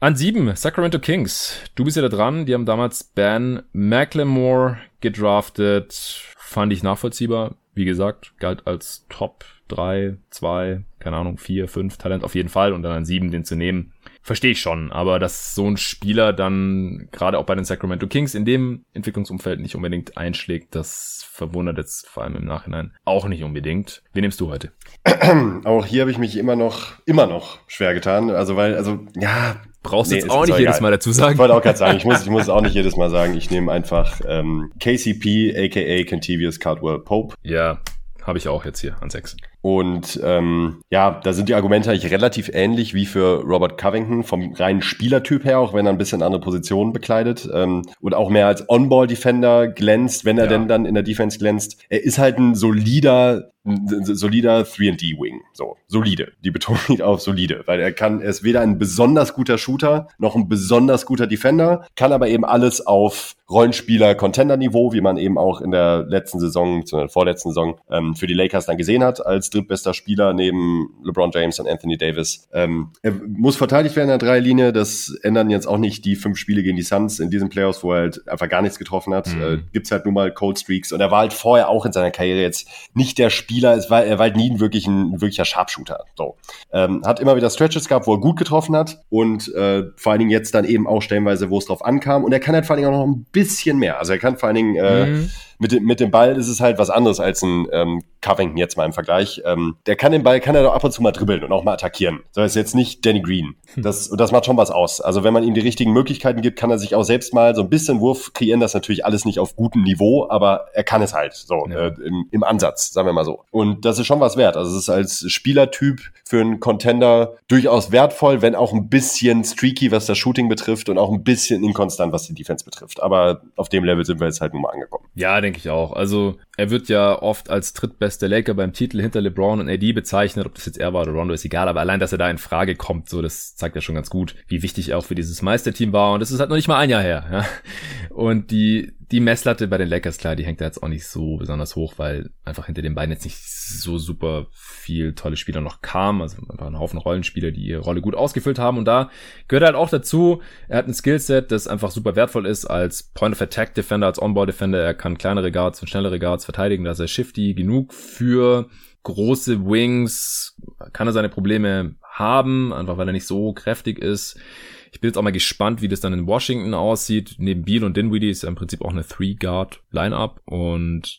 An sieben, Sacramento Kings. Du bist ja da dran. Die haben damals Ben McLemore gedraftet. Fand ich nachvollziehbar. Wie gesagt, galt als Top drei, zwei, keine Ahnung, vier, fünf Talent auf jeden Fall und dann an sieben den zu nehmen, verstehe ich schon. Aber dass so ein Spieler dann gerade auch bei den Sacramento Kings in dem Entwicklungsumfeld nicht unbedingt einschlägt, das verwundert jetzt vor allem im Nachhinein auch nicht unbedingt. Wen nimmst du heute?
Auch hier habe ich mich immer noch, immer noch schwer getan. Also weil, also ja,
Brauchst du nee, jetzt auch nicht jedes Mal dazu sagen.
Ich wollte auch gerade sagen, ich muss, ich muss es auch nicht jedes Mal sagen. Ich nehme einfach ähm, KCP, aka Cantivius Cardwell Pope.
Ja, habe ich auch jetzt hier an sechs.
Und ähm, ja, da sind die Argumente eigentlich relativ ähnlich wie für Robert Covington vom reinen Spielertyp her, auch wenn er ein bisschen andere Positionen bekleidet ähm, und auch mehr als On-Ball-Defender glänzt, wenn er ja. denn dann in der Defense glänzt. Er ist halt ein solider solider 3D-Wing. So, solide. Die Betonung liegt auf solide, weil er kann, er ist weder ein besonders guter Shooter noch ein besonders guter Defender, kann aber eben alles auf Rollenspieler-Contender-Niveau, wie man eben auch in der letzten Saison, zu der vorletzten Saison, ähm, für die Lakers dann gesehen hat, als drittbester Spieler neben LeBron James und Anthony Davis. Ähm, er muss verteidigt werden in der Dreierlinie. Das ändern jetzt auch nicht die fünf Spiele gegen die Suns in diesen Playoffs, wo er halt einfach gar nichts getroffen hat. Mhm. Äh, gibt's halt nun mal Cold Streaks. Und er war halt vorher auch in seiner Karriere jetzt nicht der Spieler. Es war, er war halt nie ein, wirklich ein, wirklicher Sharpshooter. So. Ähm, hat immer wieder Stretches gehabt, wo er gut getroffen hat. Und äh, vor allen Dingen jetzt dann eben auch stellenweise, wo es drauf ankam. Und er kann halt vor allen Dingen auch noch ein bisschen mehr. Also er kann vor allen Dingen äh, mhm mit dem, mit dem Ball ist es halt was anderes als ein ähm, Covington jetzt mal im Vergleich. Ähm, der kann den Ball, kann er doch ab und zu mal dribbeln und auch mal attackieren. So ist jetzt nicht Danny Green. Hm. Das, und das macht schon was aus. Also wenn man ihm die richtigen Möglichkeiten gibt, kann er sich auch selbst mal so ein bisschen Wurf kreieren. Das natürlich alles nicht auf gutem Niveau, aber er kann es halt so ja. äh, im, im Ansatz, sagen wir mal so. Und das ist schon was wert. Also es ist als Spielertyp für einen Contender durchaus wertvoll, wenn auch ein bisschen streaky, was das Shooting betrifft und auch ein bisschen inkonstant, was die Defense betrifft. Aber auf dem Level sind wir jetzt halt nun mal angekommen.
Ja, denke ich auch. Also er wird ja oft als drittbeste Laker beim Titel hinter LeBron und AD bezeichnet. Ob das jetzt er war oder Rondo ist egal, aber allein, dass er da in Frage kommt, so, das zeigt ja schon ganz gut, wie wichtig er auch für dieses Meisterteam war. Und das ist halt noch nicht mal ein Jahr her. Ja? Und die, die Messlatte bei den Lakers, klar, die hängt da jetzt auch nicht so besonders hoch, weil einfach hinter den beiden jetzt nicht so super viel tolle Spieler noch kamen. Also einfach ein Haufen Rollenspieler, die ihre Rolle gut ausgefüllt haben. Und da gehört halt auch dazu, er hat ein Skillset, das einfach super wertvoll ist als Point-of-Attack-Defender, als On-Ball-Defender. Er kann kleinere Guards und schnellere Guards verteidigen. Da ist er shifty genug für große Wings. Kann er seine Probleme haben, einfach weil er nicht so kräftig ist. Ich bin jetzt auch mal gespannt, wie das dann in Washington aussieht. Neben Beal und Dinwiddie ist ja im Prinzip auch eine Three-Guard-Line-Up und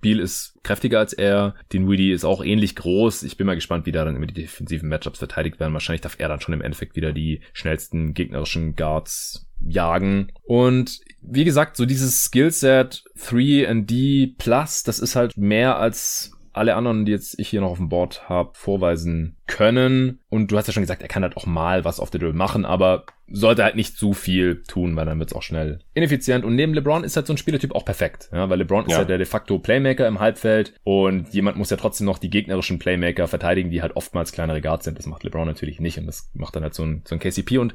Beal ist kräftiger als er. Dinwiddie ist auch ähnlich groß. Ich bin mal gespannt, wie da dann immer die defensiven Matchups verteidigt werden. Wahrscheinlich darf er dann schon im Endeffekt wieder die schnellsten gegnerischen Guards jagen. Und wie gesagt, so dieses Skillset 3D Plus, das ist halt mehr als alle anderen, die jetzt ich hier noch auf dem Board habe, vorweisen können. Und du hast ja schon gesagt, er kann halt auch mal was auf der Drill machen, aber sollte halt nicht zu viel tun, weil dann wird es auch schnell ineffizient. Und neben LeBron ist halt so ein Spielertyp auch perfekt, ja, weil LeBron ja. ist ja der de facto Playmaker im Halbfeld und jemand muss ja trotzdem noch die gegnerischen Playmaker verteidigen, die halt oftmals kleinere Guards sind. Das macht LeBron natürlich nicht und das macht dann halt so ein, so ein KCP und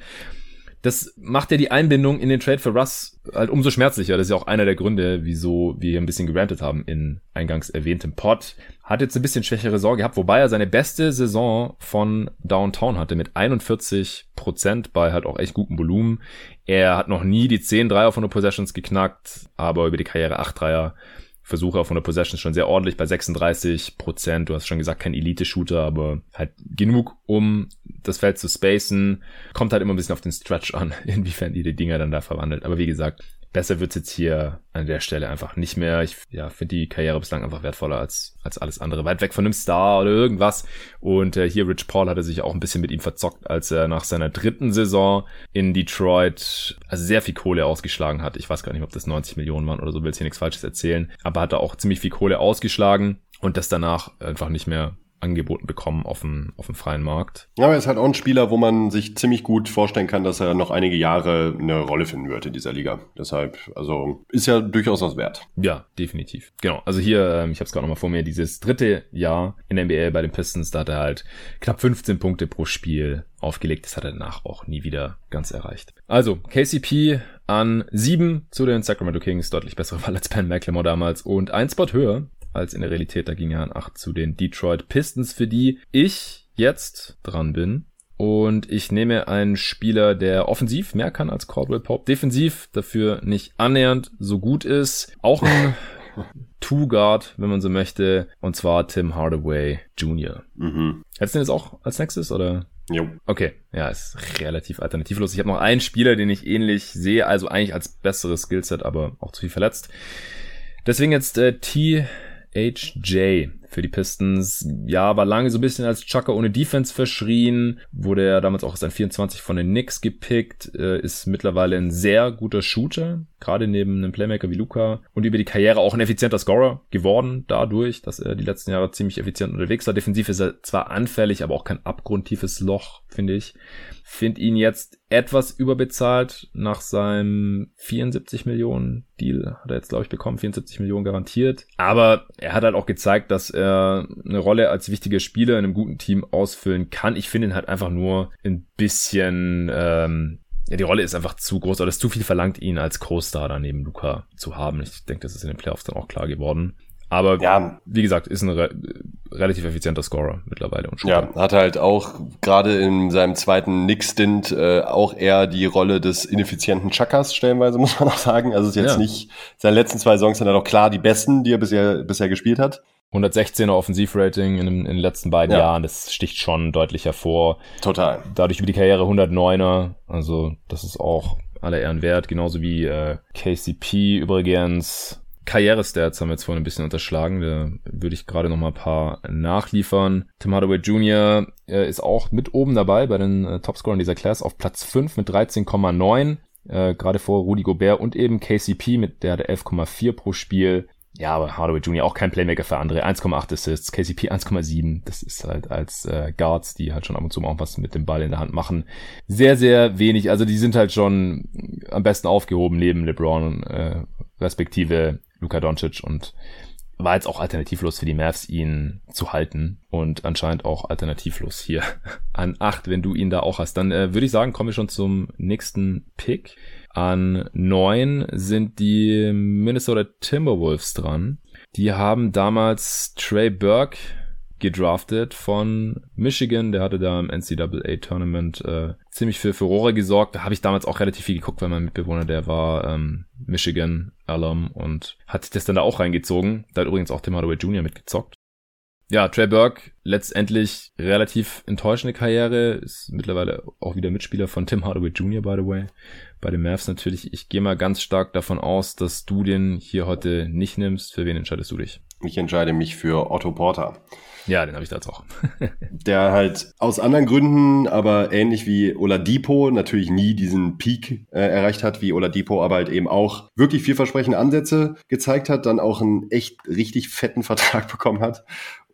das macht ja die Einbindung in den Trade für Russ halt umso schmerzlicher. Das ist ja auch einer der Gründe, wieso wir hier ein bisschen gerantet haben in eingangs erwähntem Pod. Hat jetzt ein bisschen schwächere Sorge gehabt, wobei er seine beste Saison von Downtown hatte mit 41 Prozent bei halt auch echt gutem Volumen. Er hat noch nie die 10 Dreier von den Possessions geknackt, aber über die Karriere 8 Dreier Versuche auf 100 Possessions schon sehr ordentlich bei 36 Prozent. Du hast schon gesagt, kein Elite-Shooter, aber halt genug, um das Feld zu spacen. Kommt halt immer ein bisschen auf den Stretch an, inwiefern die die Dinger dann da verwandelt. Aber wie gesagt, besser wird's jetzt hier an der Stelle einfach nicht mehr. Ich ja, finde die Karriere bislang einfach wertvoller als, als alles andere. Weit weg von einem Star oder irgendwas. Und äh, hier Rich Paul hatte sich auch ein bisschen mit ihm verzockt, als er nach seiner dritten Saison in Detroit also sehr viel Kohle ausgeschlagen hat. Ich weiß gar nicht, ob das 90 Millionen waren oder so, will jetzt hier nichts Falsches erzählen. Aber hat er auch ziemlich viel Kohle ausgeschlagen und das danach einfach nicht mehr angeboten bekommen auf dem, auf dem freien Markt.
Ja, aber er ist halt auch ein Spieler, wo man sich ziemlich gut vorstellen kann, dass er noch einige Jahre eine Rolle finden wird in dieser Liga. Deshalb, also ist ja durchaus was wert.
Ja, definitiv. Genau. Also hier, ähm, ich habe es gerade nochmal vor mir, dieses dritte Jahr in der NBA bei den Pistons, da hat er halt knapp 15 Punkte pro Spiel aufgelegt. Das hat er danach auch nie wieder ganz erreicht. Also, KCP an sieben zu den Sacramento Kings, deutlich bessere Wahl als Ben McLemore damals und ein Spot höher als in der Realität. Da ging er an 8 zu den Detroit Pistons, für die ich jetzt dran bin. Und ich nehme einen Spieler, der offensiv mehr kann als Caldwell Pope, defensiv dafür nicht annähernd so gut ist. Auch ein Two-Guard, wenn man so möchte. Und zwar Tim Hardaway Jr. Mhm. Hättest du den jetzt auch als nächstes, oder?
Jo.
Okay, ja, ist relativ alternativlos. Ich habe noch einen Spieler, den ich ähnlich sehe, also eigentlich als besseres Skillset, aber auch zu viel verletzt. Deswegen jetzt äh, T. HJ für die Pistons. Ja, war lange so ein bisschen als Chucker ohne Defense verschrien, wurde er damals auch als ein 24 von den Knicks gepickt, äh, ist mittlerweile ein sehr guter Shooter, gerade neben einem Playmaker wie Luca und über die Karriere auch ein effizienter Scorer geworden, dadurch, dass er die letzten Jahre ziemlich effizient unterwegs war. Defensiv ist er zwar anfällig, aber auch kein abgrundtiefes Loch, finde ich. Find ihn jetzt etwas überbezahlt nach seinem 74 Millionen Deal. Hat er jetzt, glaube ich, bekommen. 74 Millionen garantiert. Aber er hat halt auch gezeigt, dass er eine Rolle als wichtiger Spieler in einem guten Team ausfüllen kann. Ich finde ihn halt einfach nur ein bisschen, ähm, ja, die Rolle ist einfach zu groß, oder ist zu viel verlangt, ihn als Co-Star daneben Luca zu haben. Ich denke, das ist in den Playoffs dann auch klar geworden. Aber ja. wie gesagt, ist ein re relativ effizienter Scorer mittlerweile.
Und ja, hat halt auch gerade in seinem zweiten Nick-Stint äh, auch eher die Rolle des ineffizienten Chuckers stellenweise, muss man auch sagen. Also ist jetzt ja. nicht, seine letzten zwei Songs sind dann auch klar die besten, die er bisher, bisher gespielt hat.
116er Offensivrating in, in den letzten beiden ja. Jahren, das sticht schon deutlich hervor.
Total.
Dadurch über die Karriere 109er, also das ist auch aller Ehren wert, genauso wie äh, KCP übrigens Karrierestats haben wir jetzt vorhin ein bisschen unterschlagen. Da würde ich gerade noch mal ein paar nachliefern. Tim Hardaway Jr. Äh, ist auch mit oben dabei bei den äh, Topscorern dieser Class auf Platz 5 mit 13,9. Äh, gerade vor Rudy Gobert und eben KCP mit der 11,4 pro Spiel. Ja, aber Hardaway Jr. auch kein Playmaker für andere. 1,8 Assists, KCP 1,7. Das ist halt als äh, Guards, die halt schon ab und zu auch was mit dem Ball in der Hand machen. Sehr, sehr wenig. Also die sind halt schon am besten aufgehoben neben LeBron, äh, respektive Luka Doncic und war jetzt auch alternativlos für die Mavs, ihn zu halten und anscheinend auch alternativlos hier an acht, wenn du ihn da auch hast. Dann äh, würde ich sagen, kommen wir schon zum nächsten Pick. An neun sind die Minnesota Timberwolves dran. Die haben damals Trey Burke gedraftet von Michigan. Der hatte da im NCAA-Tournament äh, ziemlich für Furore gesorgt. Da habe ich damals auch relativ viel geguckt, weil mein Mitbewohner, der war ähm, Michigan-Alum und hat sich das dann da auch reingezogen. Da hat übrigens auch Tim Hardaway Jr. mitgezockt. Ja, Trey Burke letztendlich relativ enttäuschende Karriere, ist mittlerweile auch wieder Mitspieler von Tim Hardaway Jr., by the way, bei den Mavs natürlich. Ich gehe mal ganz stark davon aus, dass du den hier heute nicht nimmst. Für wen entscheidest du dich?
Ich entscheide mich für Otto Porter.
Ja, den habe ich da jetzt auch.
der halt aus anderen Gründen, aber ähnlich wie Oladipo, natürlich nie diesen Peak äh, erreicht hat, wie Oladipo, aber halt eben auch wirklich vielversprechende Ansätze gezeigt hat, dann auch einen echt richtig fetten Vertrag bekommen hat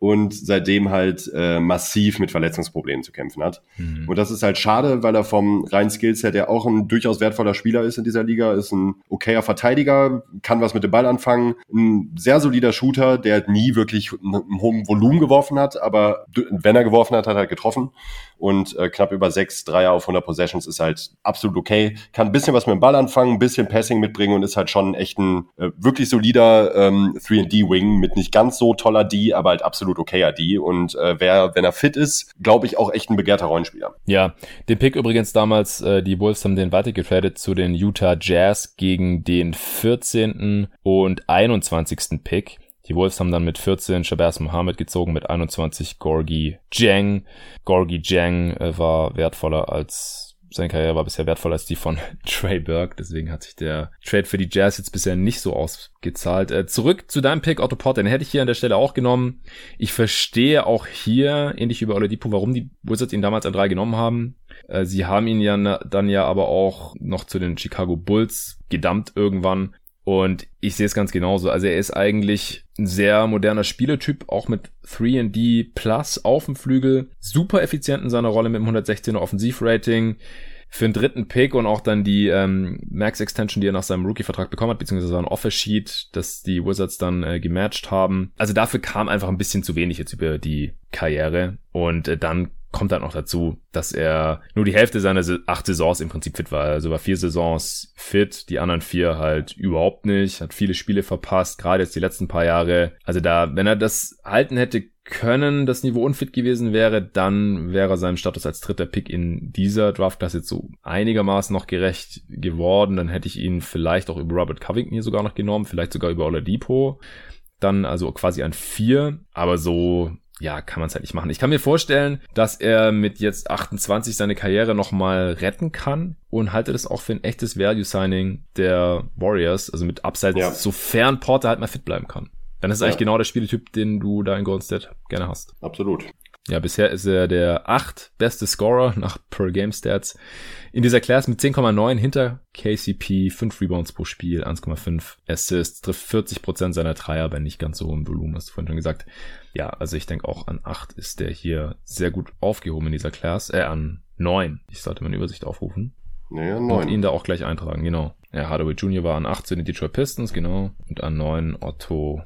und seitdem halt äh, massiv mit Verletzungsproblemen zu kämpfen hat. Mhm. Und das ist halt schade, weil er vom reinen Skillset ja auch ein durchaus wertvoller Spieler ist in dieser Liga, ist ein okayer Verteidiger, kann was mit dem Ball anfangen, ein sehr solider Shooter, der halt nie wirklich einen hohen Volumen geworfen hat, aber wenn er geworfen hat, hat er halt getroffen und äh, knapp über sechs Dreier auf 100 Possessions ist halt absolut okay. Kann ein bisschen was mit dem Ball anfangen, ein bisschen Passing mitbringen und ist halt schon echt ein äh, wirklich solider ähm, 3D-Wing mit nicht ganz so toller D, aber halt absolut okayer D. Und äh, wer, wenn er fit ist, glaube ich auch echt ein begehrter Rollenspieler.
Ja, den Pick übrigens damals, äh, die Wolves haben den weitergetradet zu den Utah Jazz gegen den 14. und 21. Pick. Die Wolves haben dann mit 14 Shabazz Mohammed gezogen, mit 21 Gorgi Jang. Gorgi Jang äh, war wertvoller als seine Karriere war bisher wertvoller als die von Trey Burke, deswegen hat sich der Trade für die Jazz jetzt bisher nicht so ausgezahlt. Äh, zurück zu deinem Pick, Otto Porter, den hätte ich hier an der Stelle auch genommen. Ich verstehe auch hier, ähnlich wie bei Oladipo, warum die Wizards ihn damals an drei genommen haben. Äh, sie haben ihn ja dann ja aber auch noch zu den Chicago Bulls gedammt irgendwann. Und ich sehe es ganz genauso. Also er ist eigentlich ein sehr moderner Spieletyp, auch mit 3D Plus auf dem Flügel. Super effizient in seiner Rolle mit dem 116er Offensivrating. Für den dritten Pick und auch dann die ähm, Max Extension, die er nach seinem Rookie-Vertrag bekommen hat, beziehungsweise ein Offer-Sheet, das die Wizards dann äh, gematcht haben. Also dafür kam einfach ein bisschen zu wenig jetzt über die Karriere. Und äh, dann kommt dann noch dazu, dass er nur die Hälfte seiner acht Saisons im Prinzip fit war. Also war vier Saisons fit, die anderen vier halt überhaupt nicht, hat viele Spiele verpasst, gerade jetzt die letzten paar Jahre. Also da, wenn er das halten hätte können, das Niveau unfit gewesen wäre, dann wäre seinem Status als dritter Pick in dieser Draftklasse jetzt so einigermaßen noch gerecht geworden. Dann hätte ich ihn vielleicht auch über Robert Covington hier sogar noch genommen, vielleicht sogar über Oladipo. Dann also quasi an vier, aber so ja, kann man es halt nicht machen. Ich kann mir vorstellen, dass er mit jetzt 28 seine Karriere nochmal retten kann und halte das auch für ein echtes Value-Signing der Warriors, also mit Upside, ja. sofern Porter halt mal fit bleiben kann. Dann ist ja. eigentlich genau der Spieltyp, den du da in Golden State gerne hast.
Absolut.
Ja, bisher ist er der acht beste Scorer nach Per Game Stats in dieser Class mit 10,9 hinter KCP, 5 Rebounds pro Spiel, 1,5 Assists, trifft 40% seiner Dreier bei nicht ganz so hohem Volumen, hast du vorhin schon gesagt. Ja, also ich denke auch an 8 ist der hier sehr gut aufgehoben in dieser Class, äh, an 9. Ich sollte meine Übersicht aufrufen.
Naja, 9.
Und ihn da auch gleich eintragen, genau. Ja, Hardaway Jr. war an 8 zu den Detroit Pistons, genau. Und an 9 Otto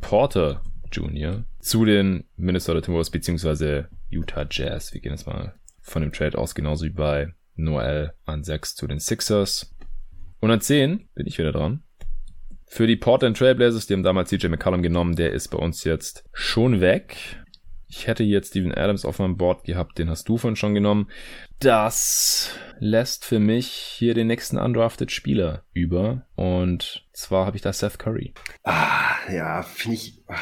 Porter Jr. zu den Minnesota Timberwolves beziehungsweise Utah Jazz. Wir gehen jetzt mal von dem Trade aus, genauso wie bei Noel an 6 zu den Sixers. Und an 10 bin ich wieder dran. Für die Portland Trailblazers, die haben damals CJ McCollum genommen, der ist bei uns jetzt schon weg. Ich hätte jetzt Steven Adams auf meinem Board gehabt, den hast du von schon genommen. Das lässt für mich hier den nächsten undrafted Spieler über. Und zwar habe ich da Seth Curry.
Ah, ja, finde ich. Ah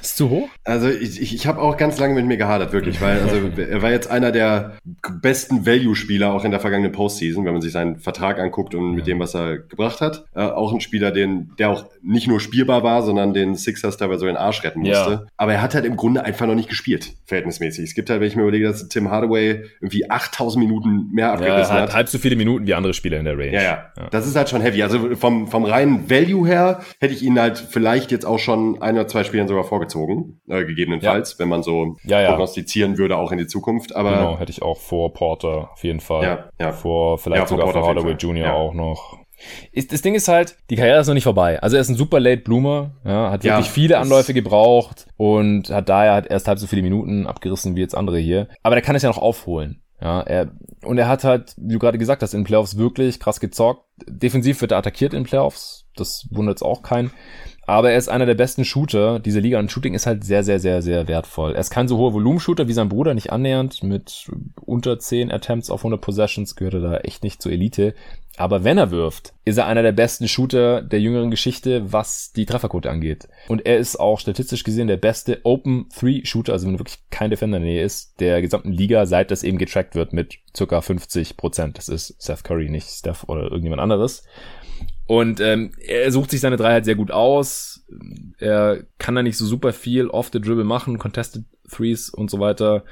ist zu hoch?
Also ich, ich, ich habe auch ganz lange mit mir gehadert, wirklich, weil also er war jetzt einer der besten Value-Spieler auch in der vergangenen Postseason, wenn man sich seinen Vertrag anguckt und ja. mit dem, was er gebracht hat. Äh, auch ein Spieler, den, der auch nicht nur spielbar war, sondern den Sixers dabei so den Arsch retten musste. Ja. Aber er hat halt im Grunde einfach noch nicht gespielt, verhältnismäßig. Es gibt halt, wenn ich mir überlege, dass Tim Hardaway irgendwie 8000 Minuten mehr abgerissen ja, hat.
Halb so viele Minuten wie andere Spieler in der Range.
Ja, ja, ja. Das ist halt schon heavy. Also vom, vom reinen Value her hätte ich ihn halt vielleicht jetzt auch schon ein oder zwei Spielen sogar vorgezogen gezogen, äh, gegebenenfalls, ja. wenn man so ja, ja. prognostizieren würde, auch in die Zukunft. Aber
genau, hätte ich auch vor Porter auf jeden Fall. Ja. Vor vielleicht sogar vor Hardaway Jr. auch noch. Ist, das Ding ist halt, die Karriere ist noch nicht vorbei. Also er ist ein super Late Bloomer, ja, hat wirklich
Ja,
viele Anläufe gebraucht und hat daher halt erst halb so viele Minuten abgerissen wie jetzt andere hier. Aber der kann es ja noch aufholen. Ja, er, und er hat halt, wie du gerade gesagt hast, in Playoffs wirklich krass gezockt. Defensiv wird er attackiert in Playoffs. Das wundert jetzt auch keinen. Aber er ist einer der besten Shooter dieser Liga und Shooting ist halt sehr, sehr, sehr, sehr wertvoll. Er ist kein so hoher Volumenshooter wie sein Bruder, nicht annähernd. Mit unter 10 Attempts auf 100 Possessions gehört er da echt nicht zur Elite. Aber wenn er wirft, ist er einer der besten Shooter der jüngeren Geschichte, was die Trefferquote angeht. Und er ist auch statistisch gesehen der beste Open Three Shooter, also wenn wirklich kein Defender in der Nähe ist, der gesamten Liga, seit das eben getrackt wird mit circa 50 Prozent. Das ist Seth Curry, nicht Steph oder irgendjemand anderes. Und ähm, er sucht sich seine drei halt sehr gut aus. Er kann da nicht so super viel off the dribble machen, contested threes und so weiter.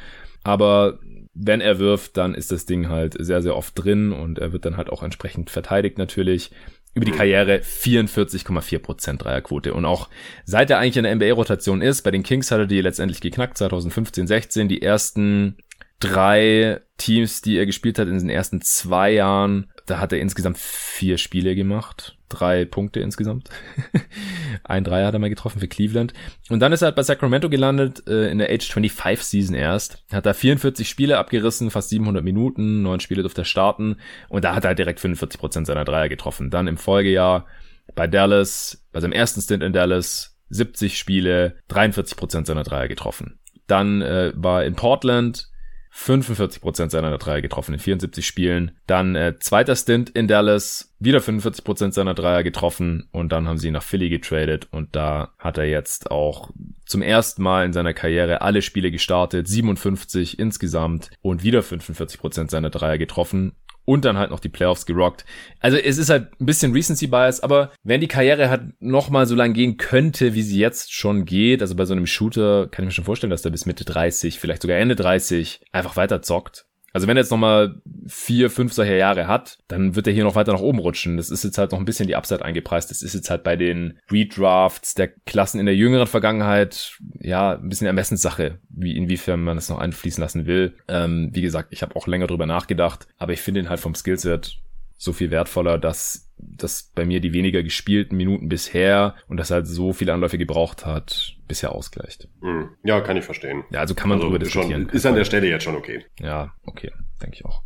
Aber wenn er wirft, dann ist das Ding halt sehr, sehr oft drin und er wird dann halt auch entsprechend verteidigt natürlich. Über die Karriere 44,4% Dreierquote. Und auch seit er eigentlich in der NBA-Rotation ist, bei den Kings hat er die letztendlich geknackt, 2015, 16. Die ersten drei Teams, die er gespielt hat in den ersten zwei Jahren, da hat er insgesamt vier Spiele gemacht. Drei Punkte insgesamt. Ein Dreier hat er mal getroffen für Cleveland. Und dann ist er halt bei Sacramento gelandet, äh, in der Age 25 Season erst. Hat da 44 Spiele abgerissen, fast 700 Minuten, neun Spiele durfte er starten. Und da hat er halt direkt 45 Prozent seiner Dreier getroffen. Dann im Folgejahr bei Dallas, bei seinem ersten Stint in Dallas, 70 Spiele, 43 Prozent seiner Dreier getroffen. Dann äh, war in Portland 45% seiner Dreier getroffen in 74 Spielen. Dann äh, zweiter Stint in Dallas, wieder 45% seiner Dreier getroffen und dann haben sie ihn nach Philly getradet und da hat er jetzt auch zum ersten Mal in seiner Karriere alle Spiele gestartet, 57 insgesamt und wieder 45% seiner Dreier getroffen und dann halt noch die Playoffs gerockt. Also es ist halt ein bisschen Recency Bias, aber wenn die Karriere halt noch mal so lang gehen könnte, wie sie jetzt schon geht, also bei so einem Shooter kann ich mir schon vorstellen, dass der bis Mitte 30, vielleicht sogar Ende 30 einfach weiter zockt. Also wenn er jetzt noch mal vier, fünf solcher Jahre hat, dann wird er hier noch weiter nach oben rutschen. Das ist jetzt halt noch ein bisschen die Upside eingepreist. Das ist jetzt halt bei den Redrafts der Klassen in der jüngeren Vergangenheit ja ein bisschen Ermessenssache, wie inwiefern man es noch einfließen lassen will. Ähm, wie gesagt, ich habe auch länger drüber nachgedacht, aber ich finde ihn halt vom Skillset so viel wertvoller, dass das bei mir die weniger gespielten Minuten bisher und das halt so viele Anläufe gebraucht hat, bisher ausgleicht.
Hm. Ja, kann ich verstehen.
Ja, also kann man
Also
drüber diskutieren.
schon, ist an der Stelle jetzt schon okay.
Ja, okay, denke ich auch.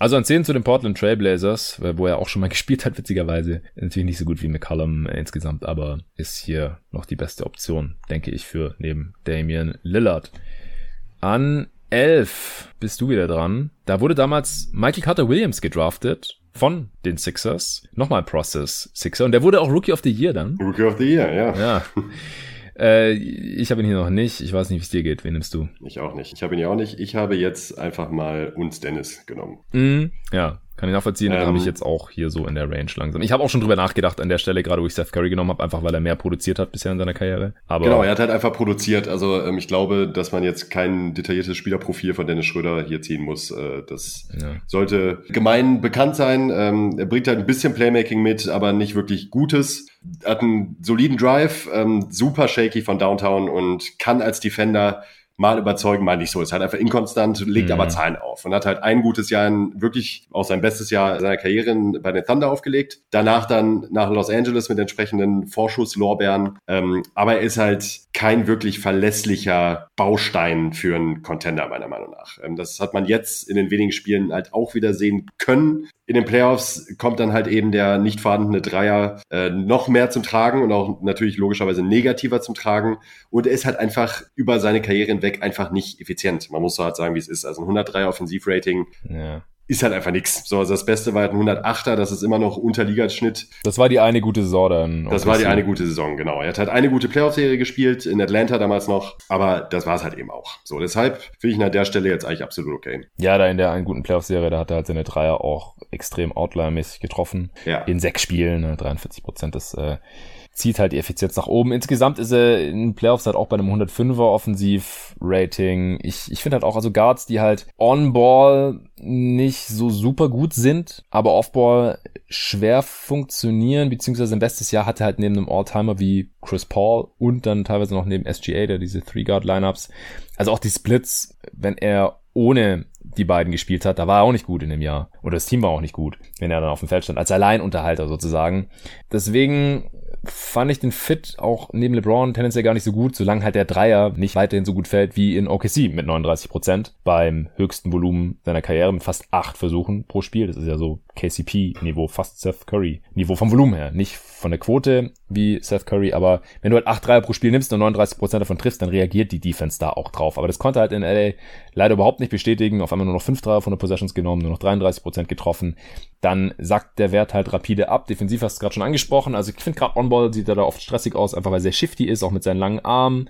Also an 10 zu den Portland Trailblazers, wo er auch schon mal gespielt hat, witzigerweise. Natürlich nicht so gut wie McCallum äh, insgesamt, aber ist hier noch die beste Option, denke ich, für neben Damian Lillard. An 11 bist du wieder dran. Da wurde damals Michael Carter Williams gedraftet von den Sixers. Nochmal Process Sixer. Und der wurde auch Rookie of the Year dann.
Rookie of the Year, ja.
Ja. äh, ich habe ihn hier noch nicht. Ich weiß nicht, wie es dir geht. Wen nimmst du?
Ich auch nicht. Ich habe ihn ja auch nicht. Ich habe jetzt einfach mal uns Dennis genommen.
Mhm. Ja, kann ich nachvollziehen. Den
Ähm,
habe ich jetzt auch hier so in der Range langsam. Ich habe auch schon drüber nachgedacht an der Stelle, gerade wo ich Seth Curry genommen habe, einfach weil er mehr produziert hat bisher in seiner Karriere. Aber
Genau, er hat halt einfach produziert. Also ähm, ich glaube, dass man jetzt kein detailliertes Spielerprofil von Dennis Schröder hier ziehen muss. Äh, das
ja.
sollte gemein bekannt sein. Ähm, er bringt halt ein bisschen Playmaking mit, aber nicht wirklich Gutes. Hat einen soliden Drive, ähm, super shaky von Downtown und kann als Defender mal überzeugen, mal nicht so. Ist halt einfach inkonstant, legt
Mhm.
aber Zahlen auf und hat halt ein gutes Jahr, in, wirklich auch sein bestes Jahr seiner Karriere bei den Thunder aufgelegt. Danach dann nach Los Angeles mit entsprechenden Vorschusslorbeeren. Ähm, aber er ist halt kein wirklich verlässlicher Baustein für einen Contender, meiner Meinung nach. Ähm, das hat man jetzt in den wenigen Spielen halt auch wieder sehen können. In den Playoffs kommt dann halt eben der nicht vorhandene Dreier äh, noch mehr zum Tragen und auch natürlich logischerweise negativer zum Tragen. Und er ist halt einfach über seine Karriere hinweg einfach nicht effizient. Man muss so halt sagen, wie es ist. Also ein 103er Offensivrating
ja.
ist halt einfach nix. So, also das Beste war halt ein 108er, das ist immer noch Unterligaschnitt.
Das war die eine gute Saison dann.
Das war die eine gute Saison, genau. Er hat halt eine gute Playoff-Serie gespielt, in Atlanta damals noch, aber das war es halt eben auch. So, deshalb finde ich ihn an der Stelle jetzt eigentlich absolut okay.
Ja, da in der einen guten Playoff-Serie, da hat er halt seine Dreier auch extrem outlier-mäßig getroffen.
Ja.
In sechs Spielen, ne, 43 Prozent, das äh, zieht halt die Effizienz nach oben. Insgesamt ist er in Playoffs halt auch bei einem 105er Offensiv-Rating. Ich, ich finde halt auch, also Guards, die halt on-ball nicht so super gut sind, aber off-ball schwer funktionieren, beziehungsweise im bestes Jahr hatte halt neben einem All-Timer wie Chris Paul und dann teilweise noch neben SGA, der diese Three-Guard-Lineups, also auch die Splits, wenn er ohne die beiden gespielt hat, da war er auch nicht gut in dem Jahr. Oder das Team war auch nicht gut, wenn er dann auf dem Feld stand, als Alleinunterhalter sozusagen. Deswegen fand ich den Fit auch neben LeBron tendenziell gar nicht so gut, solange halt der Dreier nicht weiterhin so gut fällt wie in OKC mit 39 Prozent beim höchsten Volumen seiner Karriere mit fast acht Versuchen pro Spiel. Das ist ja so KCP-Niveau, fast Seth Curry-Niveau vom Volumen her. Nicht von der Quote wie Seth Curry, aber wenn du halt acht Dreier pro Spiel nimmst und 39 Prozent davon triffst, dann reagiert die Defense da auch drauf. Aber das konnte halt in LA leider überhaupt nicht bestätigen. Auf einmal nur noch fünf Dreier von der Possessions genommen, nur noch 33 Prozent getroffen. Dann sackt der Wert halt rapide ab. Defensiv hast du gerade schon angesprochen. Also ich finde gerade On-Ball sieht er da oft stressig aus, einfach weil er sehr shifty ist, auch mit seinen langen Armen.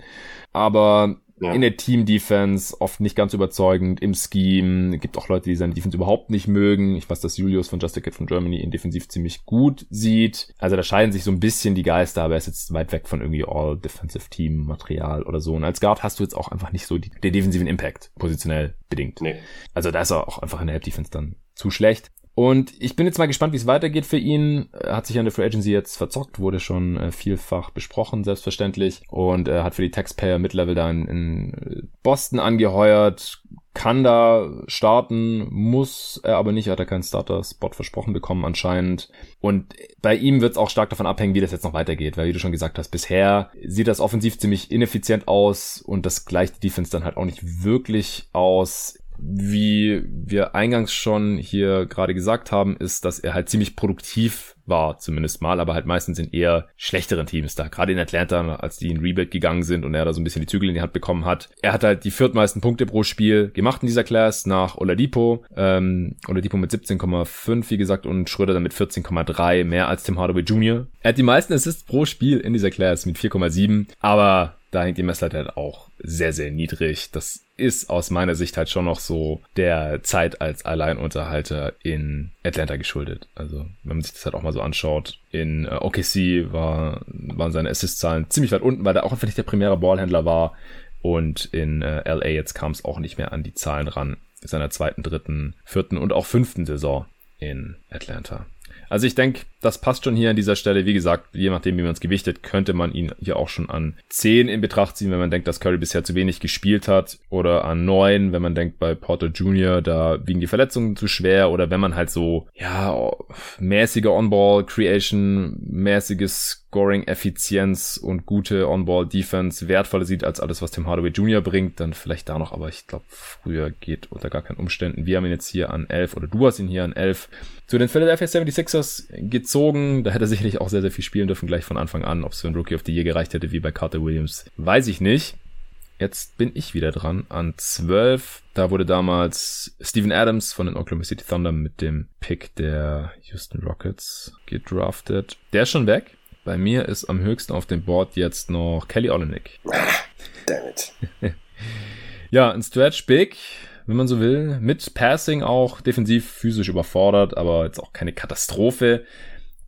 Aber ja. in der Team-Defense oft nicht ganz überzeugend, im Scheme. Gibt auch Leute, die seine Defense überhaupt nicht mögen. Ich weiß, dass Julius von Just a Kid von Germany ihn defensiv ziemlich gut sieht. Also da scheiden sich so ein bisschen die Geister, aber er ist jetzt weit weg von irgendwie All-Defensive-Team-Material oder so. Und als Guard hast du jetzt auch einfach nicht so die, den defensiven Impact, positionell bedingt. Nee. Also da ist er auch einfach in der Help-Defense dann zu schlecht. Und ich bin jetzt mal gespannt, wie es weitergeht für ihn. Er hat sich an der Free Agency jetzt verzockt, wurde schon äh, vielfach besprochen, selbstverständlich. Und er hat für die Taxpayer Mid-Level da in, in Boston angeheuert, kann da starten, muss er aber nicht, hat er keinen Starter-Spot versprochen bekommen anscheinend. Und bei ihm wird es auch stark davon abhängen, wie das jetzt noch weitergeht, weil wie du schon gesagt hast, bisher sieht das offensiv ziemlich ineffizient aus und das gleicht die Defense dann halt auch nicht wirklich aus wie wir eingangs schon hier gerade gesagt haben, ist, dass er halt ziemlich produktiv war, zumindest mal, aber halt meistens in eher schlechteren Teams da. Gerade in Atlanta, als die in Rebuild gegangen sind und er da so ein bisschen die Zügel in die Hand bekommen hat. Er hat halt die viertmeisten Punkte pro Spiel gemacht in dieser Class nach Oladipo. Ähm, Oladipo mit 17,5, wie gesagt, und Schröder dann mit 14,3, mehr als Tim Hardaway Jr. Er hat die meisten Assists pro Spiel in dieser Class mit 4,7, aber da hängt die Messlatte halt auch sehr, sehr niedrig. Das ist aus meiner Sicht halt schon noch so der Zeit als Alleinunterhalter in Atlanta geschuldet. Also, wenn man sich das halt auch mal so anschaut, in äh, OKC war, waren seine Assist-Zahlen ziemlich weit unten, weil er auch einfach nicht der primäre Ballhändler war. Und in äh, LA jetzt kam es auch nicht mehr an die Zahlen ran. Seiner zweiten, dritten, vierten und auch fünften Saison in Atlanta. Also ich denke, das passt schon hier an dieser Stelle. Wie gesagt, je nachdem, wie man es gewichtet, könnte man ihn hier auch schon an 10 in Betracht ziehen, wenn man denkt, dass Curry bisher zu wenig gespielt hat. Oder an 9, wenn man denkt, bei Porter Jr., da wiegen die Verletzungen zu schwer. Oder wenn man halt so, ja, mäßige On-Ball-Creation, mäßiges Scoring-Effizienz und gute On-Ball-Defense wertvoller sieht als alles, was Tim Hardaway Jr. bringt, dann vielleicht da noch. Aber ich glaube, früher geht unter gar keinen Umständen. Wir haben ihn jetzt hier an 11 oder du hast ihn hier an 11 zu den Philadelphia 76ers gezogen. Da hätte er sicherlich auch sehr, sehr viel spielen dürfen, gleich von Anfang an. Ob es für einen Rookie of the Year gereicht hätte, wie bei Carter Williams, weiß ich nicht. Jetzt bin ich wieder dran an 12. Da wurde damals Steven Adams von den Oklahoma City Thunder mit dem Pick der Houston Rockets gedraftet. Der ist schon weg. Bei mir ist am höchsten auf dem Board jetzt noch Kelly Olenek.
Damn it.
ja, ein Stretch Big wenn man so will. Mit Passing auch defensiv physisch überfordert, aber jetzt auch keine Katastrophe.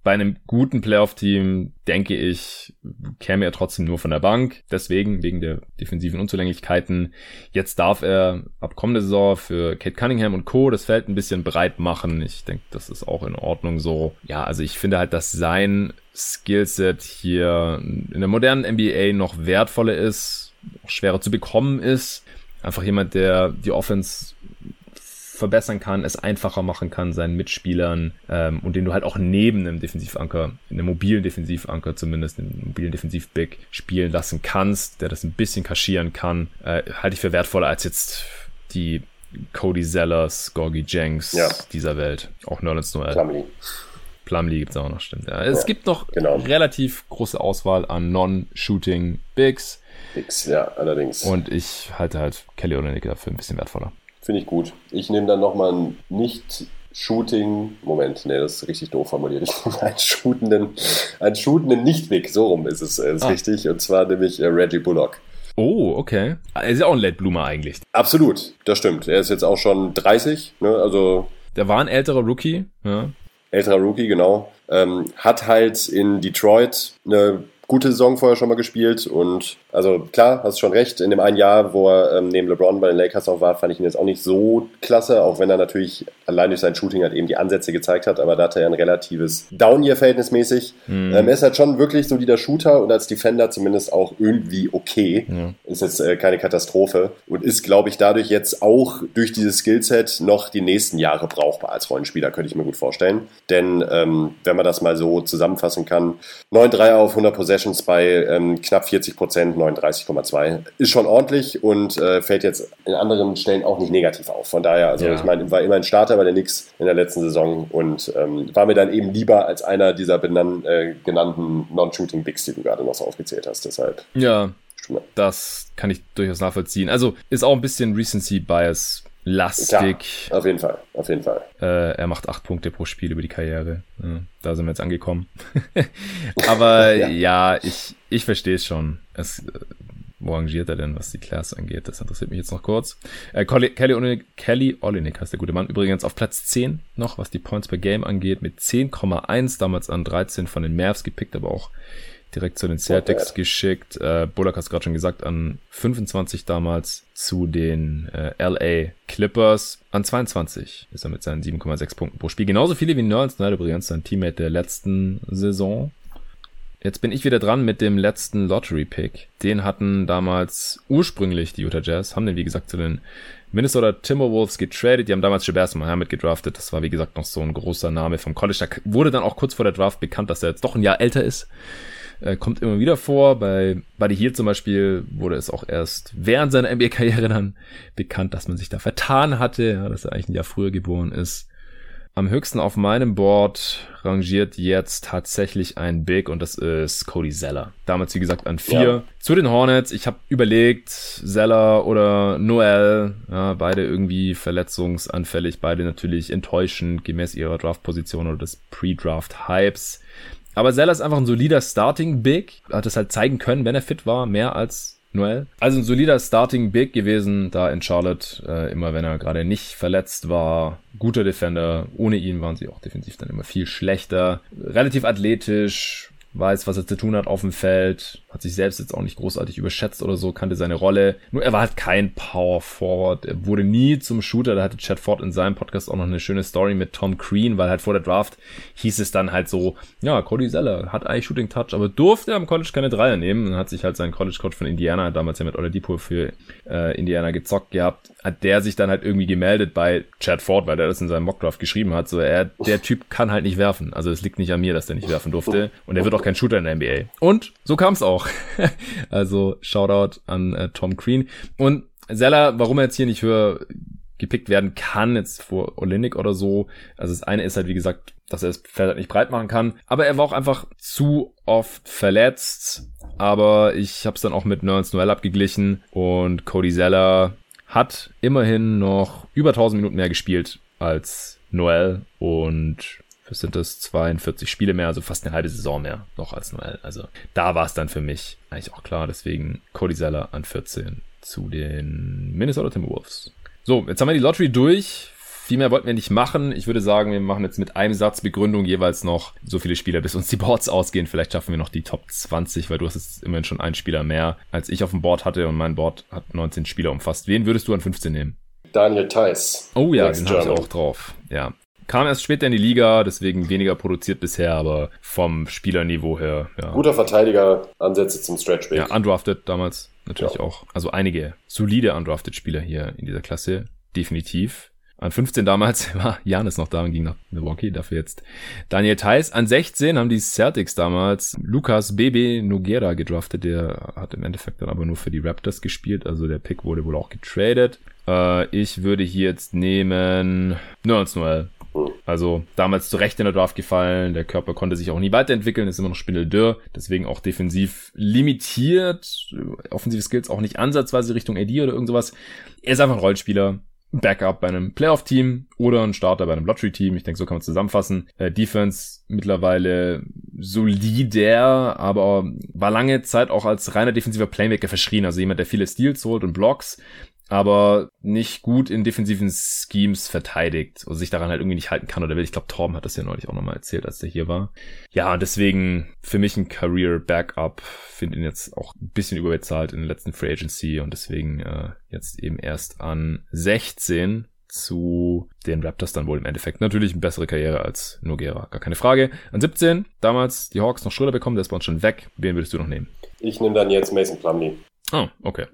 Bei einem guten Playoff-Team, denke ich, käme er trotzdem nur von der Bank. Deswegen, wegen der defensiven Unzulänglichkeiten. Jetzt darf er ab kommende Saison für Kate Cunningham und Co. das Feld ein bisschen breit machen. Ich denke, das ist auch in Ordnung so. Ja, also ich finde halt, dass sein Skillset hier in der modernen NBA noch wertvoller ist, schwerer zu bekommen ist. Einfach jemand, der die Offense verbessern kann, es einfacher machen kann seinen Mitspielern ähm, und den du halt auch neben einem Defensivanker, einem mobilen Defensivanker zumindest, einem mobilen Defensivback spielen lassen kannst, der das ein bisschen kaschieren kann, äh, halte ich für wertvoller als jetzt die Cody Zellers, Gorgie Jenks ja. dieser Welt. Auch Nerlens Noel. Plumlee. Plumlee gibt es auch noch, stimmt. Ja, es ja, gibt noch genau. relativ große Auswahl an Non-Shooting Bigs.
X, ja, allerdings.
Und ich halte halt Kelly Olynyk dafür ein bisschen wertvoller.
Finde ich gut. Ich nehme dann nochmal einen nicht Shooting, Moment, nee, das ist richtig doof formuliert. Ich nehme einen shootenden, einen shootenden Nicht-Weg, so rum ist es ist ah. richtig. Und zwar nämlich äh, Radley Bullock.
Oh, okay. Er ist ja auch ein Late Bloomer eigentlich.
Absolut, das stimmt. Er ist jetzt auch schon 30, ne, also.
Der war ein älterer Rookie, ja.
Älterer Rookie, genau. Ähm, hat halt in Detroit eine gute Saison vorher schon mal gespielt und also klar, hast schon recht, in dem einen Jahr, wo er ähm, neben LeBron bei den Lakers auch war, fand ich ihn jetzt auch nicht so klasse, auch wenn er natürlich allein durch sein Shooting halt eben die Ansätze gezeigt hat, aber da hat er ja ein relatives Down-Year verhältnismäßig. Mhm. Ähm, er ist halt schon wirklich so solider Shooter und als Defender zumindest auch irgendwie okay. Ja. Ist jetzt äh, keine Katastrophe und ist, glaube ich, dadurch jetzt auch durch dieses Skillset noch die nächsten Jahre brauchbar als Rollenspieler, könnte ich mir gut vorstellen. Denn ähm, wenn man das mal so zusammenfassen kann, 9 Dreier auf 100 Possessions bei ähm, knapp 40 Prozent, 39,2 ist schon ordentlich und äh, fällt jetzt in anderen Stellen auch nicht negativ auf. Von daher, also ja. ich meine, war immer ein Starter bei der Knicks in der letzten Saison und ähm, war mir dann eben lieber als einer dieser benan äh, genannten Non-Shooting Bigs, die du gerade noch so aufgezählt hast. Deshalb.
Ja, das kann ich durchaus nachvollziehen. Also ist auch ein bisschen Recency Bias lastig.
Ja, auf jeden Fall, auf jeden Fall.
Äh, er macht acht Punkte pro Spiel über die Karriere. Ja, da sind wir jetzt angekommen. Aber ja. ja, ich, ich verstehe es schon. Es, äh, wo rangiert er denn, was die Class angeht? Das interessiert mich jetzt noch kurz. Äh, Kelly, Olinik, Kelly Olinik heißt der gute Mann. Übrigens auf Platz 10 noch, was die Points per Game angeht, mit 10,1 damals an 13 von den Mavs gepickt, aber auch direkt zu den Celtics geschickt. Äh, Bullock hast gerade schon gesagt, an 25 damals zu den äh, LA Clippers. An 22 ist er mit seinen 7,6 Punkten pro Spiel. Genauso viele wie Nerds Knight übrigens, sein Teammate der letzten Saison. Jetzt bin ich wieder dran mit dem letzten Lottery-Pick. Den hatten damals ursprünglich die Utah Jazz, haben den wie gesagt zu den Minnesota Timberwolves getradet. Die haben damals Shabazz Mohammed gedraftet. Das war wie gesagt noch so ein großer Name vom College. Da wurde dann auch kurz vor der Draft bekannt, dass er jetzt doch ein Jahr älter ist. Äh, kommt immer wieder vor. Bei Buddy Hield zum Beispiel wurde es auch erst während seiner NBA-Karriere dann bekannt, dass man sich da vertan hatte, ja, dass er eigentlich ein Jahr früher geboren ist. Am höchsten auf meinem Board rangiert jetzt tatsächlich ein Big und das ist Cody Zeller. Damals, wie gesagt, an vier. Ja. Zu den Hornets. Ich habe überlegt, Zeller oder Noel. Ja, beide irgendwie verletzungsanfällig, beide natürlich enttäuschend gemäß ihrer Draft-Position oder des Pre-Draft-Hypes. Aber Zeller ist einfach ein solider Starting Big. Hat es halt zeigen können, wenn er fit war, mehr als Noel. Also ein solider Starting Big gewesen, da in Charlotte, äh, immer wenn er gerade nicht verletzt war. Guter Defender. Ohne ihn waren sie auch defensiv dann immer viel schlechter. Relativ athletisch, weiß, was er zu tun hat auf dem Feld, hat sich selbst jetzt auch nicht großartig überschätzt oder so, kannte seine Rolle. Nur er war halt kein Power Forward. Er wurde nie zum Shooter. Da hatte Chad Ford in seinem Podcast auch noch eine schöne Story mit Tom Crean, weil halt vor der Draft hieß es dann halt so, ja, Cody Zeller hat eigentlich Shooting Touch, aber durfte am College keine Dreier nehmen. Dann hat sich halt sein College Coach von Indiana, damals ja mit Oladipo für äh, Indiana gezockt gehabt, hat der sich dann halt irgendwie gemeldet bei Chad Ford, weil der das in seinem Mockdraft geschrieben hat. So, er, der Typ kann halt nicht werfen. Also es liegt nicht an mir, dass der nicht werfen durfte. Und er wird auch kein Shooter in der NBA. Und so kam es auch. also Shoutout an äh, Tom Green. Und Zeller, warum er jetzt hier nicht höher gepickt werden kann, jetzt vor Olinik oder so. Also das eine ist halt, wie gesagt, dass er das Feld halt nicht breit machen kann. Aber er war auch einfach zu oft verletzt. Aber ich habe es dann auch mit Nerns Noel abgeglichen. Und Cody Zeller hat immerhin noch über 1000 Minuten mehr gespielt als Noel. Und das sind das 42 Spiele mehr, also fast eine halbe Saison mehr noch als Noel. Also da war es dann für mich eigentlich auch klar. Deswegen Cody Zeller an 14 zu den Minnesota Timberwolves. So, jetzt haben wir die Lottery durch. Viel mehr wollten wir nicht machen. Ich würde sagen, wir machen jetzt mit einem Satz Begründung jeweils noch so viele Spieler, bis uns die Boards ausgehen. Vielleicht schaffen wir noch die Top 20, weil du hast jetzt immerhin schon einen Spieler mehr, als ich auf dem Board hatte und mein Board hat 19 Spieler umfasst. Wen würdest du an 15 nehmen?
Daniel Theiss.
Oh ja, den habe ich auch drauf. Ja, Kam erst später in die Liga, deswegen weniger produziert bisher, aber vom Spielerniveau her, ja.
Guter Verteidiger, Ansätze zum Stretch Big.
Ja, undrafted damals natürlich ja. auch. Also einige solide undrafted Spieler hier in dieser Klasse, definitiv. An 15 damals war Janis noch da und ging nach Milwaukee, dafür jetzt Daniel Theiss. An 16 haben die Celtics damals Lukas Bebe Noguera gedraftet, der hat im Endeffekt dann aber nur für die Raptors gespielt, also der Pick wurde wohl auch getradet. Äh, ich würde hier jetzt nehmen Nerds Noel. Also damals zu Recht in der Draft gefallen. Der Körper konnte sich auch nie weiterentwickeln, ist immer noch spindeldürr. Deswegen auch defensiv limitiert. Offensive Skills auch nicht ansatzweise Richtung AD oder irgend sowas. Er ist einfach ein Rollenspieler. Backup bei einem Playoff-Team oder ein Starter bei einem Lottery-Team. Ich denke, so kann man zusammenfassen. Äh, Defense mittlerweile solider, aber war lange Zeit auch als reiner defensiver Playmaker verschrien. Also jemand, der viele Steals holt und Blocks aber nicht gut in defensiven Schemes verteidigt und sich daran halt irgendwie nicht halten kann oder will. Ich glaube, Torben hat das ja neulich auch nochmal erzählt, als der hier war. Ja, und deswegen für mich ein Career Backup. Finde ihn jetzt auch ein bisschen überbezahlt in der letzten Free Agency und deswegen äh, jetzt eben erst an 16 zu den Raptors dann wohl im Endeffekt. Natürlich eine bessere Karriere als Nogera, gar keine Frage. An 17, damals die Hawks noch Schröder bekommen, der ist bei uns schon weg. Wen würdest du noch nehmen?
Ich nehme dann jetzt Mason Plumlee.
Oh, okay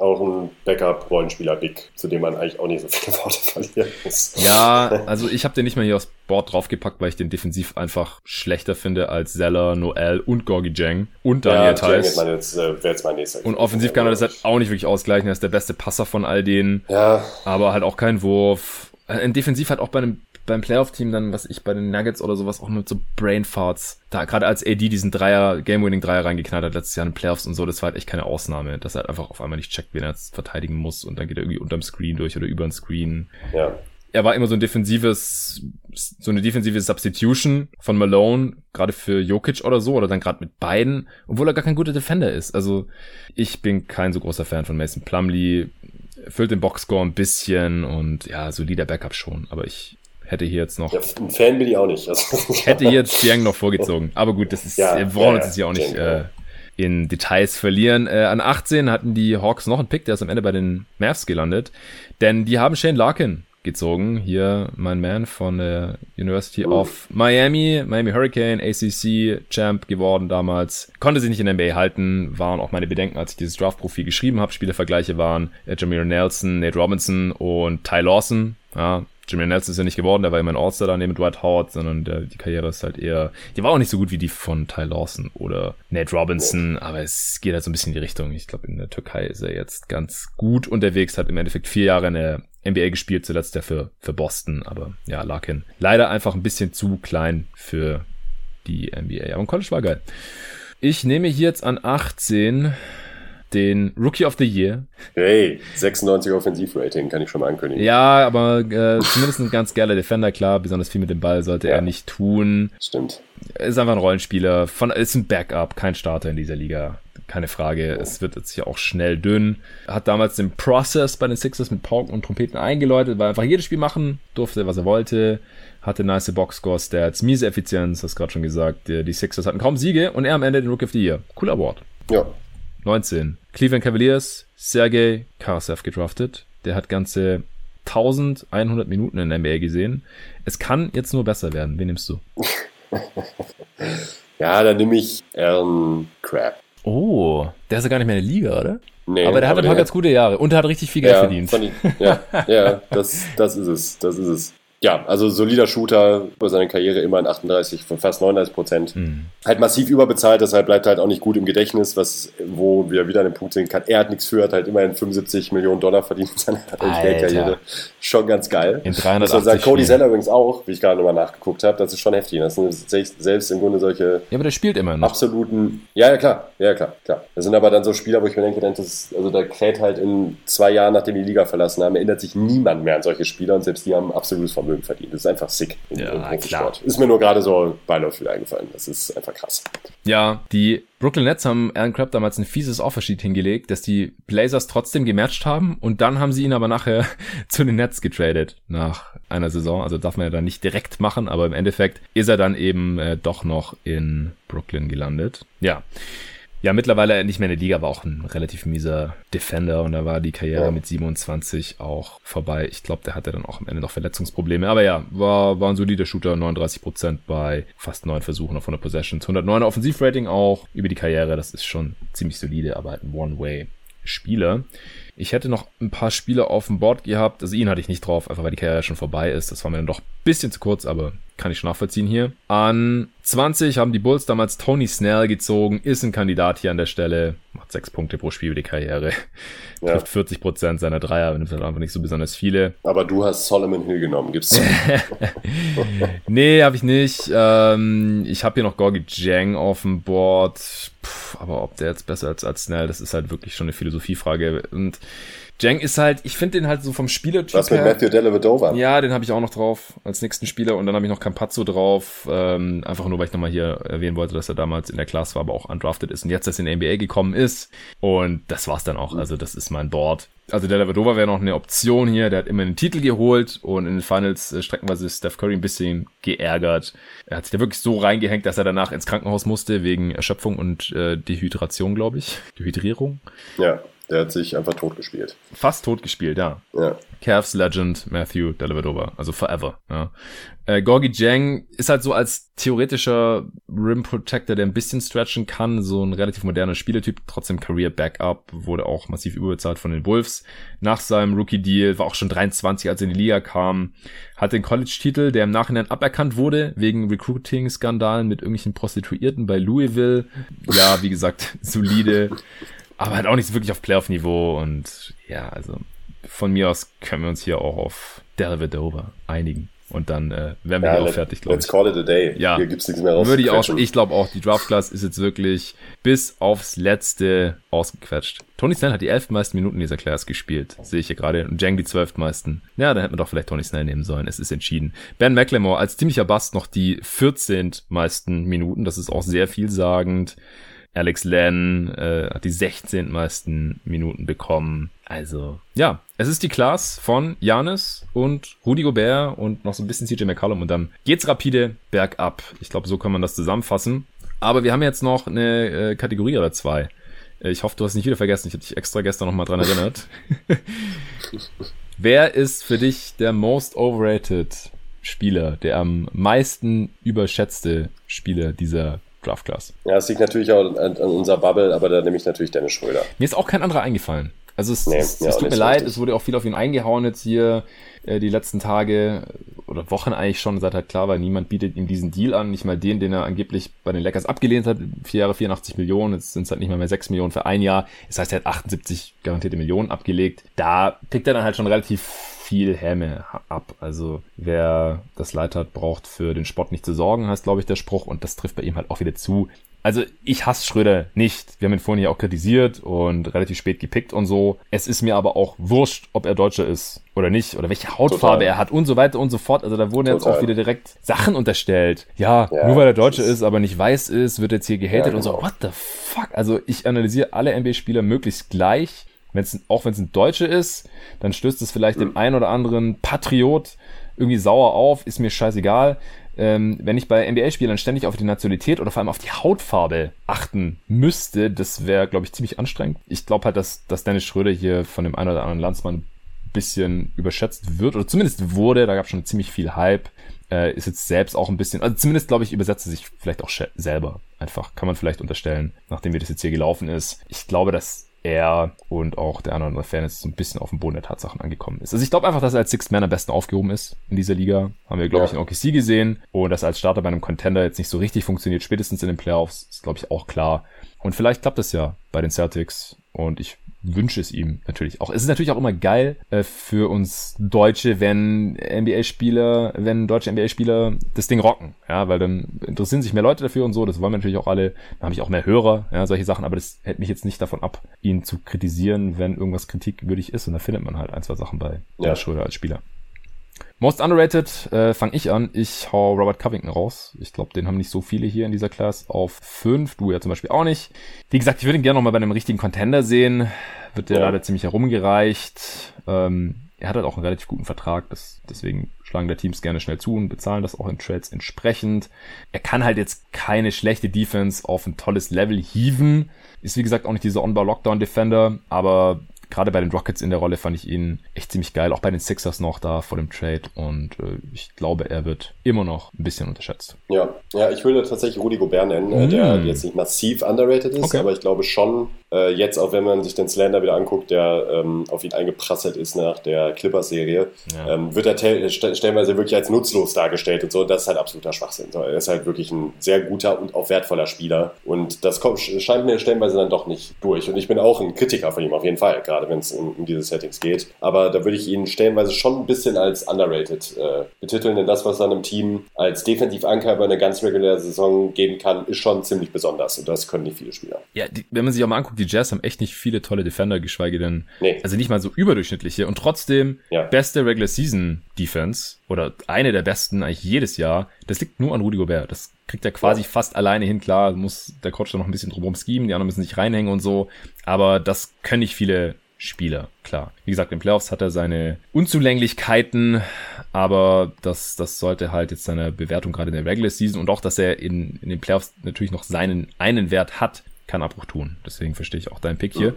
auch ein Backup-Rollenspieler-Big, zu dem man eigentlich auch nicht so viele Worte verlieren muss.
Ja, also ich habe den nicht mal hier aufs Board draufgepackt, weil ich den defensiv einfach schlechter finde als Zeller, Noel und Gorgi Jang und Daniel ja, Theiss. Äh, wäre jetzt mein nächster. Und offensiv kann er das halt auch nicht wirklich ausgleichen. Er ist der beste Passer von all denen.
Ja.
Aber halt auch kein Wurf. Ein Defensiv halt auch bei einem beim Playoff-Team dann, was ich bei den Nuggets oder sowas auch mit so Brainfarts, da gerade als AD diesen Dreier, Game-Winning-Dreier reingeknallt hat letztes Jahr in den Playoffs und so, das war halt echt keine Ausnahme, dass er halt einfach auf einmal nicht checkt, wen er jetzt verteidigen muss und dann geht er irgendwie unterm Screen durch oder über den Screen.
Ja.
Er war immer so ein defensives, so eine defensive Substitution von Malone, gerade für Jokic oder so, oder dann gerade mit beiden, obwohl er gar kein guter Defender ist. Also ich bin kein so großer Fan von Mason Plumlee, füllt den Boxscore ein bisschen und ja, solider Backup schon, aber ich hätte hier jetzt noch. Ja,
ein Fan bin ich auch nicht.
Also, hätte hier jetzt Jiang noch vorgezogen. Aber gut, das ist, ja, wir wollen uns jetzt hier auch nicht äh, in Details verlieren. Äh, an 18 hatten die Hawks noch einen Pick, der ist am Ende bei den Mavs gelandet. Denn die haben Shane Larkin gezogen. Hier mein Man von der University uh. of Miami, Miami Hurricane, ACC Champ geworden damals. Konnte sich nicht in der NBA halten, waren auch meine Bedenken, als ich dieses Draft-Profil geschrieben habe. Spielervergleiche waren äh, Jameer Nelson, Nate Robinson und Ty Lawson. Ja, Jimmy Nelson ist ja nicht geworden, der war immer ein All-Star daneben mit Dwight Howard, sondern der, die Karriere ist halt eher, die war auch nicht so gut wie die von Ty Lawson oder Nate Robinson, aber es geht halt so ein bisschen in die Richtung. Ich glaube, in der Türkei ist er jetzt ganz gut unterwegs, hat im Endeffekt vier Jahre in der NBA gespielt, zuletzt ja für, für Boston, aber ja, Larkin leider einfach ein bisschen zu klein für die NBA. Aber ein College war geil. Ich nehme hier jetzt an 18 den Rookie of the Year.
Hey, 96 Offensivrating kann ich schon mal ankündigen.
Ja, aber äh, zumindest ein ganz geiler Defender, klar. Besonders viel mit dem Ball sollte ja. er nicht tun.
Stimmt.
Ist einfach ein Rollenspieler. Von, ist ein Backup, kein Starter in dieser Liga. Keine Frage. Oh. Es wird jetzt hier auch schnell dünn. Hat damals den Process bei den Sixers mit Pauken und Trompeten eingeläutet, weil einfach jedes Spiel machen durfte, was er wollte. Hatte nice Boxscore-Stats, miese Effizienz, hast gerade schon gesagt. Die Sixers hatten kaum Siege und er am Ende den Rookie of the Year. Cooler Award.
Ja,
19. Cleveland Cavaliers, Sergei Karasev gedraftet. Der hat ganze 1100 Minuten in der NBA gesehen. Es kann jetzt nur besser werden. Wen nimmst du?
ja, dann nehme ich Aaron Crab.
Oh, der ist ja gar nicht mehr in der Liga, oder? Nee, aber der hat ein paar ganz gute Jahre und er hat richtig viel Geld
ja,
verdient.
Ich, ja, ja das, das ist es. Das ist es ja, also solider Shooter über seine Karriere immer in 38, fast 39 Prozent. Mhm. Halt massiv überbezahlt, deshalb bleibt halt auch nicht gut im Gedächtnis, was, wo wir wieder an den Punkt sehen kann. Er hat nichts für, hat halt immerhin 75 Millionen Dollar verdient in seiner NBA-Karriere. Schon ganz geil.
In 380
sagen, Cody Zeller übrigens auch, wie ich gerade nochmal nachgeguckt habe, das ist schon heftig. Das sind selbst im Grunde solche.
Ja, aber der spielt immer noch.
Absoluten. Ja, ja, klar. Ja, klar, klar. Das sind aber dann so Spieler, wo ich mir denke, das ist, also da kräht halt in zwei Jahren, nachdem die Liga verlassen haben, erinnert sich niemand mehr an solche Spieler und selbst die haben absolutes Vermögen Vermögen verdient. Das ist einfach sick
im, ja, im Klar.
Ist mir nur gerade so beiläufig eingefallen. Das ist einfach krass.
Ja, die Brooklyn Nets haben Aaron Crabb damals ein fieses Offersheet hingelegt, dass die Blazers trotzdem gematcht haben und dann haben sie ihn aber nachher zu den Nets getradet nach einer Saison. Also darf man ja dann nicht direkt machen, aber im Endeffekt ist er dann eben äh, doch noch in Brooklyn gelandet. Ja ja, mittlerweile nicht mehr in der Liga, aber auch ein relativ mieser Defender und da war die Karriere ja. mit 27 auch vorbei. Ich glaube, der hatte dann auch am Ende noch Verletzungsprobleme. Aber ja, war, war ein solider Shooter, 39 Prozent bei fast neun Versuchen auf 100 Possessions. 109 Offensivrating auch über die Karriere, das ist schon ziemlich solide, aber halt ein One-Way-Spieler. Ich hätte noch ein paar Spiele auf dem Board gehabt. Also ihn hatte ich nicht drauf, einfach weil die Karriere schon vorbei ist. Das war mir dann doch ein bisschen zu kurz, aber kann ich schon nachvollziehen hier. An 20 haben die Bulls damals Tony Snell gezogen, ist ein Kandidat hier an der Stelle, macht sechs Punkte pro Spiel über die Karriere, ja. trifft 40 Prozent seiner Dreier, nimmt halt einfach nicht so besonders viele.
Aber du hast Solomon Hill genommen, gibt's
nee, habe ich nicht. Ähm, ich habe hier noch Gorgi Jang auf dem Board, Puh, aber ob der jetzt besser ist als Snell, das ist halt wirklich schon eine Philosophiefrage und Jang ist halt, ich finde den halt so vom Spielertyp
Was mit her, Matthew Dellavedova?
Ja, den habe ich auch noch drauf als nächsten Spieler und dann habe ich noch Campazzo drauf, ähm, einfach nur, weil ich nochmal hier erwähnen wollte, dass er damals in der Class war, aber auch undrafted ist und jetzt erst in der NBA gekommen ist und das war's dann auch, also das ist mein Board. Also der Lavadova wäre noch eine Option hier. Der hat immer einen Titel geholt und in den Finals äh, streckenweise Steph Curry ein bisschen geärgert. Er hat sich da wirklich so reingehängt, dass er danach ins Krankenhaus musste wegen Erschöpfung und äh, Dehydration, glaube ich. Dehydrierung.
Ja. Der hat sich einfach tot gespielt.
Fast tot gespielt, ja.
Ja.
Cavs Legend Matthew Dellavedova, also forever. Ja. Äh, Gorgi Jang ist halt so als theoretischer Rim Protector, der ein bisschen stretchen kann, so ein relativ moderner Spielertyp, trotzdem Career Backup, wurde auch massiv überbezahlt von den Wolves. Nach seinem Rookie Deal war auch schon 23, als er in die Liga kam, hat den College-Titel, der im Nachhinein aberkannt wurde, wegen Recruiting-Skandalen mit irgendwelchen Prostituierten bei Louisville. Ja, wie gesagt, solide aber halt auch nicht so wirklich auf Playoff-Niveau und ja, also von mir aus können wir uns hier auch auf Delvedova einigen. Und dann äh, wären wir ja, hier auch fertig,
glaube ich. Let's call it a day.
Ja, hier gibt's nichts mehr raus. Würde ich auch, ich glaube auch, die Draft Class ist jetzt wirklich bis aufs Letzte ausgequetscht. Tony Snell hat die elf meisten Minuten dieser Class gespielt, sehe ich hier gerade. Und Jang die zwölf meisten. Ja, dann hätten wir doch vielleicht Tony Snell nehmen sollen. Es ist entschieden. Ben McLemore als ziemlicher Bast noch die 14 meisten Minuten. Das ist auch sehr vielsagend. Alex Len äh, hat die 16 meisten Minuten bekommen. Also, ja, es ist die Class von Janis und Rudy Gobert und noch so ein bisschen CJ McCollum und dann geht's rapide bergab. Ich glaube, so kann man das zusammenfassen. Aber wir haben jetzt noch eine äh, Kategorie oder zwei. Äh, ich hoffe, du hast nicht wieder vergessen. Ich habe dich extra gestern nochmal dran erinnert. Wer ist für dich der most overrated Spieler, der am meisten überschätzte Spieler dieser Draft Class.
Ja, es liegt natürlich auch an, an unserer Bubble, aber da nehme ich natürlich Dennis Schröder.
Mir ist auch kein anderer eingefallen. Also es, nee, es, es tut mir leid, richtig. es wurde auch viel auf ihn eingehauen jetzt hier äh, die letzten Tage oder Wochen eigentlich schon, seit halt klar war, niemand bietet ihm diesen Deal an, nicht mal den, den er angeblich bei den Lakers abgelehnt hat, vier Jahre 84 Millionen, jetzt sind es halt nicht mal mehr 6 Millionen für ein Jahr, das heißt, er hat 78 garantierte Millionen abgelegt, da tickt er dann halt schon relativ viel Häme ab. Also wer das Leid hat, braucht für den Sport nicht zu sorgen, heißt glaube ich der Spruch und das trifft bei ihm halt auch wieder zu. Also ich hasse Schröder nicht. Wir haben ihn vorhin ja auch kritisiert und relativ spät gepickt und so. Es ist mir aber auch wurscht, ob er Deutscher ist oder nicht oder welche Hautfarbe Total. er hat und so weiter und so fort. Also da wurden Total. jetzt auch wieder direkt Sachen unterstellt. Ja, ja nur weil er Deutscher ist, ist, aber nicht weiß ist, wird jetzt hier gehatet ja, genau. und so. Genau. What the fuck? Also ich analysiere alle NBA-Spieler möglichst gleich wenn's, auch wenn es ein Deutsche ist, dann stößt es vielleicht mhm. dem einen oder anderen Patriot irgendwie sauer auf, ist mir scheißegal. Ähm, wenn ich bei NBA-Spielern ständig auf die Nationalität oder vor allem auf die Hautfarbe achten müsste, das wäre, glaube ich, ziemlich anstrengend. Ich glaube halt, dass, dass Dennis Schröder hier von dem einen oder anderen Landsmann ein bisschen überschätzt wird oder zumindest wurde. Da gab es schon ziemlich viel Hype. Äh, ist jetzt selbst auch ein bisschen, also zumindest glaube ich, übersetzt er sich vielleicht auch selber. Einfach kann man vielleicht unterstellen, nachdem wie das jetzt hier gelaufen ist. Ich glaube, dass er und auch der andere Fan ist so ein bisschen auf dem Boden der Tatsachen angekommen ist. Also ich glaube einfach, dass er als Sixth Man am besten aufgehoben ist in dieser Liga. Haben wir, glaube ja. ich, in OKC gesehen. Und dass er als Starter bei einem Contender jetzt nicht so richtig funktioniert, spätestens in den Playoffs, ist, glaube ich, auch klar. Und vielleicht klappt es ja bei den Celtics. Und ich wünsche es ihm natürlich auch. Es ist natürlich auch immer geil äh, für uns Deutsche, wenn NBA-Spieler, wenn deutsche NBA-Spieler das Ding rocken, ja, weil dann interessieren sich mehr Leute dafür und so. Das wollen wir natürlich auch alle. Dann habe ich auch mehr Hörer, ja, solche Sachen. Aber das hält mich jetzt nicht davon ab, ihn zu kritisieren, wenn irgendwas kritikwürdig ist. Und da findet man halt ein, zwei Sachen bei ja. der Schröder als Spieler. Most underrated äh, fange ich an. Ich hau Robert Covington raus. Ich glaube, den haben nicht so viele hier in dieser Class auf fünf. Du ja zum Beispiel auch nicht. Wie gesagt, ich würde ihn gerne noch mal bei einem richtigen Contender sehen. Wird der ja. leider ziemlich herumgereicht. Ähm, er hat halt auch einen relativ guten Vertrag. Das, deswegen schlagen der Teams gerne schnell zu und bezahlen das auch in Trades entsprechend. Er kann halt jetzt keine schlechte Defense auf ein tolles Level hieven. Ist wie gesagt auch nicht dieser On-Bar-Lockdown-Defender, aber gerade bei den Rockets in der Rolle fand ich ihn echt ziemlich geil. Auch bei den Sixers noch da vor dem Trade. Und äh, ich glaube, er wird immer noch ein bisschen unterschätzt.
Ja, ja ich würde tatsächlich Rudi Gobert nennen, mm. der jetzt nicht massiv underrated ist, okay. aber ich glaube schon, äh, jetzt auch wenn man sich den Slander wieder anguckt, der ähm, auf ihn eingeprasselt ist nach der Clippers-Serie, ja. ähm, wird er st stellenweise wirklich als nutzlos dargestellt und so. Und das ist halt absoluter Schwachsinn. Er ist halt wirklich ein sehr guter und auch wertvoller Spieler. Und das kommt, scheint mir stellenweise dann doch nicht durch. Und ich bin auch ein Kritiker von ihm auf jeden Fall, gerade wenn es um, um, diese Settings geht. Aber da würde ich ihn stellenweise schon ein bisschen als underrated äh, betiteln, denn das, was er einem Team als Defensivanker über eine ganz reguläre Saison geben kann, ist schon ziemlich besonders. Und das können nicht viele Spieler.
Ja, die, wenn man sich auch mal anguckt, die Jazz haben echt nicht viele tolle Defender, geschweige denn, nee. also nicht mal so überdurchschnittliche und trotzdem ja. beste Regular Season Defense oder eine der besten eigentlich jedes Jahr. Das liegt nur an Rudy Gobert. Das kriegt er quasi ja. fast alleine hin. Klar, muss der Coach da noch ein bisschen drumherum schieben, die anderen müssen sich reinhängen und so. Aber das können nicht viele Spieler, klar. Wie gesagt, in Playoffs hat er seine Unzulänglichkeiten, aber das, das sollte halt jetzt seiner Bewertung gerade in der Regular Season und auch, dass er in, in den Playoffs natürlich noch seinen einen Wert hat, keinen Abbruch tun. Deswegen verstehe ich auch deinen Pick hier.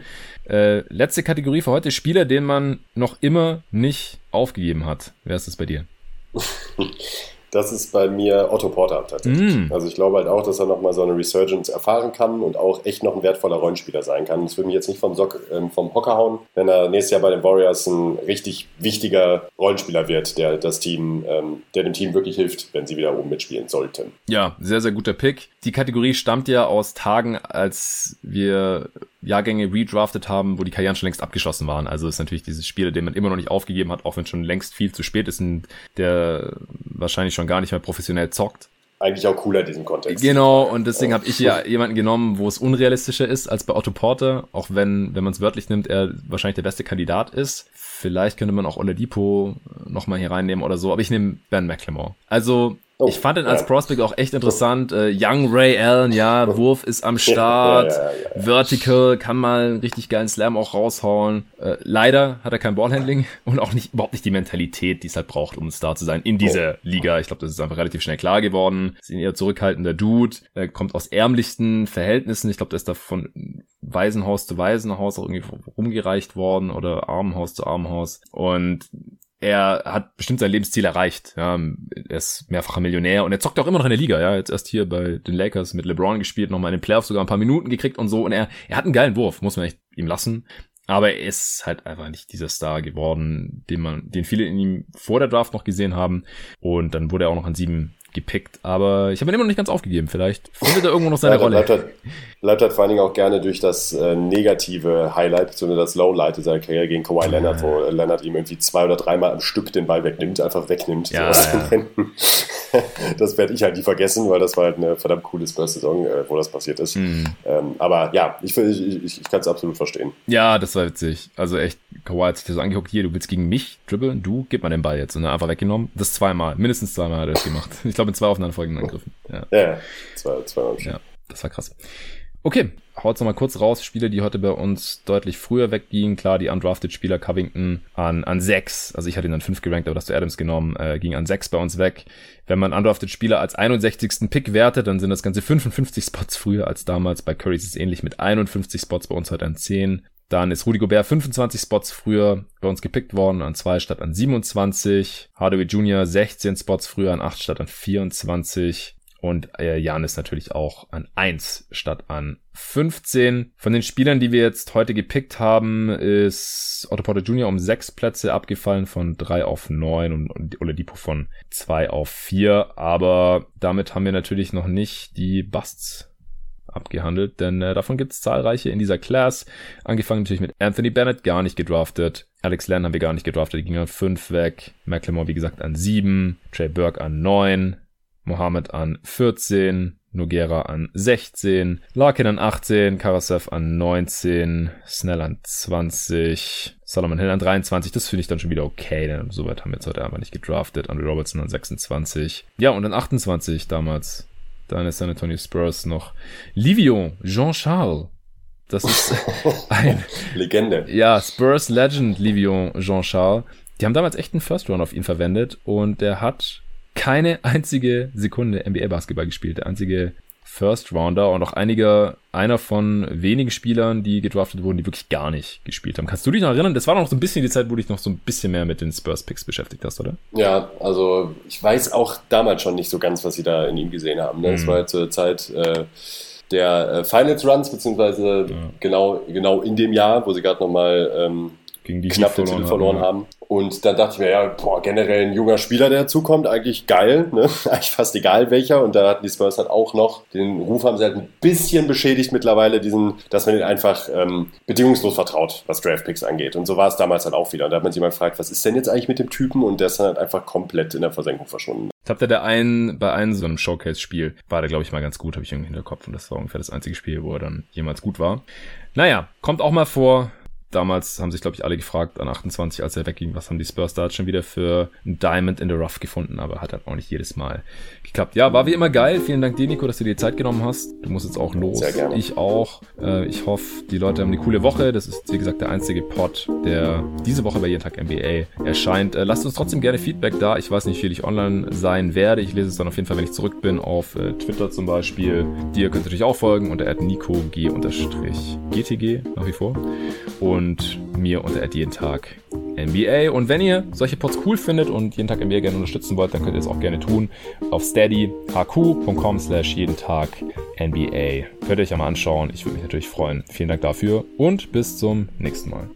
Äh, letzte Kategorie für heute, Spieler, den man noch immer nicht aufgegeben hat. Wer ist das bei dir?
Das ist bei mir Otto Porter tatsächlich. Mm. Also ich glaube halt auch, dass er nochmal so eine Resurgence erfahren kann und auch echt noch ein wertvoller Rollenspieler sein kann. Das würde mich jetzt nicht vom, Sock, ähm, vom Hocker hauen, wenn er nächstes Jahr bei den Warriors ein richtig wichtiger Rollenspieler wird, der das Team, ähm, der dem Team wirklich hilft, wenn sie wieder oben mitspielen sollten.
Ja, sehr, sehr guter Pick. Die Kategorie stammt ja aus Tagen, als wir Jahrgänge redraftet haben, wo die Karrieren schon längst abgeschlossen waren. Also ist natürlich dieses Spiel, den man immer noch nicht aufgegeben hat, auch wenn schon längst viel zu spät ist und der wahrscheinlich schon gar nicht mehr professionell zockt.
Eigentlich auch cooler in diesem Kontext.
Genau, und deswegen ja. habe ich ja jemanden genommen, wo es unrealistischer ist als bei Otto Porter, auch wenn, wenn man es wörtlich nimmt, er wahrscheinlich der beste Kandidat ist. Vielleicht könnte man auch Oladipo nochmal hier reinnehmen oder so, aber ich nehme Ben McLemore. Also Oh, ich fand ihn als ja. Prospect auch echt interessant. Äh, Young Ray Allen, ja, Wurf ist am Start. Ja, ja, Vertical, kann mal einen richtig geilen Slam auch raushauen. Äh, leider hat er kein Ballhandling und auch nicht überhaupt nicht die Mentalität, die es halt braucht, um ein Star zu sein in dieser oh. Liga. Ich glaube, das ist einfach relativ schnell klar geworden. Ist ein eher zurückhaltender Dude. Er kommt aus ärmlichsten Verhältnissen. Ich glaube, der ist da von Waisenhaus zu Waisenhaus auch irgendwie rumgereicht worden oder Armenhaus zu Armenhaus. Und er hat bestimmt sein Lebensziel erreicht. Ja, er ist mehrfacher Millionär und er zockt auch immer noch in der Liga. Ja, jetzt erst hier bei den Lakers mit LeBron gespielt, nochmal in den Playoffs sogar ein paar Minuten gekriegt und so. Und er, er hat einen geilen Wurf, muss man echt ihm lassen. Aber er ist halt einfach nicht dieser Star geworden, den man, den viele in ihm vor der Draft noch gesehen haben. Und dann wurde er auch noch an sieben gepickt, aber ich habe ihn immer noch nicht ganz aufgegeben. Vielleicht findet er irgendwo noch seine ja, Rolle.
Bleibt halt, bleibt halt vor allen Dingen auch gerne durch das äh, negative Highlight, beziehungsweise das Lowlight seiner Karriere gegen Kawhi Leonard, wo Leonard ihm irgendwie zwei oder dreimal am Stück den Ball wegnimmt, einfach wegnimmt ja, so aus ja. den Händen. das werde ich halt nie vergessen, weil das war halt eine verdammt coole Spurs-Saison, äh, wo das passiert ist. Mhm. Ähm, aber ja, ich, ich, ich, ich kann es absolut verstehen.
Ja, das war witzig. Also echt, Kawhi hat sich das angeguckt, hier, du willst gegen mich dribbeln, du, gib mal den Ball jetzt. Und dann einfach weggenommen. Das zweimal, mindestens zweimal hat er das gemacht. Ich glaube, in zwei aufeinanderfolgenden Angriffen. Ja,
ja zwei, zweimal.
Ja, das war krass. Okay, haut's nochmal kurz raus. Spieler, die heute bei uns deutlich früher weggingen. Klar, die undrafted Spieler Covington an, an sechs. Also ich hatte ihn an fünf gerankt, aber das du Adams genommen, äh, ging an sechs bei uns weg. Wenn man undrafted Spieler als 61. Pick wertet, dann sind das ganze 55 Spots früher als damals. Bei Currys ist es ähnlich mit 51 Spots, bei uns heute an 10. Dann ist Rudy Gobert 25 Spots früher bei uns gepickt worden, an 2 statt an 27. Hardaway Jr. 16 Spots früher an 8 statt an 24. Und äh, Jan ist natürlich auch an 1 statt an 15. Von den Spielern, die wir jetzt heute gepickt haben, ist Otto Porter Jr. um 6 Plätze abgefallen von 3 auf 9 und, und Oladipo von 2 auf 4. Aber damit haben wir natürlich noch nicht die Busts abgehandelt, denn äh, davon gibt es zahlreiche in dieser Class. Angefangen natürlich mit Anthony Bennett, gar nicht gedraftet. Alex Len haben wir gar nicht gedraftet, die ging an 5 weg. McLemore, wie gesagt, an 7. Trey Burke an 9. Mohammed an 14, Nogera an 16, Larkin an 18, Karasev an 19, Snell an 20, Solomon Hill an 23. Das finde ich dann schon wieder okay, denn soweit haben wir jetzt heute einfach nicht gedraftet. Andrew Robertson an 26. Ja, und an 28 damals. Deine San Antonio Spurs noch. Livion, Jean-Charles. Das ist ein
Legende.
Ja, Spurs Legend Livion Jean-Charles. Die haben damals echt einen First Round auf ihn verwendet und der hat keine einzige Sekunde NBA-Basketball gespielt. Der einzige First Rounder und auch einiger, einer von wenigen Spielern, die gedraftet wurden, die wirklich gar nicht gespielt haben. Kannst du dich noch erinnern? Das war noch so ein bisschen die Zeit, wo du dich noch so ein bisschen mehr mit den Spurs-Picks beschäftigt hast, oder?
Ja, also ich weiß auch damals schon nicht so ganz, was sie da in ihm gesehen haben. Ne? Mhm. war ja zur Zeit äh, der äh, Finals Runs, beziehungsweise ja. genau, genau in dem Jahr, wo sie gerade nochmal ähm, gegen die knapp den Titel verloren haben. haben. Und dann dachte ich mir, ja, boah, generell ein junger Spieler, der dazukommt, eigentlich geil, ne? eigentlich fast egal welcher. Und da hatten die Spurs halt auch noch, den Ruf haben sie halt ein bisschen beschädigt mittlerweile, diesen, dass man ihn einfach ähm, bedingungslos vertraut, was Draftpicks angeht. Und so war es damals halt auch wieder. Und da hat man sich mal gefragt, was ist denn jetzt eigentlich mit dem Typen? Und der ist dann halt einfach komplett in der Versenkung verschwunden.
Ich habe da der einen, bei einem so einem Showcase-Spiel war der, glaube ich, mal ganz gut, habe ich irgendwie in der Kopf. Und das war ungefähr das einzige Spiel, wo er dann jemals gut war. Naja, kommt auch mal vor, damals haben sich, glaube ich, alle gefragt an 28, als er wegging, was haben die Spurs da schon wieder für ein Diamond in the Rough gefunden, aber hat dann auch nicht jedes Mal geklappt. Ja, war wie immer geil. Vielen Dank dir, Nico, dass du dir Zeit genommen hast. Du musst jetzt auch los.
Sehr gerne.
Ich auch. Äh, ich hoffe, die Leute haben eine coole Woche. Das ist, wie gesagt, der einzige Pod, der diese Woche bei Jeden Tag NBA erscheint. Äh, lasst uns trotzdem gerne Feedback da. Ich weiß nicht, wie viel ich online sein werde. Ich lese es dann auf jeden Fall, wenn ich zurück bin, auf äh, Twitter zum Beispiel. Dir könnt ihr natürlich auch folgen unter NicoG-GTG nach wie vor. Und mir unter jeden Tag NBA. Und wenn ihr solche Pods cool findet und jeden Tag NBA gerne unterstützen wollt, dann könnt ihr es auch gerne tun auf steadyhq.com slash jeden Tag NBA. Könnt ihr euch ja mal anschauen. Ich würde mich natürlich freuen. Vielen Dank dafür und bis zum nächsten Mal.